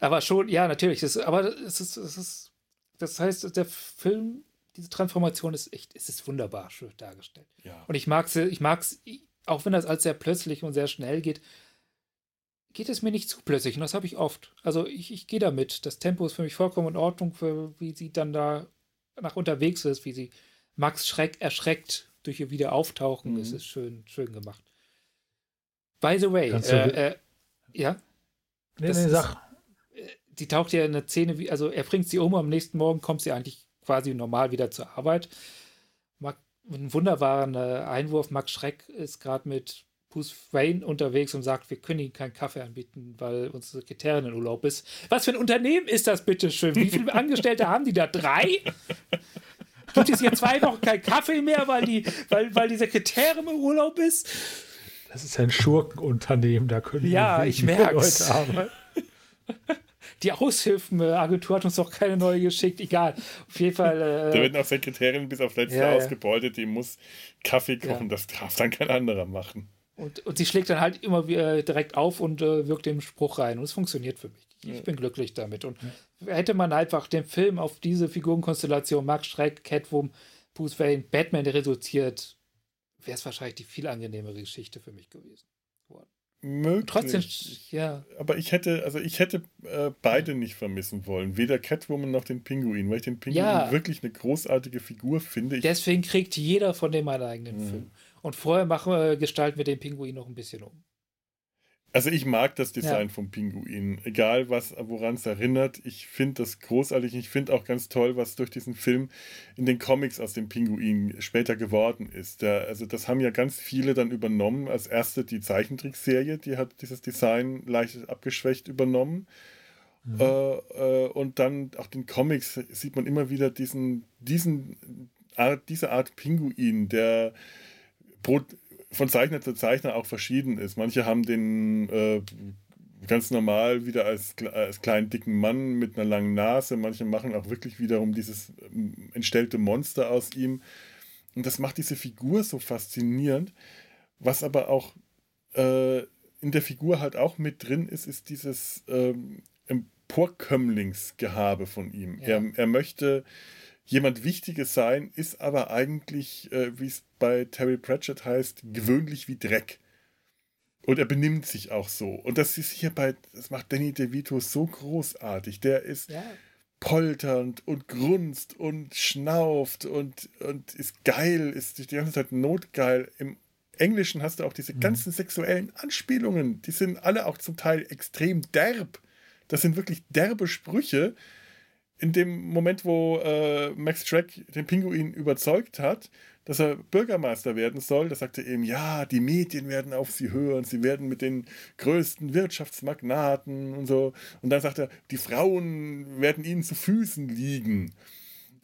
aber schon, ja, natürlich. Das, aber es ist, es ist, das heißt, der Film, diese Transformation ist echt, es ist wunderbar schön dargestellt. ja. Und ich mag ich mag's, auch wenn das als sehr plötzlich und sehr schnell geht, geht es mir nicht zu plötzlich. Und das habe ich oft. Also ich, ich gehe damit. Das Tempo ist für mich vollkommen in Ordnung, für wie sie dann da nach unterwegs ist, wie sie Max Schreck erschreckt durch ihr Wiederauftauchen. Mhm. Es ist schön, schön gemacht. By the way, äh, äh, ja, Nee, Das nee, sag. Die taucht ja in der Szene, wie, also er bringt sie um, am nächsten Morgen kommt sie eigentlich quasi normal wieder zur Arbeit. Mag, ein wunderbarer äh, Einwurf. Max Schreck ist gerade mit Bruce Wayne unterwegs und sagt, wir können Ihnen keinen Kaffee anbieten, weil unsere Sekretärin in Urlaub ist. Was für ein Unternehmen ist das bitte schön? Wie viele <laughs> Angestellte haben die da? Drei? Gibt es hier zwei Wochen keinen Kaffee mehr, weil die, weil, weil die Sekretärin im Urlaub ist? Das ist ein Schurkenunternehmen, da können Ja, ich merk's. Leute arbeiten. <laughs> Die Aushilfenagentur hat uns doch keine neue geschickt. Egal. Auf jeden Fall. Da Äh, werden auch Sekretärin bis auf letzte Ja, ja. ausgebeutet, die muss Kaffee kochen, das darf dann kein anderer machen. und, und sie schlägt dann halt immer wieder direkt auf und äh, wirkt den Spruch rein. Und es funktioniert für mich. Ich bin glücklich damit. Und hätte man einfach den Film auf diese Figurenkonstellation Max Schreck, Catwoman, Bruce Wayne, Batman reduziert, wäre es wahrscheinlich die viel angenehmere Geschichte für mich gewesen. Möglich. Trotzdem, ja, Aber ich hätte, also ich hätte äh, beide nicht vermissen wollen. Weder Catwoman noch den Pinguin, weil ich den Pinguin Ja. wirklich eine großartige Figur finde. Ich, deswegen kriegt jeder von dem einen eigenen Mhm. Film. Und vorher machen wir, gestalten wir den Pinguin noch ein bisschen um. Also ich mag das Design vom Pinguin. Egal was, woran es erinnert. Ich finde das großartig. Ich finde auch ganz toll, was durch diesen Film in den Comics aus dem Pinguin später geworden ist. Der, also das haben ja ganz viele dann übernommen. Als erste die Zeichentrickserie, die hat dieses Design leicht abgeschwächt übernommen. Äh, äh, und dann auch den Comics sieht man immer wieder diesen, diesen Art, diese Art Pinguin, der brut von Zeichner zu Zeichner auch verschieden ist. Manche haben den äh, ganz normal wieder als, als kleinen dicken Mann mit einer langen Nase. Manche machen auch wirklich wiederum dieses ähm, entstellte Monster aus ihm. Und das macht diese Figur so faszinierend. Was aber auch äh, in der Figur halt auch mit drin ist, ist dieses ähm, Emporkömmlingsgehabe von ihm. Ja. Er, er möchte jemand Wichtiges sein, ist aber eigentlich, äh, wie es bei Terry Pratchett heißt, gewöhnlich wie Dreck. Und er benimmt sich auch so. Und das ist hier bei, das macht Danny DeVito so großartig. Der ist ja. polternd und grunzt und schnauft und, und ist geil, ist die ganze Zeit notgeil. Im Englischen hast du auch diese mhm. ganzen sexuellen Anspielungen. Die sind alle auch zum Teil extrem derb. Das sind wirklich derbe Sprüche. In dem Moment, wo äh, Max Track den Pinguin überzeugt hat, dass er Bürgermeister werden soll, da sagt er eben, ja, die Medien werden auf sie hören, sie werden mit den größten Wirtschaftsmagnaten und so. Und dann sagt er, die Frauen werden ihnen zu Füßen liegen.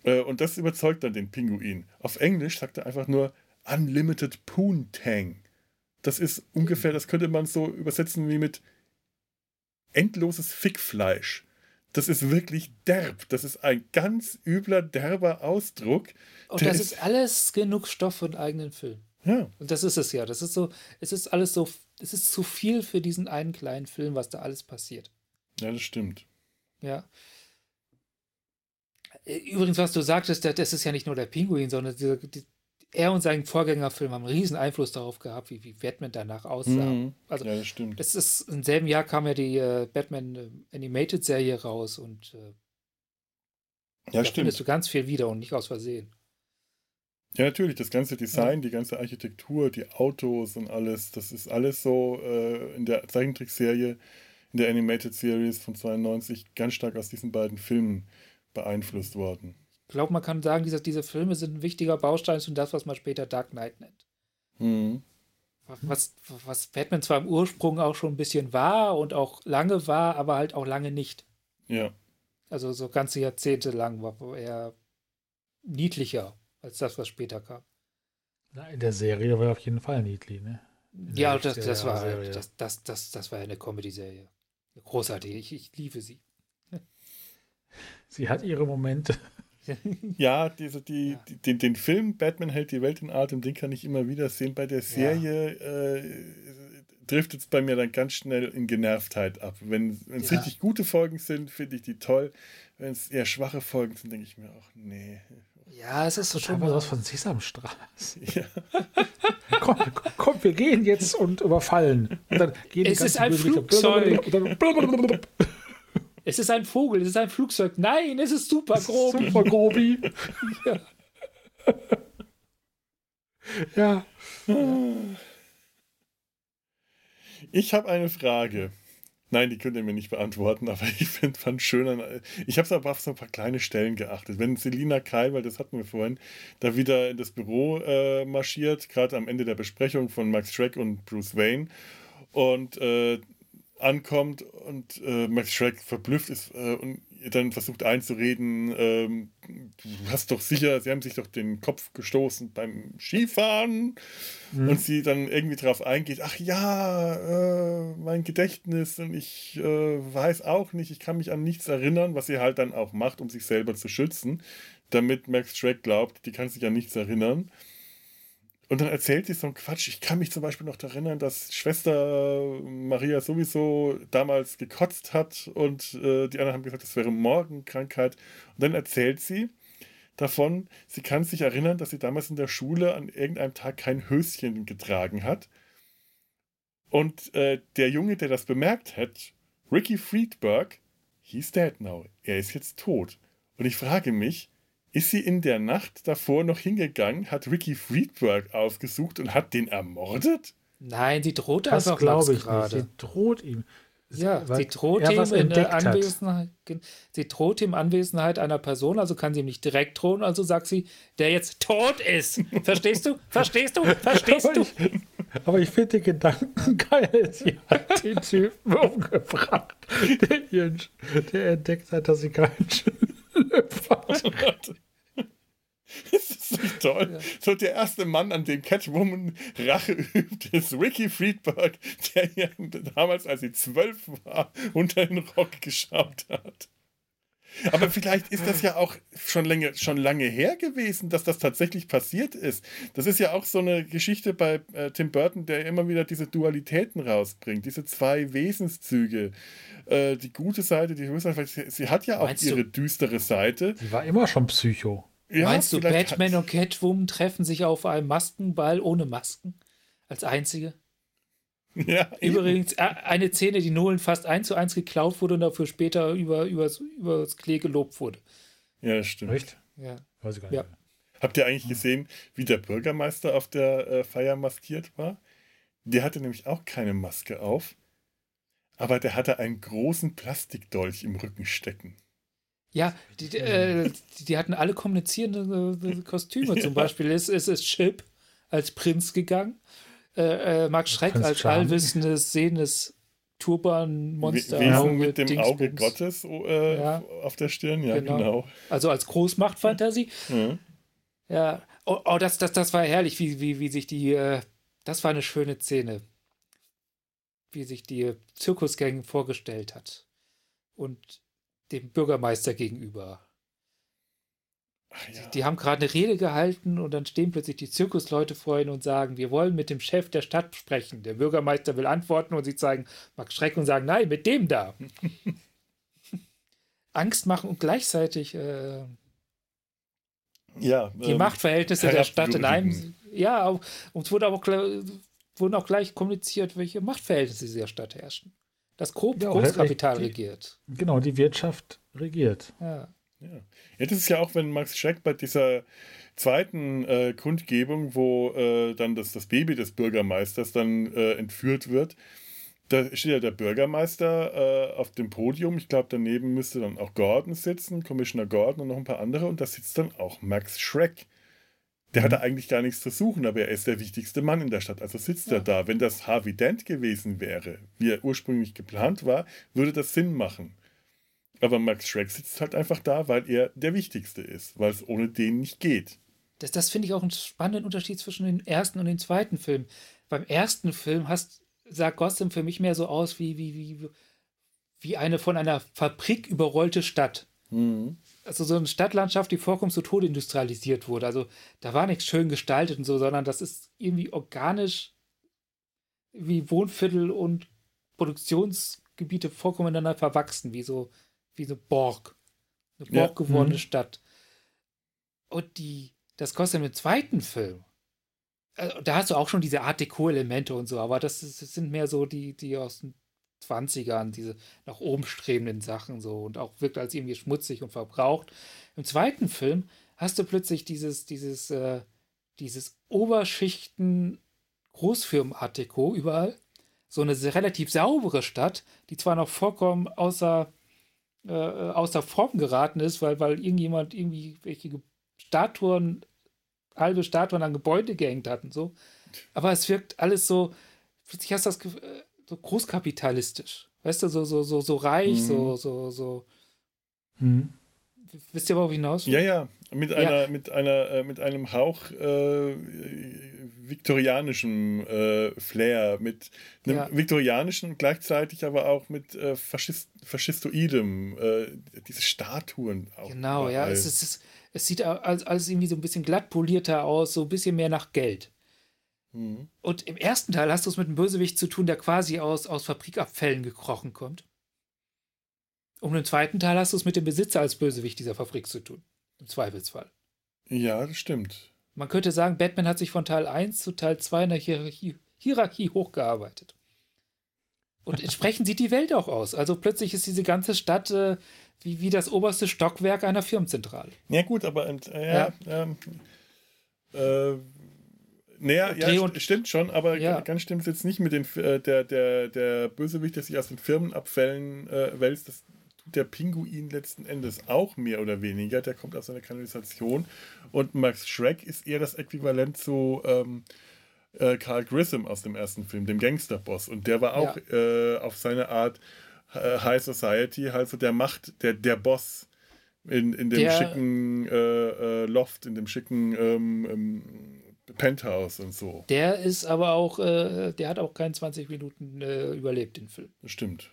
Äh, und das überzeugt dann den Pinguin. Auf Englisch sagt er einfach nur Unlimited Poontang. Das ist ungefähr, das könnte man so übersetzen wie mit endloses Fickfleisch das ist wirklich derb. Das ist ein ganz übler, derber Ausdruck. Und das ist, ist, alles genug Stoff für einen eigenen Film. Ja. Und das ist es ja. Das ist so, es ist alles so, es ist zu viel für diesen einen kleinen Film, was da alles passiert. Ja, das stimmt. Ja. Übrigens, was du sagtest, das ist ja nicht nur der Pinguin, sondern die, die, er und sein Vorgängerfilm haben einen riesen Einfluss darauf gehabt, wie, wie Batman danach aussah. Mhm. Also, ja, das stimmt. Es ist, Im selben Jahr kam ja die äh, Batman äh, Animated Serie raus und äh, ja, da stimmt. findest du ganz viel wieder und nicht aus Versehen. Ja, natürlich, das ganze Design, ja. die ganze Architektur, die Autos und alles, das ist alles so äh, in der Zeichentrickserie, in der Animated Series von 92 ganz stark aus diesen beiden Filmen beeinflusst worden glaube, man kann sagen, diese, diese Filme sind ein wichtiger Baustein für das, was man später Dark Knight nennt. Mhm. Was, was Batman zwar im Ursprung auch schon ein bisschen war und auch lange war, aber halt auch lange nicht. Ja. Also so ganze Jahrzehnte lang war er niedlicher als das, was später kam. Na, in der Serie war er auf jeden Fall niedlich, ne? Ja, das, das, war, das, das, das, das war eine Comedy-Serie. Großartig, ich, ich liebe sie. Sie hat ihre Momente. <laughs> ja, diese, die, ja. Die, den, den Film Batman hält die Welt in Atem, den kann ich immer wieder sehen. Bei der Serie ja. äh, driftet es bei mir dann ganz schnell in Genervtheit ab. Wenn es ja. richtig gute Folgen sind, finde ich die toll. Wenn es eher schwache Folgen sind, denke ich mir auch, nee. Ja, es ist so schon mal was von Sesamstraße. <laughs> Ja. <laughs> komm, komm, wir gehen jetzt und überfallen. Und dann gehen es ist ein Flugzeug. Es ist ein Vogel, es ist ein Flugzeug. Nein, es ist Super Grobi. Super Grobi. <laughs> ja. ja. Ich habe eine Frage. Nein, die könnt ihr mir nicht beantworten, aber ich find, fand schön. Ich habe aber auf so ein paar kleine Stellen geachtet. Wenn Selina Keil, weil das hatten wir vorhin, da wieder in das Büro äh, marschiert, gerade am Ende der Besprechung von Max Schreck und Bruce Wayne, und äh, ankommt und äh, Max Shrek verblüfft ist äh, und dann versucht einzureden, ähm, du hast doch sicher, sie haben sich doch den Kopf gestoßen beim Skifahren mhm. und sie dann irgendwie darauf eingeht, ach ja, äh, mein Gedächtnis und ich äh, weiß auch nicht, ich kann mich an nichts erinnern, was sie halt dann auch macht, um sich selber zu schützen, damit Max Shrek glaubt, die kann sich an nichts erinnern. Und dann erzählt sie so einen Quatsch. Ich kann mich zum Beispiel noch erinnern, dass Schwester Maria sowieso damals gekotzt hat und äh, die anderen haben gesagt, das wäre Morgenkrankheit. Und dann erzählt sie davon, sie kann sich erinnern, dass sie damals in der Schule an irgendeinem Tag kein Höschen getragen hat. Und äh, der Junge, der das bemerkt hat, Ricky Friedberg, he's dead now. Er ist jetzt tot. Und ich frage mich, ist sie in der Nacht davor noch hingegangen, hat Ricky Friedberg aufgesucht und hat den ermordet? Nein, sie droht das einfach glaube ich gerade. Nicht. Sie droht ihm. Ja, sie droht ihm in der Anwesenheit. Sie droht ihm Anwesenheit einer Person, also kann sie ihm nicht direkt drohen, also sagt sie, der jetzt tot ist. Verstehst du? Verstehst du? Verstehst aber du? Ich, aber ich finde den Gedanken <laughs> geil. Sie hat den Typen umgebracht, der, ihren, der entdeckt hat, dass sie keinen Schlüpfer hat. <laughs> <laughs> ist das nicht toll. Ja. So der erste Mann, an dem Catwoman Rache übt, ist Ricky Friedberg, der ja damals, als sie zwölf war, unter den Rock geschaut hat. Aber vielleicht ist das ja auch schon lange, schon lange her gewesen, dass das tatsächlich passiert ist. Das ist ja auch so eine Geschichte bei äh, Tim Burton, der immer wieder diese Dualitäten rausbringt, diese zwei Wesenszüge. Äh, die gute Seite, die Seite, sie hat ja auch Meinst ihre du, düstere Seite. Sie war immer schon Psycho. Ja, Meinst du, Batman und Catwoman treffen sich auf einem Maskenball ohne Masken? Als einzige? Ja, Übrigens, eben. Äh, eine Szene, die Nolan fast eins zu eins geklaut wurde und dafür später über, übers, übers Klee gelobt wurde. Ja, stimmt. Echt? Ja. Weiß ich gar nicht. Ja. Habt ihr eigentlich gesehen, wie der Bürgermeister auf der äh, Feier maskiert war? Der hatte nämlich auch keine Maske auf, aber der hatte einen großen Plastikdolch im Rücken stecken. Ja, die, äh, die hatten alle kommunizierende äh, Kostüme. Zum Beispiel ist, ist, ist Chip als Prinz gegangen äh, äh, Max Schreck Prinz als Charm. allwissendes, sehendes Turban-Monster. Wesen mit dem Dingsbums. Auge Gottes äh, ja. auf der Stirn, ja, genau. genau. Also als Großmachtfantasie. Mhm. Ja, oh, oh, das, das, das war herrlich, wie, wie, wie sich die, äh, das war eine schöne Szene, wie sich die Zirkusgang vorgestellt hat und dem Bürgermeister gegenüber. Ja. Die, die, haben gerade eine Rede gehalten und dann stehen plötzlich die Zirkusleute vor ihnen und sagen, wir wollen mit dem Chef der Stadt sprechen. Der Bürgermeister will antworten und sie zeigen Max Schreck und sagen, nein, mit dem da. <laughs> Angst machen und gleichzeitig äh, ja, die ähm, Machtverhältnisse der Stadt in einem. Ja, und es wurde auch, wurden auch gleich kommuniziert, welche Machtverhältnisse in der Stadt herrschen. Das Gro ja, Großkapital die, regiert. Genau, die Wirtschaft regiert. Ja. Ja. ja, das ist ja auch, wenn Max Schreck bei dieser zweiten äh, Kundgebung, wo äh, dann das, das Baby des Bürgermeisters dann äh, entführt wird, da steht ja der Bürgermeister äh, auf dem Podium. Ich glaube, daneben müsste dann auch Gordon sitzen, Commissioner Gordon und noch ein paar andere. Und da sitzt dann auch Max Schreck. Der mhm. hatte eigentlich gar nichts zu suchen, aber er ist der wichtigste Mann in der Stadt. Also sitzt ja. er da. Wenn das Harvey Dent gewesen wäre, wie er ursprünglich geplant war, würde das Sinn machen. Aber Max Schreck sitzt halt einfach da, weil er der Wichtigste ist, weil es ohne den nicht geht. Das, das finde ich auch einen spannenden Unterschied zwischen dem ersten und dem zweiten Film. Beim ersten Film hast, sah Gotham für mich mehr so aus wie, wie, wie, wie eine von einer Fabrik überrollte Stadt. Mhm. Also so eine Stadtlandschaft, die vollkommen zu Tode industrialisiert wurde. Also da war nichts schön gestaltet und so, sondern das ist irgendwie organisch wie Wohnviertel und Produktionsgebiete vollkommen miteinander verwachsen, wie so wie so Borg. Eine Borg ja. gewordene mhm. Stadt. Und die, das kostet im zweiten Film. Also, da hast du auch schon diese Art Deko-Elemente und so, aber das, ist, das, sind mehr so die, die aus den 20ern, diese nach oben strebenden Sachen so und auch wirkt als irgendwie schmutzig und verbraucht. Im zweiten Film hast du plötzlich dieses, dieses, äh, dieses Oberschichten Großfirmen-Art überall. So eine relativ saubere Stadt, die zwar noch vollkommen außer äh, außer Form geraten ist, weil, weil irgendjemand irgendwie welche Statuen, halbe Statuen an Gebäude gehängt hat und so. Aber es wirkt alles so, plötzlich hast du das äh, so großkapitalistisch. Weißt du, so, so, so, so reich, mhm. so, so, so. Mhm. Wisst ihr, worauf ich hinaus? Ja, ja. Mit einer, ja. mit einer, äh, mit einem Hauch äh, viktorianischem äh, Flair, mit einem ja. viktorianischen und gleichzeitig aber auch mit äh, Faschist, faschistoidem, äh, diese Statuen auch. Genau, ja. Es, ist, es sieht alles, alles irgendwie so ein bisschen glatt polierter aus, so ein bisschen mehr nach Geld. Mhm. Und im ersten Teil hast du es mit einem Bösewicht zu tun, der quasi aus, aus Fabrikabfällen gekrochen kommt. Und im zweiten Teil hast du es mit dem Besitzer als Bösewicht dieser Fabrik zu tun. Im Zweifelsfall. Ja, das stimmt. Man könnte sagen, Batman hat sich von Teil 1 zu Teil 2 in der Hierarchie, Hierarchie hochgearbeitet. Und entsprechend sieht die Welt auch aus. Also plötzlich ist diese ganze Stadt äh, wie, wie das oberste Stockwerk einer Firmenzentrale. Ja, gut, aber äh, ja. Ähm, äh, naja, ja, stimmt schon, aber ja. ganz stimmt es jetzt nicht mit dem äh, der, der, der Bösewicht, der sich aus den Firmenabfällen äh, wälzt. Das tut der Pinguin letzten Endes auch mehr oder weniger. Der kommt aus einer Kanalisation. Und Max Schreck ist eher das Äquivalent zu ähm, äh, Carl Grissom aus dem ersten Film, dem Gangsterboss. Und der war auch ja. äh, auf seine Art äh, High Society, also der Macht, der, der Boss In, in dem Der- schicken äh, Loft, in dem schicken ähm, ähm, Penthouse und so. Der ist aber auch, äh, der hat auch keinen 20 Minuten äh, überlebt, den Film. Stimmt.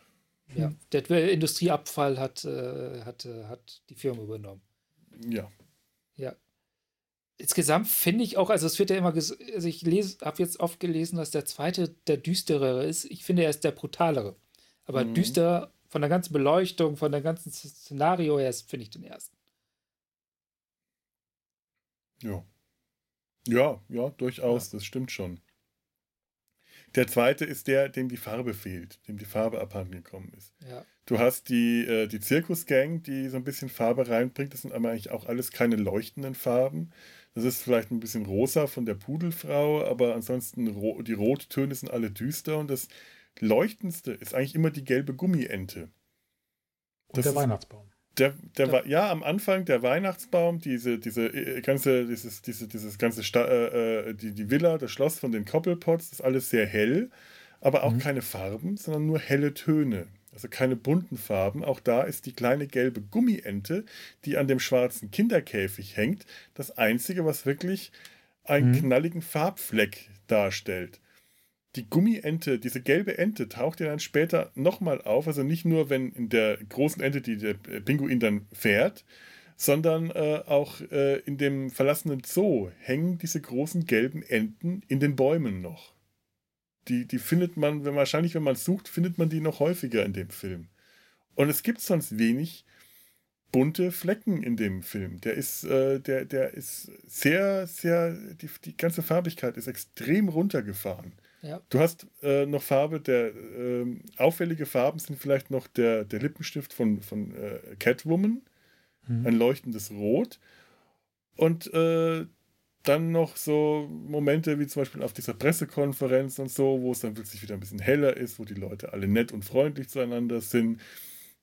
Ja. Der Industrieabfall hat, äh, hat, äh, hat die Firma übernommen. Ja. Ja. Insgesamt finde ich auch, also es wird ja immer, also ich habe jetzt oft gelesen, dass der zweite der düsterere ist. Ich finde, er ist der brutalere. Aber Mhm. düster von der ganzen Beleuchtung, von der ganzen Szenario her finde ich den ersten. Ja. Ja, ja, durchaus, das stimmt schon. Der zweite ist der, dem die Farbe fehlt, dem die Farbe abhandengekommen ist. Ja. Du hast die, äh, die Zirkusgang, die so ein bisschen Farbe reinbringt. Das sind aber eigentlich auch alles keine leuchtenden Farben. Das ist vielleicht ein bisschen rosa von der Pudelfrau, aber ansonsten ro die Rottöne sind alle düster und das leuchtendste ist eigentlich immer die gelbe Gummiente. Und Das der Weihnachtsbaum. Der, der Ja. war ja am Anfang der Weihnachtsbaum, diese, diese äh, ganze, dieses, diese, dieses ganze Sta äh, äh, die, die Villa, das Schloss von den Koppelpots, das ist alles sehr hell, aber auch Mhm. keine Farben, sondern nur helle Töne. Also keine bunten Farben. Auch da ist die kleine gelbe Gummiente, die an dem schwarzen Kinderkäfig hängt, das einzige, was wirklich einen Mhm. knalligen Farbfleck darstellt. Die Gummiente, diese gelbe Ente, taucht ja dann später nochmal auf. Also nicht nur, wenn in der großen Ente die der Pinguin dann fährt, sondern äh, auch äh, in dem verlassenen Zoo hängen diese großen gelben Enten in den Bäumen noch. Die, die findet man, wenn wahrscheinlich, wenn man sucht, findet man die noch häufiger in dem Film. Und es gibt sonst wenig bunte Flecken in dem Film. Der ist, äh, der, der ist sehr, sehr, die, die ganze Farbigkeit ist extrem runtergefahren. Ja. Du hast äh, noch Farbe, der ähm, auffällige Farben sind vielleicht noch der, der Lippenstift von, von äh, Catwoman, Mhm. ein leuchtendes Rot. Und äh, dann noch so Momente wie zum Beispiel auf dieser Pressekonferenz und so, wo es dann plötzlich wieder ein bisschen heller ist, wo die Leute alle nett und freundlich zueinander sind.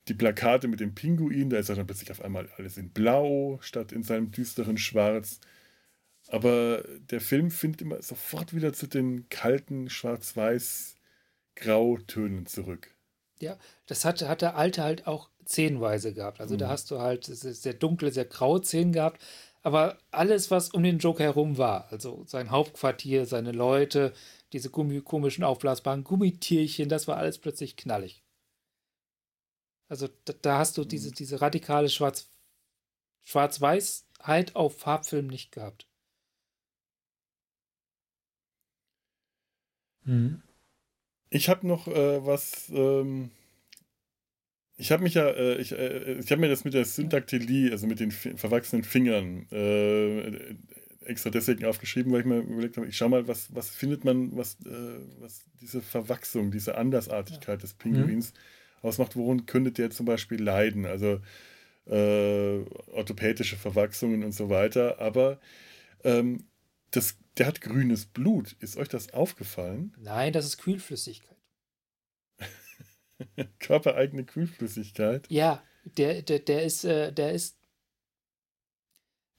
Die Plakate mit dem Pinguin, da ist er dann plötzlich auf einmal alles in Blau statt in seinem düsteren Schwarz. Aber der Film findet immer sofort wieder zu den kalten Schwarz-Weiß-Grautönen zurück. Das hat, hat der Alte halt auch szenenweise gehabt. Also da Mhm. hast du halt sehr dunkle, sehr graue Szenen gehabt. Aber alles, was um den Joker herum war, also sein Hauptquartier, seine Leute, diese Gummi komischen aufblasbaren Gummitierchen, das war alles plötzlich knallig. Also da, da hast du diese, diese radikale Schwarz, Schwarz-Weiß-Heit auf Farbfilm nicht gehabt. Mhm. Ich habe noch äh, was. Ähm, ich habe mich ja, äh, ich, äh, ich habe mir das mit der Syndaktylie, also mit den verwachsenen Fingern, äh, extra deswegen aufgeschrieben, weil ich mir überlegt habe, ich schau mal, was, was findet man, was, was diese Verwachsung, diese Andersartigkeit des Pinguins ausmacht. Worin könnte der zum Beispiel leiden? Also orthopädische Verwachsungen und so weiter. Aber ähm, das, der hat grünes Blut. Ist euch das aufgefallen? Nein, das ist Kühlflüssigkeit. <laughs> Körpereigene Kühlflüssigkeit. Ja, der, der, der ist, äh, der ist.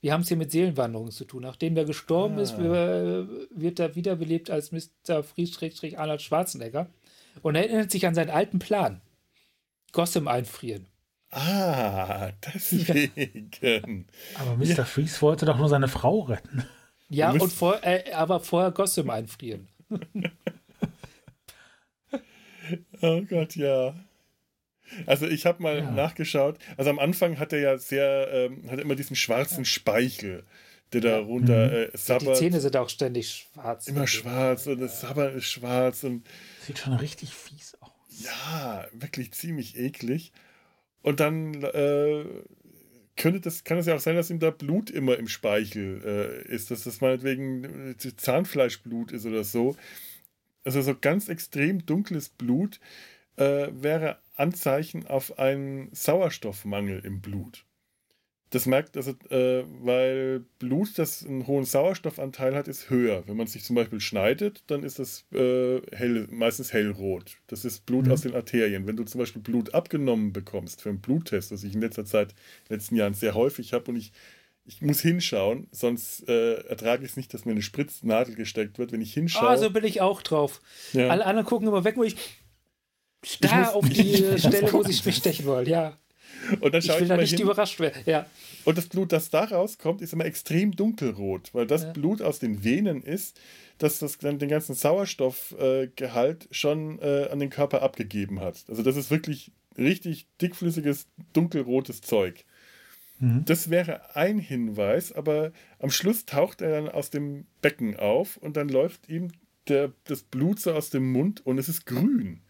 Wir haben es hier mit Seelenwanderungen zu tun. Nachdem er gestorben Ah. ist, äh, wird er wiederbelebt als Mr. Fries Arnold Schwarzenegger und erinnert sich an seinen alten Plan. Gotham einfrieren. Ah, <laughs> deswegen. Aber Mr. Freeze wollte doch nur seine Frau retten. Ja, und vor, äh, aber vorher Gotham einfrieren. <laughs> Oh Gott, ja. Also ich habe mal Ja. nachgeschaut. Also am Anfang hat er ja sehr, ähm, hat er immer diesen schwarzen Speichel, der da Ja. runter Mhm. äh, Die sabbert. Zähne sind auch ständig schwarz. immer schwarz und das Sabbern ist schwarz und Sieht schon richtig fies aus. ja, wirklich ziemlich eklig. Und dann äh, könnte das, kann es ja auch sein, dass ihm da Blut immer im Speichel äh, ist, dass das meinetwegen äh, Zahnfleischblut ist oder so. Also so ganz extrem dunkles Blut äh, wäre Anzeichen auf einen Sauerstoffmangel im Blut. Das merkt, also, äh, weil Blut, das einen hohen Sauerstoffanteil hat, ist höher. Wenn man sich zum Beispiel schneidet, dann ist das äh, hell, meistens hellrot. Das ist Blut Mhm. aus den Arterien. Wenn du zum Beispiel Blut abgenommen bekommst für einen Bluttest, was ich in letzter Zeit, in den letzten Jahren sehr häufig habe und ich, ich muss hinschauen, sonst äh, ertrage ich es nicht, dass mir eine Spritznadel gesteckt wird. Wenn ich hinschaue, Ah, so bin ich auch drauf. ja, Alle anderen gucken immer weg, wo ich starr auf die <laughs> Stelle, wo sie mich stechen wollen. Ja. Und dann ich will ich da mal nicht hin. überrascht werden. Ja. Und das Blut, das da rauskommt, ist immer extrem dunkelrot, weil das Ja. Blut aus den Venen ist, das das dann den ganzen Sauerstoffgehalt äh, schon äh, an den Körper abgegeben hat. Also das ist wirklich richtig dickflüssiges, dunkelrotes Zeug. Mhm. Das wäre ein Hinweis, aber am Schluss taucht er dann aus dem Becken auf und dann läuft ihm der, das Blut so aus dem Mund und es ist grün.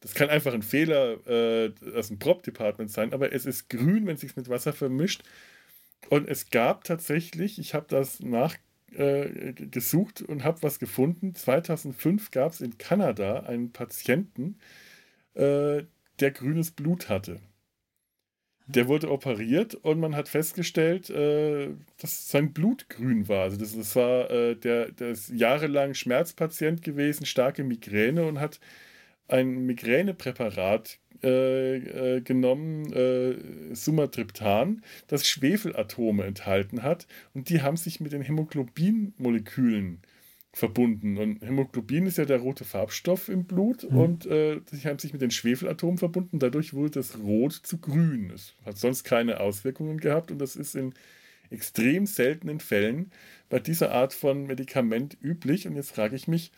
Das kann einfach ein Fehler äh, aus dem Prop-Department sein, aber es ist grün, wenn es sich mit Wasser vermischt. Und es gab tatsächlich, ich habe das nachgesucht äh, und habe was gefunden. 2005 gab es in Kanada einen Patienten, äh, der grünes Blut hatte. Der wurde operiert und man hat festgestellt, äh, dass sein Blut grün war. Also das, das war äh, der, der ist jahrelang Schmerzpatient gewesen, starke Migräne und hat ein Migränepräparat äh, äh, genommen, äh, Sumatriptan, das Schwefelatome enthalten hat und die haben sich mit den Hämoglobinmolekülen verbunden. Und Hämoglobin ist ja der rote Farbstoff im Blut Mhm. und äh, die haben sich mit den Schwefelatomen verbunden. Dadurch wurde das Rot zu grün. Es hat sonst keine Auswirkungen gehabt und das ist in extrem seltenen Fällen bei dieser Art von Medikament üblich. Und jetzt frage ich mich,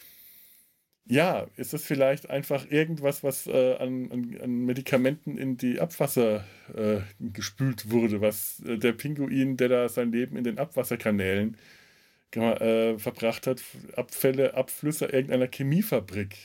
ja, ist das vielleicht einfach irgendwas, was äh, an, an, an Medikamenten in die Abwasser äh, gespült wurde, was äh, der Pinguin, der da sein Leben in den Abwasserkanälen äh, verbracht hat, Abfälle, Abflüsse irgendeiner Chemiefabrik,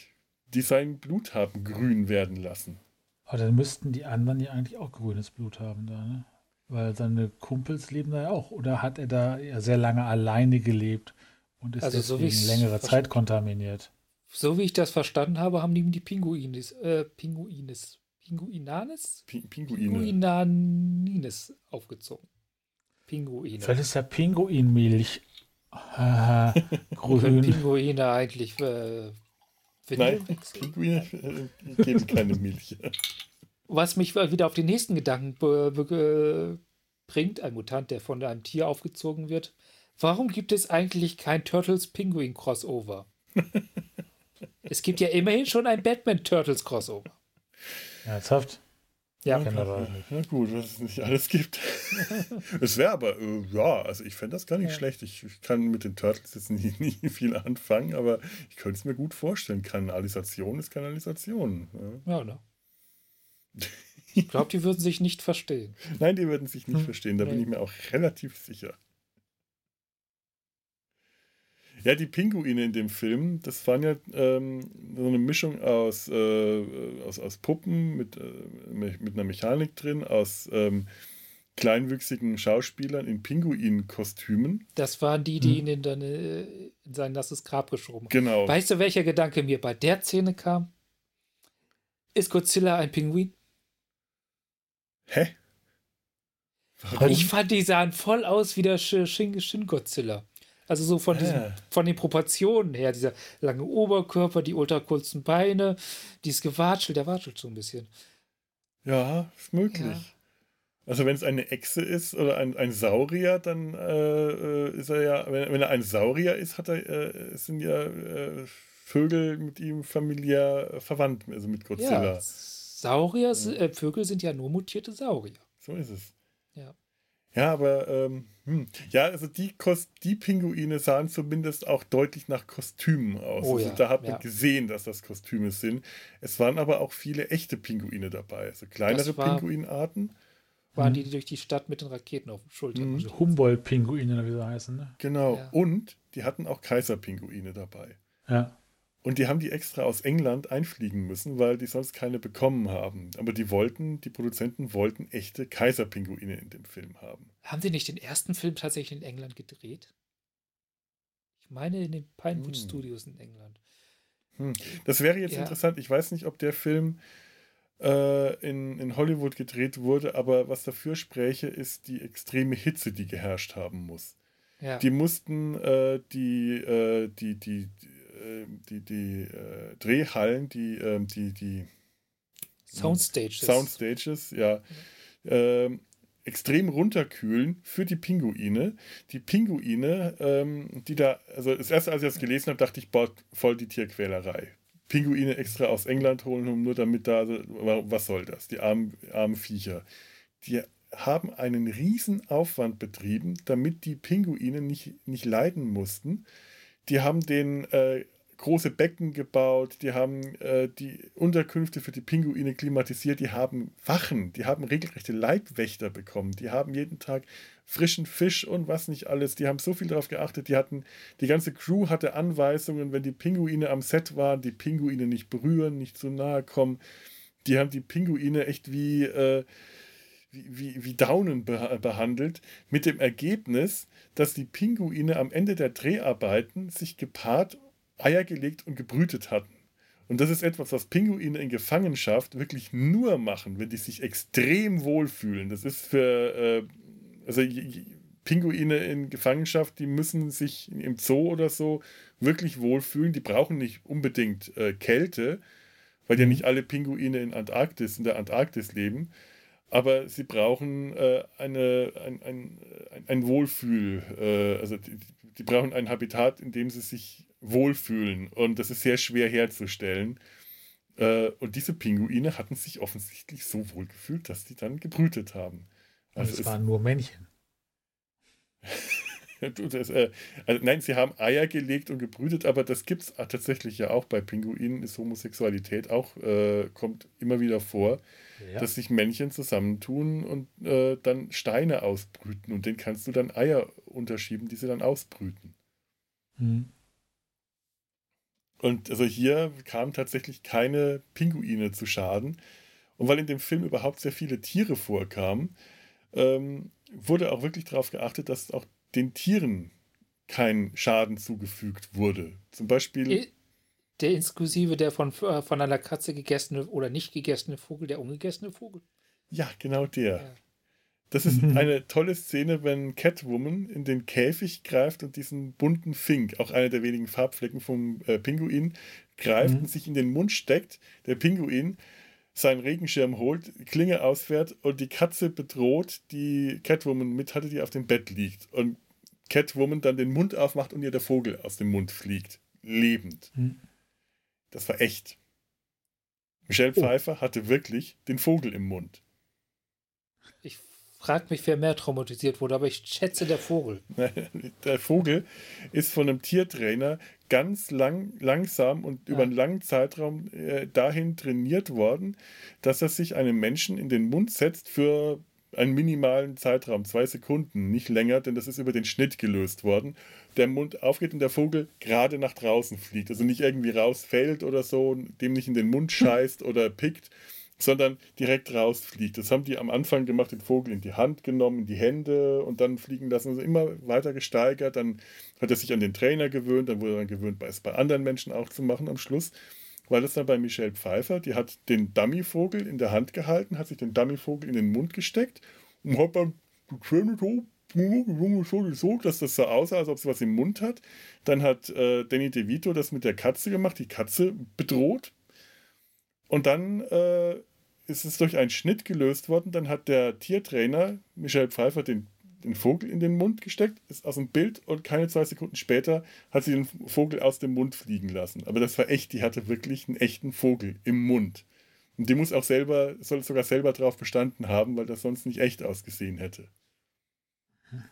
die sein Blut haben grün werden lassen. Aber dann müssten die anderen ja eigentlich auch grünes Blut haben da, ne? Weil seine Kumpels leben da ja auch. Oder hat er da ja sehr lange alleine gelebt und ist Also so längere Zeit kontaminiert? So wie ich das verstanden habe, haben die die Pinguinis, äh, Pinguines, Pinguinanes? Pi Pinguine. Pinguinanines aufgezogen. Pinguine. Vielleicht ist ja Pinguinmilch äh, <laughs> grün. Pinguine eigentlich äh, Nein? Pinguine äh, geben keine Milch. Was mich wieder auf den nächsten Gedanken be- be- bringt, ein Mutant, der von einem Tier aufgezogen wird. Warum gibt es eigentlich kein Turtles-Pinguin-Crossover? <laughs> es gibt ja immerhin schon ein Batman-Turtles-Crossover. Ernsthaft? Ja, Kennt aber. Na gut, was es nicht alles gibt. <laughs> es wäre aber, äh, ja, also ich fände das gar nicht Ja. schlecht. Ich, ich kann mit den Turtles jetzt nie, <laughs> nie viel anfangen, aber ich könnte es mir gut vorstellen. Kanalisation ist Kanalisation. Ja. ja ne? Ich glaube, die würden sich nicht verstehen. Nein, die würden sich nicht Hm. verstehen, da bin Nee. ich mir auch relativ sicher. Ja, die Pinguine in dem Film, das waren ja ähm, so eine Mischung aus, äh, aus, aus Puppen mit, äh, mit einer Mechanik drin, aus ähm, kleinwüchsigen Schauspielern in Pinguinkostümen. Das waren die, die Hm. ihn in, dann, äh, in sein nasses Grab geschoben haben. Genau. Weißt du, welcher Gedanke mir bei der Szene kam? Ist Godzilla ein Pinguin? Hä? Warum? Ich fand, die sahen voll aus wie der Sh- Shin, Shin Godzilla. Also so von, diesem, Ah. von den Proportionen her, dieser lange Oberkörper, die ultrakurzen Beine, dieses Gewatschel, der watschelt so ein bisschen. Ja, ist möglich. Ja. Also wenn es eine Echse ist oder ein, ein Saurier, dann äh, äh, ist er ja, wenn, wenn er ein Saurier ist, hat er, äh, sind ja äh, Vögel mit ihm familiär verwandt, also mit Godzilla. Ja, Saurier, äh, Vögel sind ja nur mutierte Saurier. So ist es. Ja. Ja, aber ähm, hm. ja, also die, Kos die Pinguine sahen zumindest auch deutlich nach Kostümen aus. Oh also ja, da hat man ja. gesehen, dass das Kostüme sind. Es waren aber auch viele echte Pinguine dabei, also kleinere Das war- Pinguinarten. Waren Mhm. die, die durch die Stadt mit den Raketen auf den Schultern Mhm. Also Humboldt-Pinguine, wie sie heißen, ne? Genau. Ja. Und die hatten auch Kaiserpinguine dabei. Ja. Und die haben die extra aus England einfliegen müssen, weil die sonst keine bekommen haben. Aber die wollten, die Produzenten wollten echte Kaiserpinguine in dem Film haben. Haben sie nicht den ersten Film tatsächlich in England gedreht? Ich meine in den Pinewood Hm. Studios in England. Hm. Das wäre jetzt Ja. interessant. Ich weiß nicht, ob der Film äh, in, in Hollywood gedreht wurde, aber was dafür spräche, ist die extreme Hitze, die geherrscht haben muss. Ja. Die mussten äh, die, äh, die, die, die, die, die äh, Drehhallen, die, ähm, die, die Soundstages. Soundstages, ja, ähm, extrem runterkühlen für die Pinguine. Die Pinguine, ähm, die da, also das erste, als ich das gelesen habe, dachte ich, boah, voll die Tierquälerei. Pinguine extra aus England holen, um nur damit da, also, wa- was soll das? Die armen, armen Viecher. die haben einen riesen Aufwand betrieben, damit die Pinguine nicht, nicht leiden mussten. Die haben den äh, große Becken gebaut, die haben äh, die Unterkünfte für die Pinguine klimatisiert, die haben Wachen, die haben regelrechte Leibwächter bekommen, die haben jeden Tag frischen Fisch und was nicht alles, die haben so viel darauf geachtet, die hatten, die ganze Crew hatte Anweisungen, wenn die Pinguine am Set waren, die Pinguine nicht berühren, nicht zu nahe kommen, die haben die Pinguine echt wie, äh, wie, wie, Daunen behandelt, mit dem Ergebnis, dass die Pinguine am Ende der Dreharbeiten sich gepaart Eier gelegt und gebrütet hatten. Und das ist etwas, was Pinguine in Gefangenschaft wirklich nur machen, wenn die sich extrem wohlfühlen. Das ist für, äh, also Pinguine in Gefangenschaft, die müssen sich im Zoo oder so wirklich wohlfühlen. Die brauchen nicht unbedingt äh, Kälte, weil ja mhm. nicht alle Pinguine in Antarktis, in der Antarktis leben. Aber sie brauchen äh, eine, ein, ein, ein Wohlfühl, äh, also die, die brauchen ein Habitat, in dem sie sich wohlfühlen. Und das ist sehr schwer herzustellen. Äh, und diese Pinguine hatten sich offensichtlich so wohl gefühlt, dass die dann gebrütet haben. Also es waren nur Männchen. <laughs> <laughs> das, äh, also nein, sie haben Eier gelegt und gebrütet, aber das gibt es tatsächlich ja auch bei Pinguinen, ist Homosexualität auch, äh, kommt immer wieder vor, ja. dass sich Männchen zusammentun und äh, dann Steine ausbrüten und denen kannst du dann Eier unterschieben, die sie dann ausbrüten. Mhm. Und also hier kamen tatsächlich keine Pinguine zu Schaden. Und weil in dem Film überhaupt sehr viele Tiere vorkamen, ähm, wurde auch wirklich darauf geachtet, dass auch den Tieren kein Schaden zugefügt wurde. Zum Beispiel. Der inklusive der von, äh, von einer Katze gegessene oder nicht gegessene Vogel, der ungegessene Vogel. Ja, genau der. Ja. Das ist mhm. eine tolle Szene, wenn Catwoman in den Käfig greift und diesen bunten Fink, auch einer der wenigen Farbflecken vom äh, Pinguin, greift mhm. und sich in den Mund steckt. Der Pinguin seinen Regenschirm holt, Klinge ausfährt und die Katze bedroht, die Catwoman mit hatte, die auf dem Bett liegt. Und Catwoman dann den Mund aufmacht und ihr der Vogel aus dem Mund fliegt. Lebend. Mhm. Das war echt. Michelle oh. Pfeiffer hatte wirklich den Vogel im Mund. Ich frage mich, wer mehr traumatisiert wurde, aber ich schätze der Vogel. <laughs> Der Vogel ist von einem Tiertrainer ganz lang, langsam und ja. über einen langen Zeitraum äh, dahin trainiert worden, dass er sich einem Menschen in den Mund setzt für einen minimalen Zeitraum, zwei Sekunden, nicht länger, denn das ist über den Schnitt gelöst worden. Der Mund aufgeht und der Vogel gerade nach draußen fliegt, also nicht irgendwie rausfällt oder so, dem nicht in den Mund <laughs> scheißt oder pickt, sondern direkt rausfliegt. Das haben die am Anfang gemacht, den Vogel in die Hand genommen, in die Hände und dann fliegen lassen. Also immer weiter gesteigert. Dann hat er sich an den Trainer gewöhnt, dann wurde er dann gewöhnt, es bei anderen Menschen auch zu machen. Am Schluss war das dann bei Michelle Pfeiffer. Die hat den Dummyvogel in der Hand gehalten, hat sich den Dummyvogel in den Mund gesteckt und hat dann so, so, dass das so aussah, als ob sie was im Mund hat. Dann hat äh, Danny DeVito das mit der Katze gemacht, die Katze bedroht. Und dann äh, ist es durch einen Schnitt gelöst worden. Dann hat der Tiertrainer Michael Pfeiffer den, den Vogel in den Mund gesteckt, ist aus dem Bild und keine zwei Sekunden später hat sie den Vogel aus dem Mund fliegen lassen. Aber das war echt, die hatte wirklich einen echten Vogel im Mund. Und die muss auch selber, soll sogar selber drauf bestanden haben, weil das sonst nicht echt ausgesehen hätte.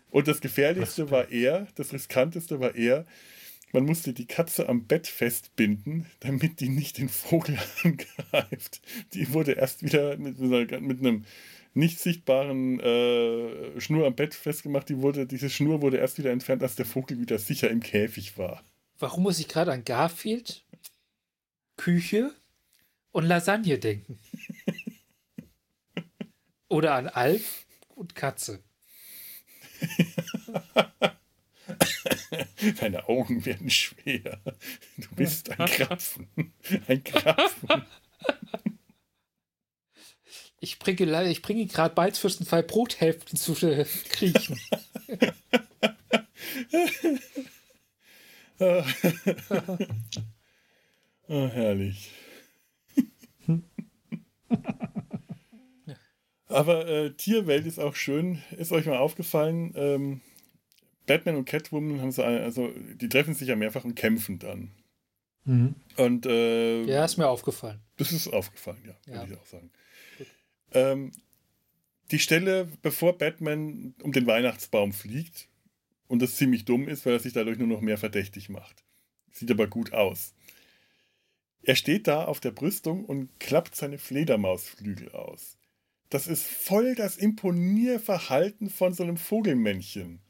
Und das Gefährlichste war er, das Riskanteste war er, man musste die Katze am Bett festbinden, damit die nicht den Vogel <laughs> angreift. Die wurde erst wieder mit, mit einem nicht sichtbaren äh, Schnur am Bett festgemacht. Die wurde, diese Schnur wurde erst wieder entfernt, als der Vogel wieder sicher im Käfig war. Warum muss ich gerade an Garfield, Küche und Lasagne denken? <laughs> Oder an Alf und Katze. <laughs> <laughs> Deine Augen werden schwer. Du bist ein <laughs> Krapfen. Ein Krapfen. Ich bringe, ich bringe gerade Beizfürstenfall Brothälften zu äh, kriechen. <laughs> oh, herrlich. Aber äh, Tierwelt ist auch schön. Ist euch mal aufgefallen, ähm, Batman und Catwoman haben so eine, also die treffen sich ja mehrfach und kämpfen dann. Mhm. Und äh, ja, ist mir aufgefallen. Das ist aufgefallen, ja, ja. würde ich auch sagen. Ähm, die Stelle, bevor Batman um den Weihnachtsbaum fliegt und das ziemlich dumm ist, weil er sich dadurch nur noch mehr verdächtig macht. Sieht aber gut aus. Er steht da auf der Brüstung und klappt seine Fledermausflügel aus. Das ist voll das Imponierverhalten von so einem Vogelmännchen.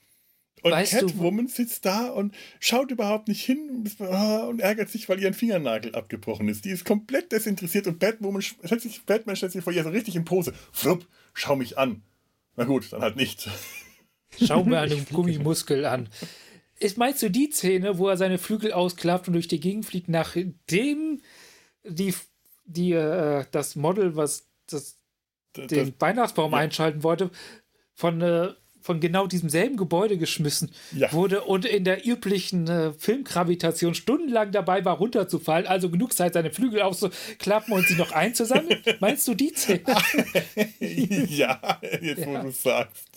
Und weißt Catwoman du, sitzt da und schaut überhaupt nicht hin und ärgert sich, weil ihr ein Fingernagel abgebrochen ist. Die ist komplett desinteressiert und Batwoman stellt sich, Batman stellt sich vor ihr so richtig in Pose. Flupp, schau mich an. Na gut, dann halt nicht. <laughs> Schau mir einen Gummimuskel an. Ist, meinst du die Szene, wo er seine Flügel ausklappt und durch die Gegend fliegt, nachdem die, die, äh, das Model, was das, das den Weihnachtsbaum ja. einschalten wollte, von äh, von genau diesem selben Gebäude geschmissen ja. wurde und in der üblichen äh, Filmgravitation stundenlang dabei war, runterzufallen, also genug Zeit, seine Flügel aufzuklappen und sie noch einzusammeln? <laughs> Meinst du die Szene? <laughs> ja, jetzt ja. wo du sagst.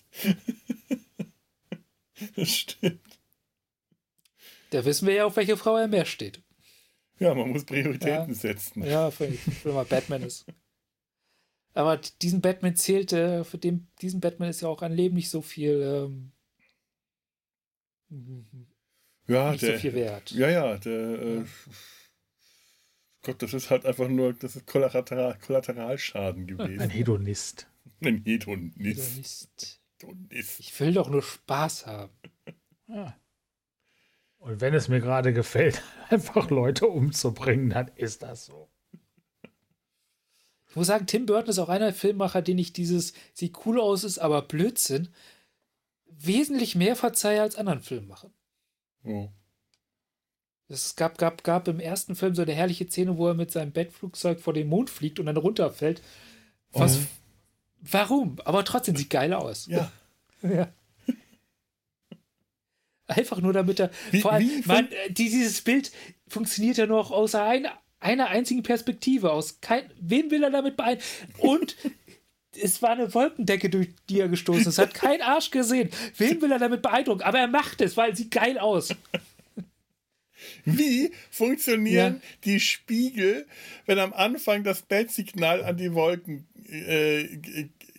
das stimmt. Da wissen wir ja, auf welche Frau er mehr steht. Ja, man muss Prioritäten ja. setzen. Ja, wenn man Batman ist. Aber diesen Batman zählt, äh, für den, diesen Batman ist ja auch ein Leben nicht so viel, ähm, ja, nicht der, so viel wert. Ja, ja, der, äh, Gott, das ist halt einfach nur, das ist Kollateral, Kollateralschaden gewesen. Ein Hedonist. Ein Hedonist. Hedonist. Ich will doch nur Spaß haben. Ja. Und wenn es mir gerade gefällt, <laughs> einfach Leute umzubringen, dann ist das so. Ich muss sagen, Tim Burton ist auch einer der Filmemacher, den ich dieses, sieht cool aus, ist aber Blödsinn, wesentlich mehr verzeihe als anderen Filmemachern. Oh. Es gab, gab, gab im ersten Film so eine herrliche Szene, wo er mit seinem Bettflugzeug vor den Mond fliegt und dann runterfällt. Was, oh. Warum? Aber trotzdem sieht geil aus. Ja. <laughs> ja. Einfach nur damit er. Wie, vor allem, man, dieses Bild funktioniert ja nur außer einer einer einzigen Perspektive aus. Kein, wen will er damit beeindrucken? Und <laughs> es war eine Wolkendecke, durch die er gestoßen ist. Hat kein Arsch gesehen. Wen will er damit beeindrucken? Aber er macht es, weil es sieht geil aus. <laughs> Wie funktionieren ja. die Spiegel, wenn am Anfang das Bat-Signal an die Wolken äh,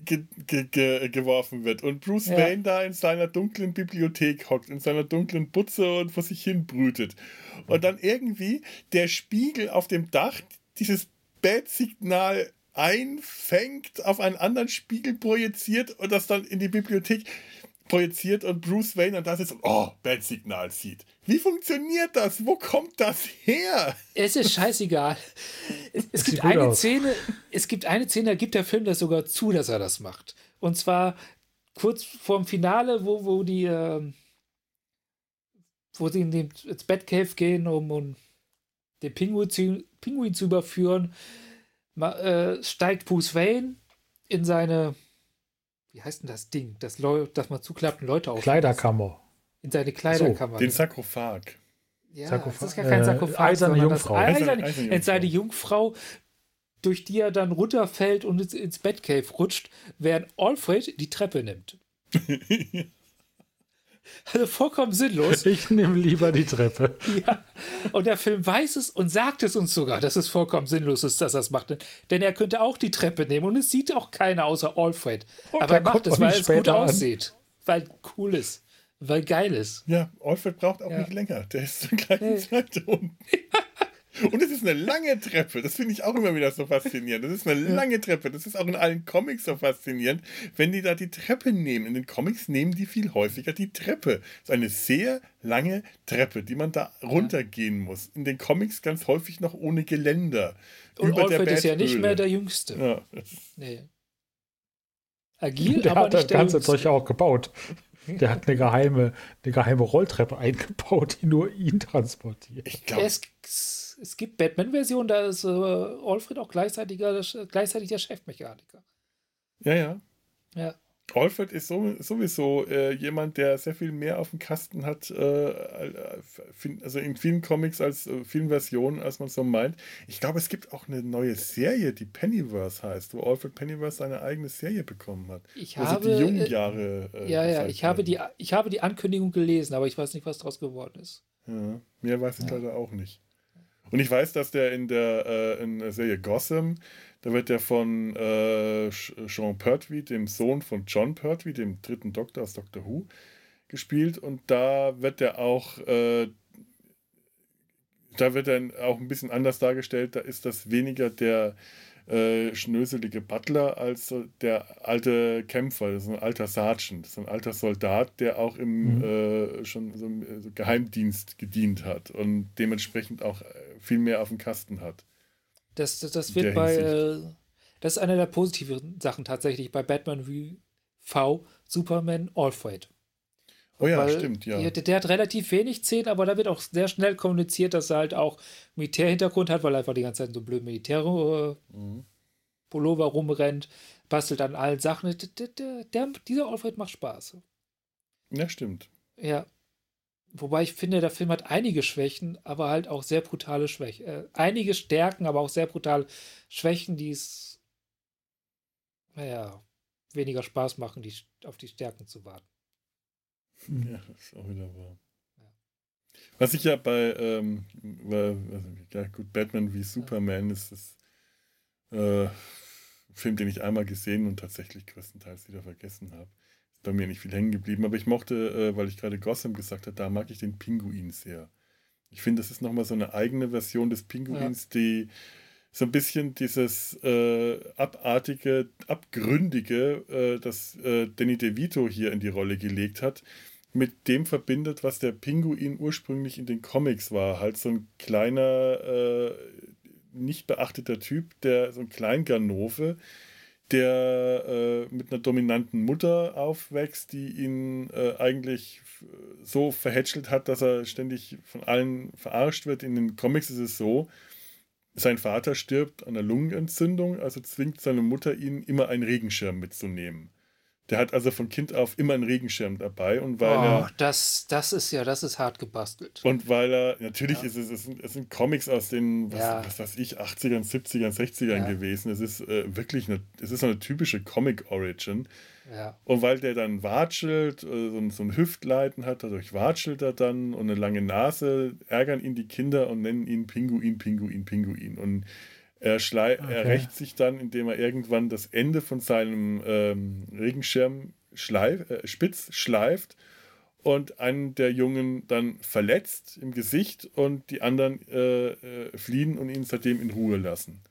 ge ge ge geworfen wird und Bruce ja. Wayne da in seiner dunklen Bibliothek hockt, in seiner dunklen Butze und vor sich hin brütet? und dann irgendwie der Spiegel auf dem Dach dieses Bad-Signal einfängt, auf einen anderen Spiegel projiziert und das dann in die Bibliothek projiziert und Bruce Wayne und das ist oh, Bad-Signal sieht. Wie funktioniert das? Wo kommt das her? Es ist scheißegal. Es, es gibt eine aus. Szene, es gibt eine Szene, da gibt der Film das sogar zu, dass er das macht. Und zwar kurz vorm Finale, wo, wo die, äh, wo sie in den, ins Batcave gehen, um, um den Pinguin zu, Pinguin zu überführen, ma, äh, steigt Bruce Wayne in seine, wie heißt denn das Ding, das, Leu das man zuklappt und Leute auf. Kleiderkammer. In seine Kleiderkammer. So, den Sarkophag. Ja, Sarkophag. das ist gar kein äh, Sarkophag. Äh, eiserne Jungfrau. Eiserne, eiserne, in seine Jungfrau, durch die er dann runterfällt und ins, ins Batcave rutscht, während Alfred die Treppe nimmt. <laughs> Also vollkommen sinnlos. Ich nehme lieber die Treppe. <laughs> Ja. Und der Film weiß es und sagt es uns sogar, dass es vollkommen sinnlos ist, dass er es macht. Denn er könnte auch die Treppe nehmen und es sieht auch keiner außer Alfred. Und Aber er macht es, weil es gut an. aussieht. Weil cool ist. Weil geil ist. Ja, Alfred braucht auch ja. nicht länger. Der ist zur gleichen nee. Zeit <laughs> unten. Und es ist eine lange Treppe. Das finde ich auch immer wieder so faszinierend. Das ist eine lange Treppe. Das ist auch in allen Comics so faszinierend, wenn die da die Treppe nehmen. In den Comics nehmen die viel häufiger die Treppe. Das ist eine sehr lange Treppe, die man da runtergehen muss. In den Comics ganz häufig noch ohne Geländer. Und Alfred ist ja nicht mehr der Jüngste. Ja. Nee. Agil, der aber hat das ganze Zeug auch gebaut. Der hat eine geheime, eine geheime Rolltreppe eingebaut, die nur ihn transportiert. Ich glaube es gibt Batman-Versionen, da ist äh, Alfred auch gleichzeitig, gleichzeitig der Chefmechaniker. Ja, ja. Ja. Alfred ist so, sowieso äh, jemand, der sehr viel mehr auf dem Kasten hat, äh, also in vielen Comics als äh, vielen Versionen, als man so meint. Ich glaube, es gibt auch eine neue Serie, die Pennyverse heißt, wo Alfred Pennyverse seine eigene Serie bekommen hat. Ich habe die jungen äh, Jahre. Äh, ja, ja, ich habe, die, ich habe die Ankündigung gelesen, aber ich weiß nicht, was daraus geworden ist. Ja, mehr weiß ich ja. leider auch nicht. Und ich weiß, dass der in der, äh, in der Serie Gotham, da wird der von äh, Sean Pertwee, dem Sohn von John Pertwee, dem dritten Doktor aus Doctor Who, gespielt. Und da wird er auch, äh, da wird er auch ein bisschen anders dargestellt. Da ist das weniger der äh, schnöselige Butler als der alte Kämpfer, das ist ein alter Sergeant, das ist ein alter Soldat, der auch im mhm. äh, schon so im Geheimdienst gedient hat und dementsprechend auch äh, viel mehr auf dem Kasten hat. Das, das, das wird bei, äh, das ist eine der positiven Sachen tatsächlich bei Batman V, Superman, Allfight. Oh ja, Weil stimmt, ja. Der, der, hat relativ wenig Szenen, aber da wird auch sehr schnell kommuniziert, dass er halt auch Militärhintergrund hat, weil er einfach die ganze Zeit so blöd Militär mhm. Pullover rumrennt, bastelt an allen Sachen. Der, der, der, dieser Alfred macht Spaß. Ja, stimmt. Ja. Wobei ich finde, der Film hat einige Schwächen, aber halt auch sehr brutale Schwächen. Äh, einige Stärken, aber auch sehr brutale Schwächen, die es, naja, weniger Spaß machen, die, auf die Stärken zu warten. Ja, das <laughs> ist auch wieder wahr. Was ich ja bei, ähm, bei, also, ja gut, Batman wie Superman ist das äh, Film, den ich einmal gesehen und tatsächlich größtenteils wieder vergessen habe. Ist bei mir nicht viel hängen geblieben, aber ich mochte, äh, weil ich gerade Gotham gesagt habe, da mag ich den Pinguin sehr. Ich finde, das ist nochmal so eine eigene Version des Pinguins, ja. die so ein bisschen dieses äh, abartige, abgründige, äh, das äh, Danny DeVito hier in die Rolle gelegt hat, mit dem verbindet, was der Pinguin ursprünglich in den Comics war. Halt so ein kleiner, äh, nicht beachteter Typ, der so ein Kleinganove, der äh, mit einer dominanten Mutter aufwächst, die ihn äh, eigentlich so verhätschelt hat, dass er ständig von allen verarscht wird. In den Comics ist es so, sein Vater stirbt an einer Lungenentzündung, also zwingt seine Mutter ihn, immer einen Regenschirm mitzunehmen. Der hat also von Kind auf immer einen Regenschirm dabei und weil oh, er. Das, das ist ja, das ist hart gebastelt. Und weil er, natürlich ja. ist es, es sind, es sind Comics aus den, was, ja. was weiß ich, 80ern, 70ern, 60ern ja. gewesen. Es ist äh, wirklich eine, es ist eine typische Comic-Origin. Ja. Und weil der dann watschelt, äh, so, so ein Hüftleiten hat, dadurch watschelt er dann und eine lange Nase, ärgern ihn die Kinder und nennen ihn Pinguin, Pinguin, Pinguin. Und er, okay. er rächt sich dann, indem er irgendwann das Ende von seinem ähm, Regenschirm schleif, äh, spitz schleift und einen der Jungen dann verletzt im Gesicht und die anderen äh, äh, fliehen und ihn seitdem in Ruhe lassen.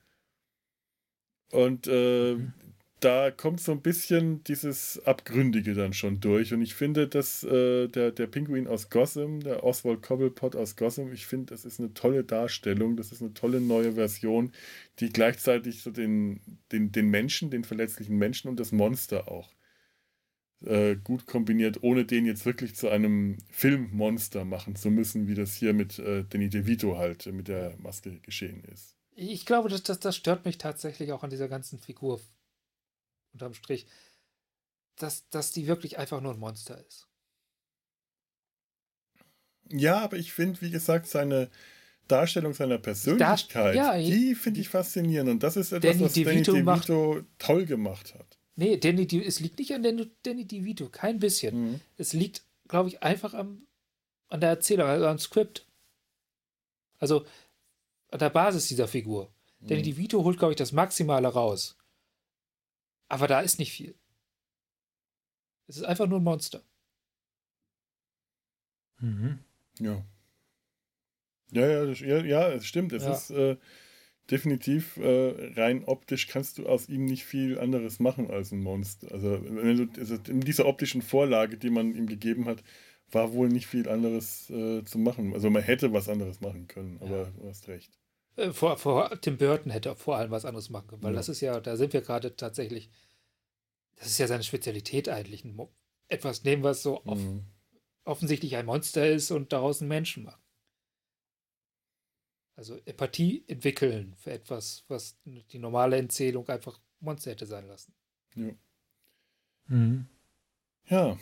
Und äh, mhm da kommt so ein bisschen dieses Abgründige dann schon durch. Und ich finde, dass äh, der, der Pinguin aus Gotham, der Oswald Cobblepot aus Gotham, ich finde, das ist eine tolle Darstellung, das ist eine tolle neue Version, die gleichzeitig so den, den, den Menschen, den verletzlichen Menschen und das Monster auch äh, gut kombiniert, ohne den jetzt wirklich zu einem Filmmonster machen zu müssen, wie das hier mit äh, Danny DeVito halt mit der Maske geschehen ist. Ich glaube, das, das, das stört mich tatsächlich auch an dieser ganzen Figur unterm Strich, dass, dass die wirklich einfach nur ein Monster ist. Ja, aber ich finde, wie gesagt, seine Darstellung seiner Persönlichkeit, ja, die finde ich faszinierend. Und das ist etwas, Danny was DeVito Danny DeVito macht, toll gemacht hat. Nee, Danny, es liegt nicht an Danny, Danny DeVito, kein bisschen. Mhm. Es liegt, glaube ich, einfach am, an der Erzählung, also am Skript. Also an der Basis dieser Figur. Mhm. Danny DeVito holt, glaube ich, das Maximale raus. Aber da ist nicht viel. Es ist einfach nur ein Monster. Mhm. Ja. Ja, ja, das, ja, ja, es stimmt. Es ja. ist äh, definitiv äh, rein optisch kannst du aus ihm nicht viel anderes machen als ein Monster. Also, wenn du, also in dieser optischen Vorlage, die man ihm gegeben hat, war wohl nicht viel anderes äh, zu machen. Also man hätte was anderes machen können, aber ja. du hast recht. Äh, vor, vor Tim Burton hätte vor allem was anderes machen können, weil ja. das ist ja, da sind wir gerade tatsächlich, das ist ja seine Spezialität eigentlich, etwas nehmen, was so off mhm. offensichtlich ein Monster ist und daraus einen Menschen machen. Also Empathie entwickeln für etwas, was die normale Erzählung einfach Monster hätte sein lassen. Ja. Mhm. Ja.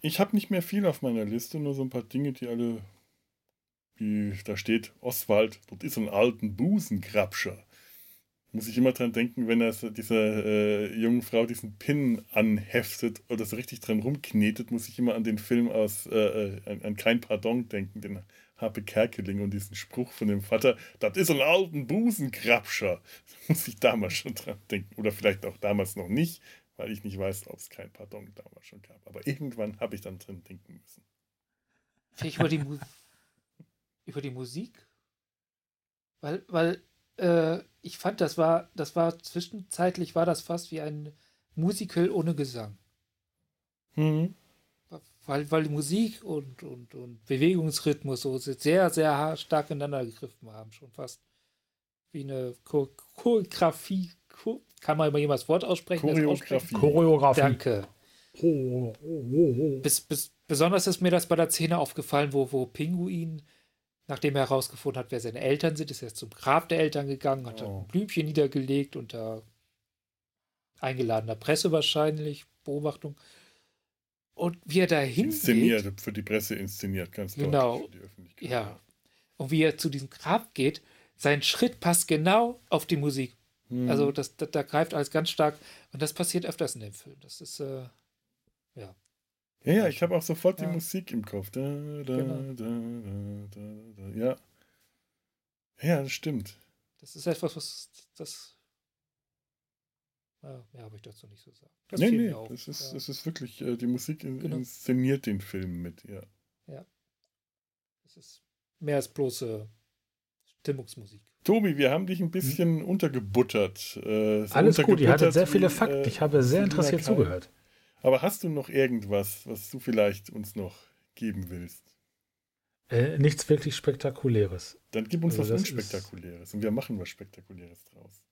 Ich habe nicht mehr viel auf meiner Liste, nur so ein paar Dinge, die alle wie da steht, Oswald, dort ist ein alten Busenkrabscher. Muss ich immer dran denken, wenn er dieser äh, jungen Frau diesen Pin anheftet oder so richtig dran rumknetet, muss ich immer an den Film aus äh, äh an, an, Kein Pardon denken. Den Happe Kerkeling und diesen Spruch von dem Vater, das ist ein alten Busenkrabscher. <laughs> Muss ich damals schon dran denken. Oder vielleicht auch damals noch nicht, weil ich nicht weiß, ob es kein Pardon damals schon gab. Aber irgendwann habe ich dann drin denken müssen. Vielleicht über die, Mu über die Musik? Weil, weil äh, ich fand, das war, das war zwischenzeitlich war das fast wie ein Musical ohne Gesang. Mhm. Weil, weil die Musik und, und, und Bewegungsrhythmus so sehr, sehr stark ineinander gegriffen haben. Schon fast wie eine Cho Choreografie. Cho Kann man immer jemand das Wort aussprechen? Choreografie. Choreografie. Danke. Oh, oh, oh. Bis, bis, besonders ist mir das bei der Szene aufgefallen, wo, wo Pinguin, nachdem er herausgefunden hat, wer seine Eltern sind, ist er zum Grab der Eltern gegangen, hat Oh. dann ein Blümchen niedergelegt unter eingeladener Presse wahrscheinlich, Beobachtung. Und wie er da Inszeniert, für die Presse inszeniert, ganz Genau. deutlich für die Öffentlichkeit. ja, und wie er zu diesem Grab geht, sein Schritt passt genau auf die Musik. Mhm. Also das, da, da greift alles ganz stark und das passiert öfters in dem Film. Das ist, äh, ja. Ja, ja, ich habe auch sofort die Ja. Musik im Kopf. Da, da, Genau. da, da, da, da. Ja. Ja, das stimmt. Das ist etwas, was das. Ja, mehr habe ich dazu nicht so sagen. Das nee, nee, das, ist, ja. das ist wirklich, äh, die Musik Genau. inszeniert den Film mit, ja. Das ist mehr als bloße Stimmungsmusik. Tobi, wir haben dich ein bisschen untergebuttert. Äh, so Alles gut, ihr hattet untergebuttert sehr viele Fakten. äh, Ich habe sehr interessiert zugehört. Aber hast du noch irgendwas, was du vielleicht uns noch geben willst? Äh, nichts wirklich Spektakuläres. Dann gib uns Also was ist- Unspektakuläres und wir machen was Spektakuläres draus.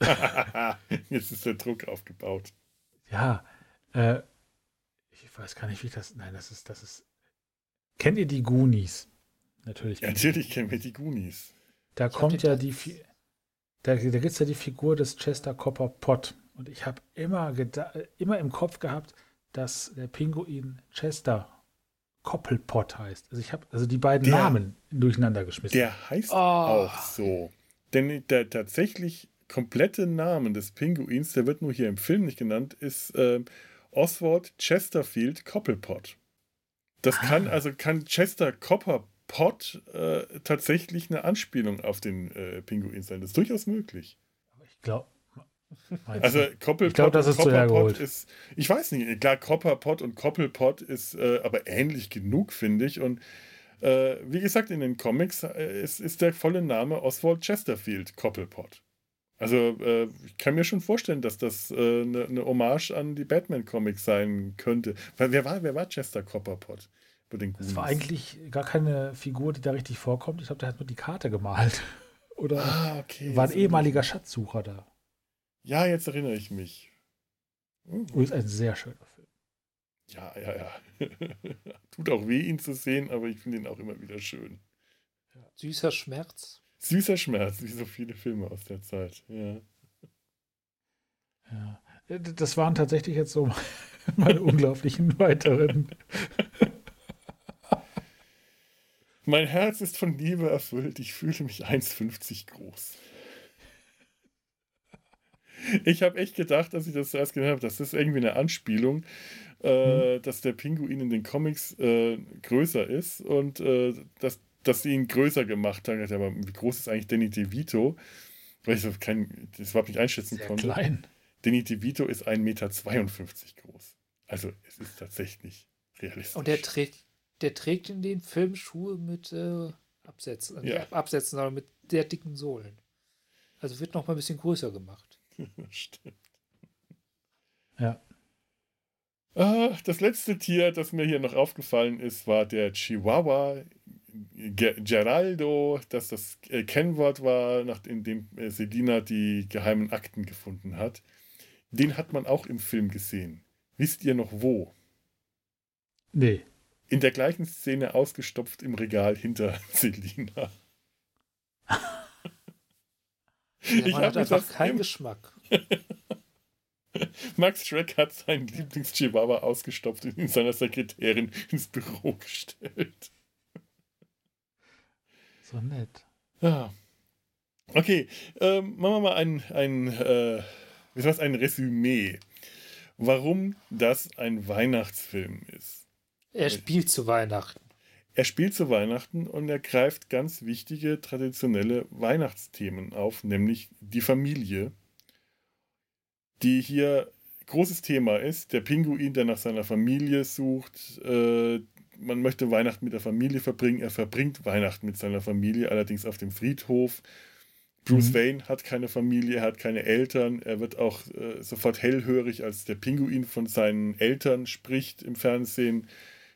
<laughs> Jetzt ist der Druck aufgebaut. Ja, äh, ich weiß gar nicht, wie ich das. Nein, das ist, das ist. Kennt ihr die Goonies? Natürlich. Ja, natürlich kennen wir die Goonies. Da Ich kommt ja die, da, da gibt es ja die Figur des Chester Copper Pot. Und ich habe immer, äh, immer im Kopf gehabt, dass der Pinguin Chester Koppelpot heißt. Also ich habe also die beiden Der- Namen durcheinander geschmissen. Der heißt Oh. auch so. Denn der tatsächlich komplette Name des Pinguins, der wird nur hier im Film nicht genannt, ist ähm, Oswald Chesterfield Coppelpot. Das Ah. kann, also kann Chester Copperpot äh, tatsächlich eine Anspielung auf den äh, Pinguin sein. Das ist durchaus möglich. Aber ich glaube. Also Koppelpot Ich glaub, das und ist Copperpot hergeholt. ist, ich weiß nicht, klar, Copperpot und Koppelpot ist äh, aber ähnlich genug, finde ich. Und äh, wie gesagt, in den Comics äh, ist, ist der volle Name Oswald Chesterfield Koppelpot. Also äh, ich kann mir schon vorstellen, dass das äh, eine eine Hommage an die Batman-Comics sein könnte. Weil wer war, wer war Chester Copperpot? Das war eigentlich gar keine Figur, die da richtig vorkommt. Ich glaube, der hat nur die Karte gemalt. <laughs> Oder Ah, okay. war ein so- ehemaliger Schatzsucher da. Ja, jetzt erinnere ich mich. Hm. Oh, ist ein sehr schöner Film. Ja, ja, ja. <laughs> Tut auch weh, ihn zu sehen, aber ich finde ihn auch immer wieder schön. Süßer Schmerz. Süßer Schmerz, wie so viele Filme aus der Zeit. Ja. Ja. Das waren tatsächlich jetzt so <laughs> meine unglaublichen weiteren. Mein Herz ist von Liebe erfüllt. Ich fühle mich 1,50 groß. Ich habe echt gedacht, dass ich das zuerst gehört habe, das ist irgendwie eine Anspielung, äh, dass der Pinguin in den Comics äh, größer ist und äh, dass, dass sie ihn größer gemacht haben. Aber wie groß ist eigentlich Danny DeVito? Weil ich das, kein, das überhaupt nicht einschätzen Sehr konnte. klein. Danny DeVito ist 1,52 Meter groß. Also es ist tatsächlich realistisch. Und der trägt, der trägt in den Film Schuhe mit äh, Absätzen. Ja. Nicht Absätzen, sondern mit sehr dicken Sohlen. Also wird noch mal ein bisschen größer gemacht. <laughs> Stimmt. Ja. Ah, das letzte Tier, das mir hier noch aufgefallen ist, war der Chihuahua Ge Geraldo, das das äh, Kennwort war, nachdem dem äh, Selina die geheimen Akten gefunden hat. Den hat man auch im Film gesehen. Wisst ihr noch wo? Nee. In der gleichen Szene ausgestopft im Regal hinter <laughs> Selina. <laughs> Mann hab hat einfach keinen Geschmack. <laughs> Max Schreck hat seinen Lieblings-Chihuahua ausgestopft und ihn seiner Sekretärin ins Büro <laughs> gestellt. So nett. Ja. Okay, ähm, machen wir mal ein, ein, äh, wie heißt ein Resümee, warum das ein Weihnachtsfilm ist. Er spielt zu Weihnachten. Er spielt zu Weihnachten und er greift ganz wichtige traditionelle Weihnachtsthemen auf, nämlich die Familie, die hier großes Thema ist. Der Pinguin, der nach seiner Familie sucht. Äh, man möchte Weihnachten mit der Familie verbringen. Er verbringt Weihnachten mit seiner Familie, allerdings auf dem Friedhof. Bruce mhm. Wayne hat keine Familie, er hat keine Eltern. Er wird auch äh, sofort hellhörig, als der Pinguin von seinen Eltern spricht im Fernsehen.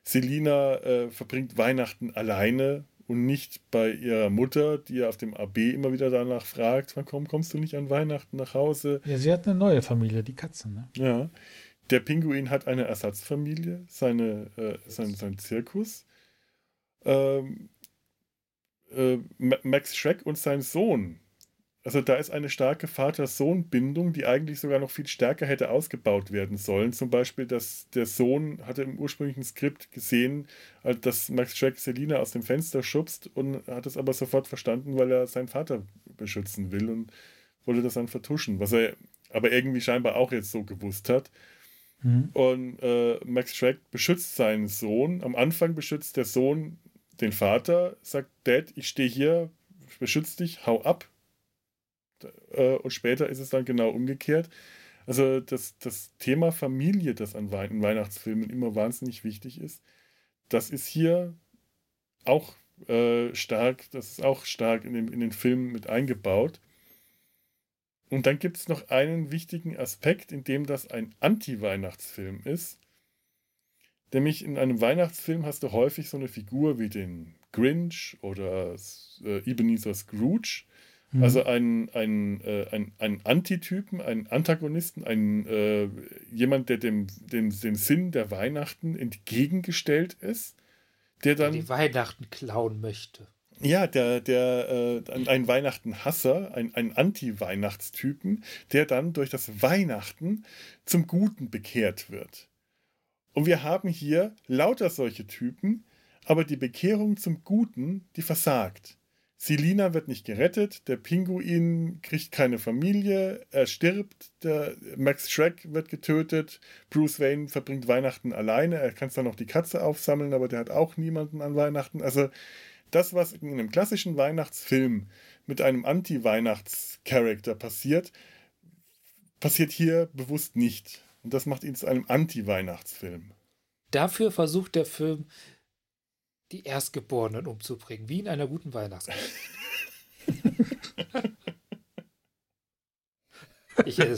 Selina äh, verbringt Weihnachten alleine und nicht bei ihrer Mutter, die ja auf dem AB immer wieder danach fragt, warum kommst du nicht an Weihnachten nach Hause? Ja, sie hat eine neue Familie, die Katzen. Ne? Ja. Der Pinguin hat eine Ersatzfamilie, seine, äh, sein, sein Zirkus. Ähm, äh, Max Schreck und sein Sohn also da ist eine starke Vater-Sohn-Bindung, die eigentlich sogar noch viel stärker hätte ausgebaut werden sollen. Zum Beispiel, dass der Sohn hatte im ursprünglichen Skript gesehen, dass Max Schreck Selina aus dem Fenster schubst und hat es aber sofort verstanden, weil er seinen Vater beschützen will und wollte das dann vertuschen, was er aber irgendwie scheinbar auch jetzt so gewusst hat. Mhm. Und äh, Max Schreck beschützt seinen Sohn. Am Anfang beschützt der Sohn den Vater, sagt, Dad, ich stehe hier, beschütze dich, hau ab äh, und später ist es dann genau umgekehrt. Also das, das Thema Familie, das an Wei Weihnachtsfilmen immer wahnsinnig wichtig ist, das ist hier auch äh, stark, das ist auch stark in, dem, in den Filmen mit eingebaut. Und dann gibt es noch einen wichtigen Aspekt, in dem das ein Anti-Weihnachtsfilm ist. Nämlich in einem Weihnachtsfilm hast du häufig so eine Figur wie den Grinch oder äh, Ebenezer Scrooge, Mhm. Also ein, ein, äh, ein, ein Antitypen, einen Antagonisten, ein, äh, jemand, der dem, dem, den Sinn der Weihnachten entgegengestellt ist, der dann. Der die Weihnachten klauen möchte. Ja, der, der, äh, ein Weihnachten-Hasser, ein, ein Anti-Weihnachtstypen, der dann durch das Weihnachten zum Guten bekehrt wird. Und wir haben hier lauter solche Typen, aber die Bekehrung zum Guten, die versagt. Selina wird nicht gerettet, der Pinguin kriegt keine Familie, er stirbt, der Max Shrek wird getötet, Bruce Wayne verbringt Weihnachten alleine, er kann zwar noch die Katze aufsammeln, aber der hat auch niemanden an Weihnachten. Also das, was in einem klassischen Weihnachtsfilm mit einem Anti-Weihnachts-Charakter passiert, passiert hier bewusst nicht. Und das macht ihn zu einem Anti-Weihnachtsfilm. Dafür versucht der Film die Erstgeborenen umzubringen, wie in einer guten Weihnachtsgeschichte. <laughs> ich, äh,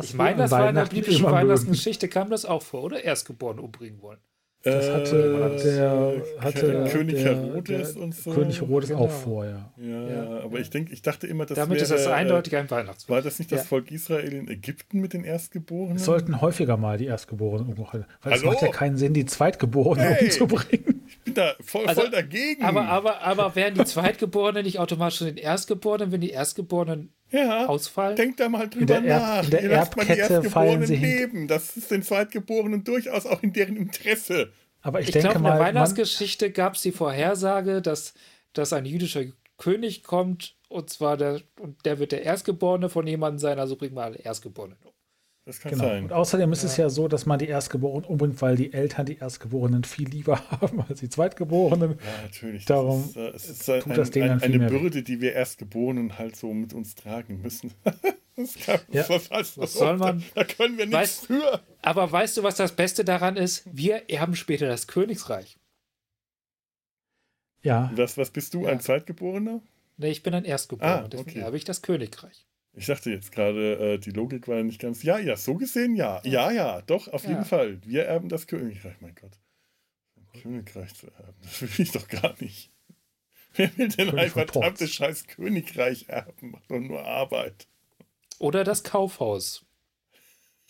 ich meine, das war in der biblischen Weihnachtsgeschichte, kam das auch vor, oder? Erstgeborene umbringen wollen. Das hatte, äh, der, hatte König der, Herodes der, und so. König Herodes genau. auch vor, ja. Ja, ja. aber ich denke, ich dachte immer, das Damit wäre, ist das eindeutig ein Weihnachtsfest. War das nicht das ja. Volk Israel in Ägypten mit den Erstgeborenen? Es sollten häufiger mal die Erstgeborenen umgebracht Weil es macht ja keinen Sinn, die Zweitgeborenen hey, umzubringen. Ich bin da voll, also, voll dagegen. Aber, aber, aber wären die Zweitgeborenen nicht automatisch schon den Erstgeborenen, wenn die Erstgeborenen ja, ausfallen? Denkt da mal drüber in der nach. In der Ihr Erbkette fallen sie leben. Das ist den Zweitgeborenen durchaus auch in deren Interesse. Aber ich, ich denke glaub, mal. In der Weihnachtsgeschichte gab es die Vorhersage, dass, dass ein jüdischer König kommt und zwar der, und der wird der Erstgeborene von jemandem sein, also bringen wir alle Erstgeborenen um. Das kann genau. sein. Und außerdem ist ja. es ja so, dass man die Erstgeborenen umbringt, weil die Eltern die Erstgeborenen viel lieber <laughs> haben als die Zweitgeborenen. Ja, natürlich. Darum das ist, äh, es ist ein, tut das Ding ein, eine Bürde, die wir Erstgeborenen halt so mit uns tragen müssen. <laughs> das kann, ja. was, was, was soll man? Da können wir nichts weißt, für. Aber weißt du, was das Beste daran ist? Wir erben später das Königsreich. Ja. Was, was bist du, ja. ein Zweitgeborener? Nee, ich bin ein Erstgeborener. Ah, Deswegen erbe ich das Königreich. Ich dachte jetzt gerade, äh, die Logik war nicht ganz. Ja, ja, so gesehen ja. Ja, ja, doch, auf ja. jeden Fall. Wir erben das Königreich, mein Gott. Ein Königreich zu erben, das will ich doch gar nicht. Wer will denn König ein verdammtes scheiß Königreich erben? Macht doch nur Arbeit. Oder das Kaufhaus.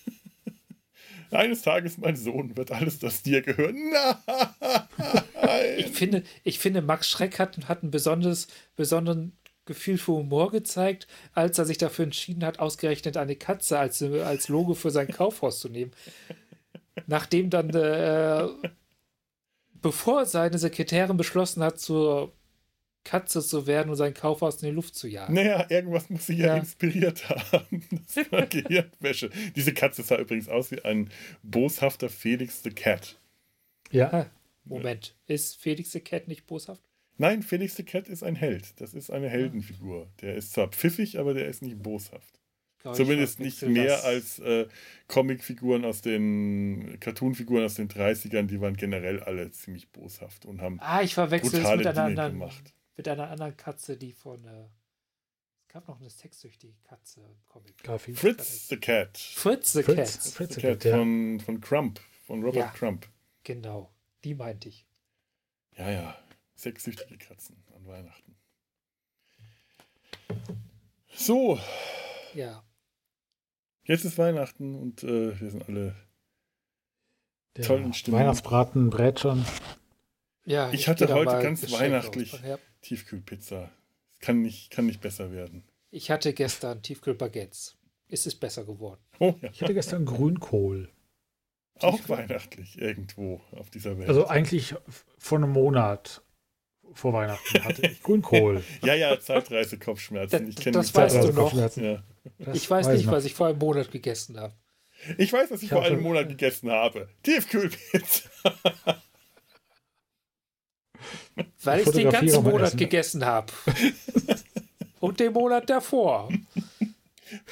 <laughs> Eines Tages, mein Sohn, wird alles das dir gehören. Nein! Ich finde, ich finde Max Schreck hat, hat einen besonders, besonderen Gefühl für Humor gezeigt, als er sich dafür entschieden hat, ausgerechnet eine Katze als, als Logo für sein Kaufhaus zu nehmen. Nachdem dann, äh, bevor seine Sekretärin beschlossen hat, zur Katze zu werden und sein Kaufhaus in die Luft zu jagen. Naja, irgendwas muss sie ja, ja inspiriert haben. <laughs> Das war Gehirnwäsche. Diese Katze sah übrigens aus wie ein boshafter Felix the Cat. Ja. Moment, ist Felix the Cat nicht boshaft? Nein, Felix the Cat ist ein Held. Das ist eine Heldenfigur. Der ist zwar pfiffig, aber der ist nicht boshaft. Glaube, Zumindest ich nicht mehr das. als äh, Comicfiguren aus den Cartoonfiguren aus den 30ern, die waren generell alle ziemlich boshaft und haben Ah, ich verwechsel es brutale mit einer, Dinge anderen, gemacht. mit einer anderen Katze, die von. Äh, es gab noch eine sexsüchtige Katze im Comic. Garfield. Fritz the Cat. Fritz the Fritz. Cat. Fritz Fritz the the Cat Cat, ja. von, von Crump, von Robert Ja. Crump. Genau, die meinte ich. Ja, ja. Sexsüchtige Katzen an Weihnachten. So, Ja. jetzt ist Weihnachten und äh, wir sind alle. Der Toll in Stimmung. Weihnachtsbraten brät schon. ja Ich hatte geh da heute ganz weihnachtlich. Ja. Tiefkühlpizza. Es kann nicht, kann nicht besser werden. Ich hatte gestern Tiefkühlbaguettes. Ist es besser geworden? Oh ja. Ich hatte gestern Grünkohl. Auch weihnachtlich irgendwo auf dieser Welt. Also eigentlich vor einem Monat vor Weihnachten hatte ich Grünkohl. <laughs> ja, ja, Zeitreise-Kopfschmerzen. Ich kenne Das die weißt du Zeitreise- noch. Kopfschmerzen. Ja. Das ich weiß nicht, noch. was ich vor einem Monat gegessen habe. Ich weiß, was ich Ich vor einem Monat gegessen habe. Tiefkühlpizza. <laughs> Weil ich den ganzen Monat Essen. gegessen habe. Und den Monat davor.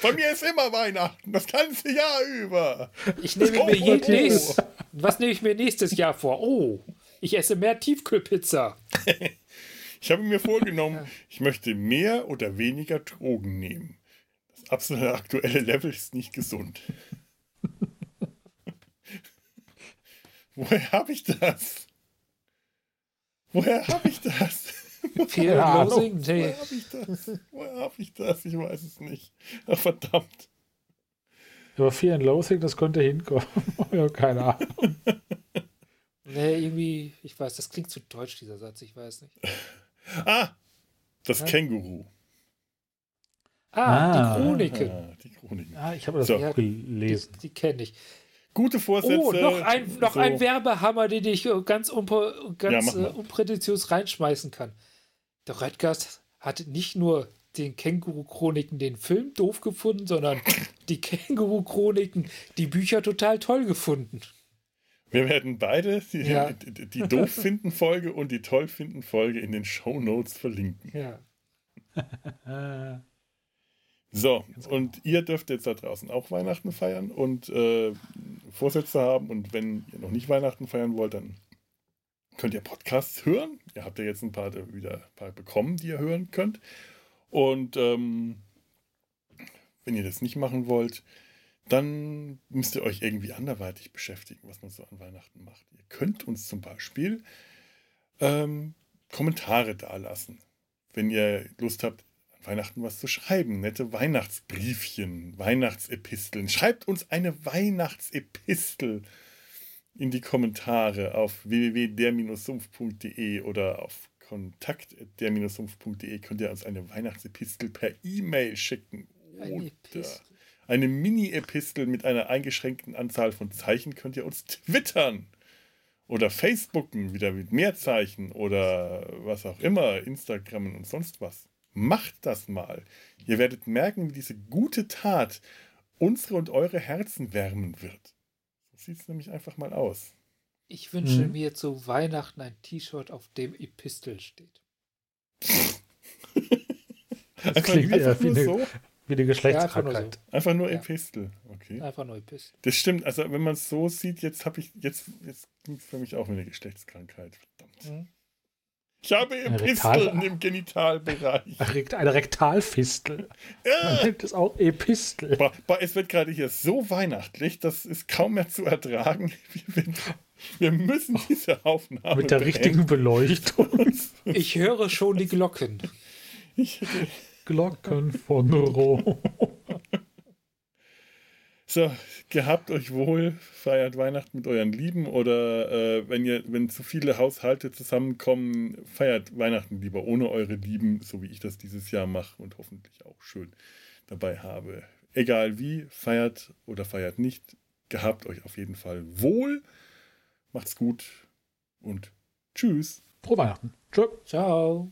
Bei mir ist immer Weihnachten, das ganze Jahr über. Ich nehme Oh, mir je nächst, Was nehme ich mir nächstes Jahr vor? Oh, ich esse mehr Tiefkühlpizza. <laughs> Ich habe mir vorgenommen, ich möchte mehr oder weniger Drogen nehmen. Das absolute aktuelle Level ist nicht gesund. <laughs> Woher habe ich das? Woher habe ich das? And Loathing? Nee. Woher habe ich das? Woher habe ich das? Ich weiß es nicht. Ach, verdammt. Aber Fear and Loathing, das könnte hinkommen. <laughs> ja, keine Ahnung. Nee, irgendwie, ich weiß, das klingt zu deutsch, dieser Satz, ich weiß nicht. <laughs> Ah, das Ja. Känguru. Ah, Ah. die Chroniken. Ah, die Chroniken. Ja, ich habe das So. auch Die, gelesen. die kenne ich. Gute Vorsätze. Oh, noch ein, noch so. ein Werbehammer, den ich ganz, unpr ganz Ja, äh, unprätentiös reinschmeißen kann. Der Redgast hat nicht nur den Känguru-Chroniken den Film doof gefunden, sondern die Känguru-Chroniken, die Bücher total toll gefunden. Wir werden beide die, Ja. die, die doof finden Folge und die toll finden Folge in den Show Notes verlinken. Ja. <laughs> So, und ihr dürft jetzt da draußen auch Weihnachten feiern und äh, Vorsätze haben. Und wenn ihr noch nicht Weihnachten feiern wollt, dann könnt ihr Podcasts hören. Ihr habt ja jetzt ein paar wieder ein paar bekommen, die ihr hören könnt. Und ähm, wenn ihr das nicht machen wollt, dann müsst ihr euch irgendwie anderweitig beschäftigen, was man so an Weihnachten macht. Ihr könnt uns zum Beispiel ähm, Kommentare dalassen, wenn ihr Lust habt, an Weihnachten was zu schreiben. Nette Weihnachtsbriefchen, Weihnachtsepisteln. Schreibt uns eine Weihnachtsepistel in die Kommentare auf www.der-sumpf.de oder auf kontakt.der-sumpf.de könnt ihr uns eine Weihnachtsepistel per E-Mail schicken. Eine Oder Epistel. Eine Mini-Epistel mit einer eingeschränkten Anzahl von Zeichen könnt ihr uns twittern. Oder Facebooken, wieder mit mehr Zeichen oder was auch immer, Instagrammen und sonst was. Macht das mal. Ihr werdet merken, wie diese gute Tat unsere und eure Herzen wärmen wird. So sieht es nämlich einfach mal aus. Ich wünsche Mhm. mir zu Weihnachten ein T-Shirt, auf dem Epistel steht. <laughs> das klingt eher einfach wie nur eine, so. Wie eine Geschlechtskrankheit. Einfach nur Ja. Epistel. Okay. Einfach nur Epistel. Das stimmt, also wenn man es so sieht, jetzt habe ich, jetzt, jetzt klingt es für mich auch wie eine Geschlechtskrankheit. Verdammt. Mhm. Ich habe Episteln im Genitalbereich. Eine Rektalfistel. Man Ja. nennt es auch Epistel. Boah, boah, es wird gerade hier so weihnachtlich, das ist kaum mehr zu ertragen. <laughs> Wir, wir müssen diese Aufnahme Mit der richtigen Beleuchtung. beenden. <laughs> Ich höre schon die Glocken. Ich, Glocken von Rom. <laughs> so, gehabt euch wohl, feiert Weihnachten mit euren Lieben oder äh, wenn ihr, wenn zu viele Haushalte zusammenkommen, feiert Weihnachten lieber ohne eure Lieben, so wie ich das dieses Jahr mache und hoffentlich auch schön dabei habe. Egal wie, feiert oder feiert nicht, gehabt euch auf jeden Fall wohl, macht's gut und tschüss. Frohe Weihnachten. Tschö. Ciao.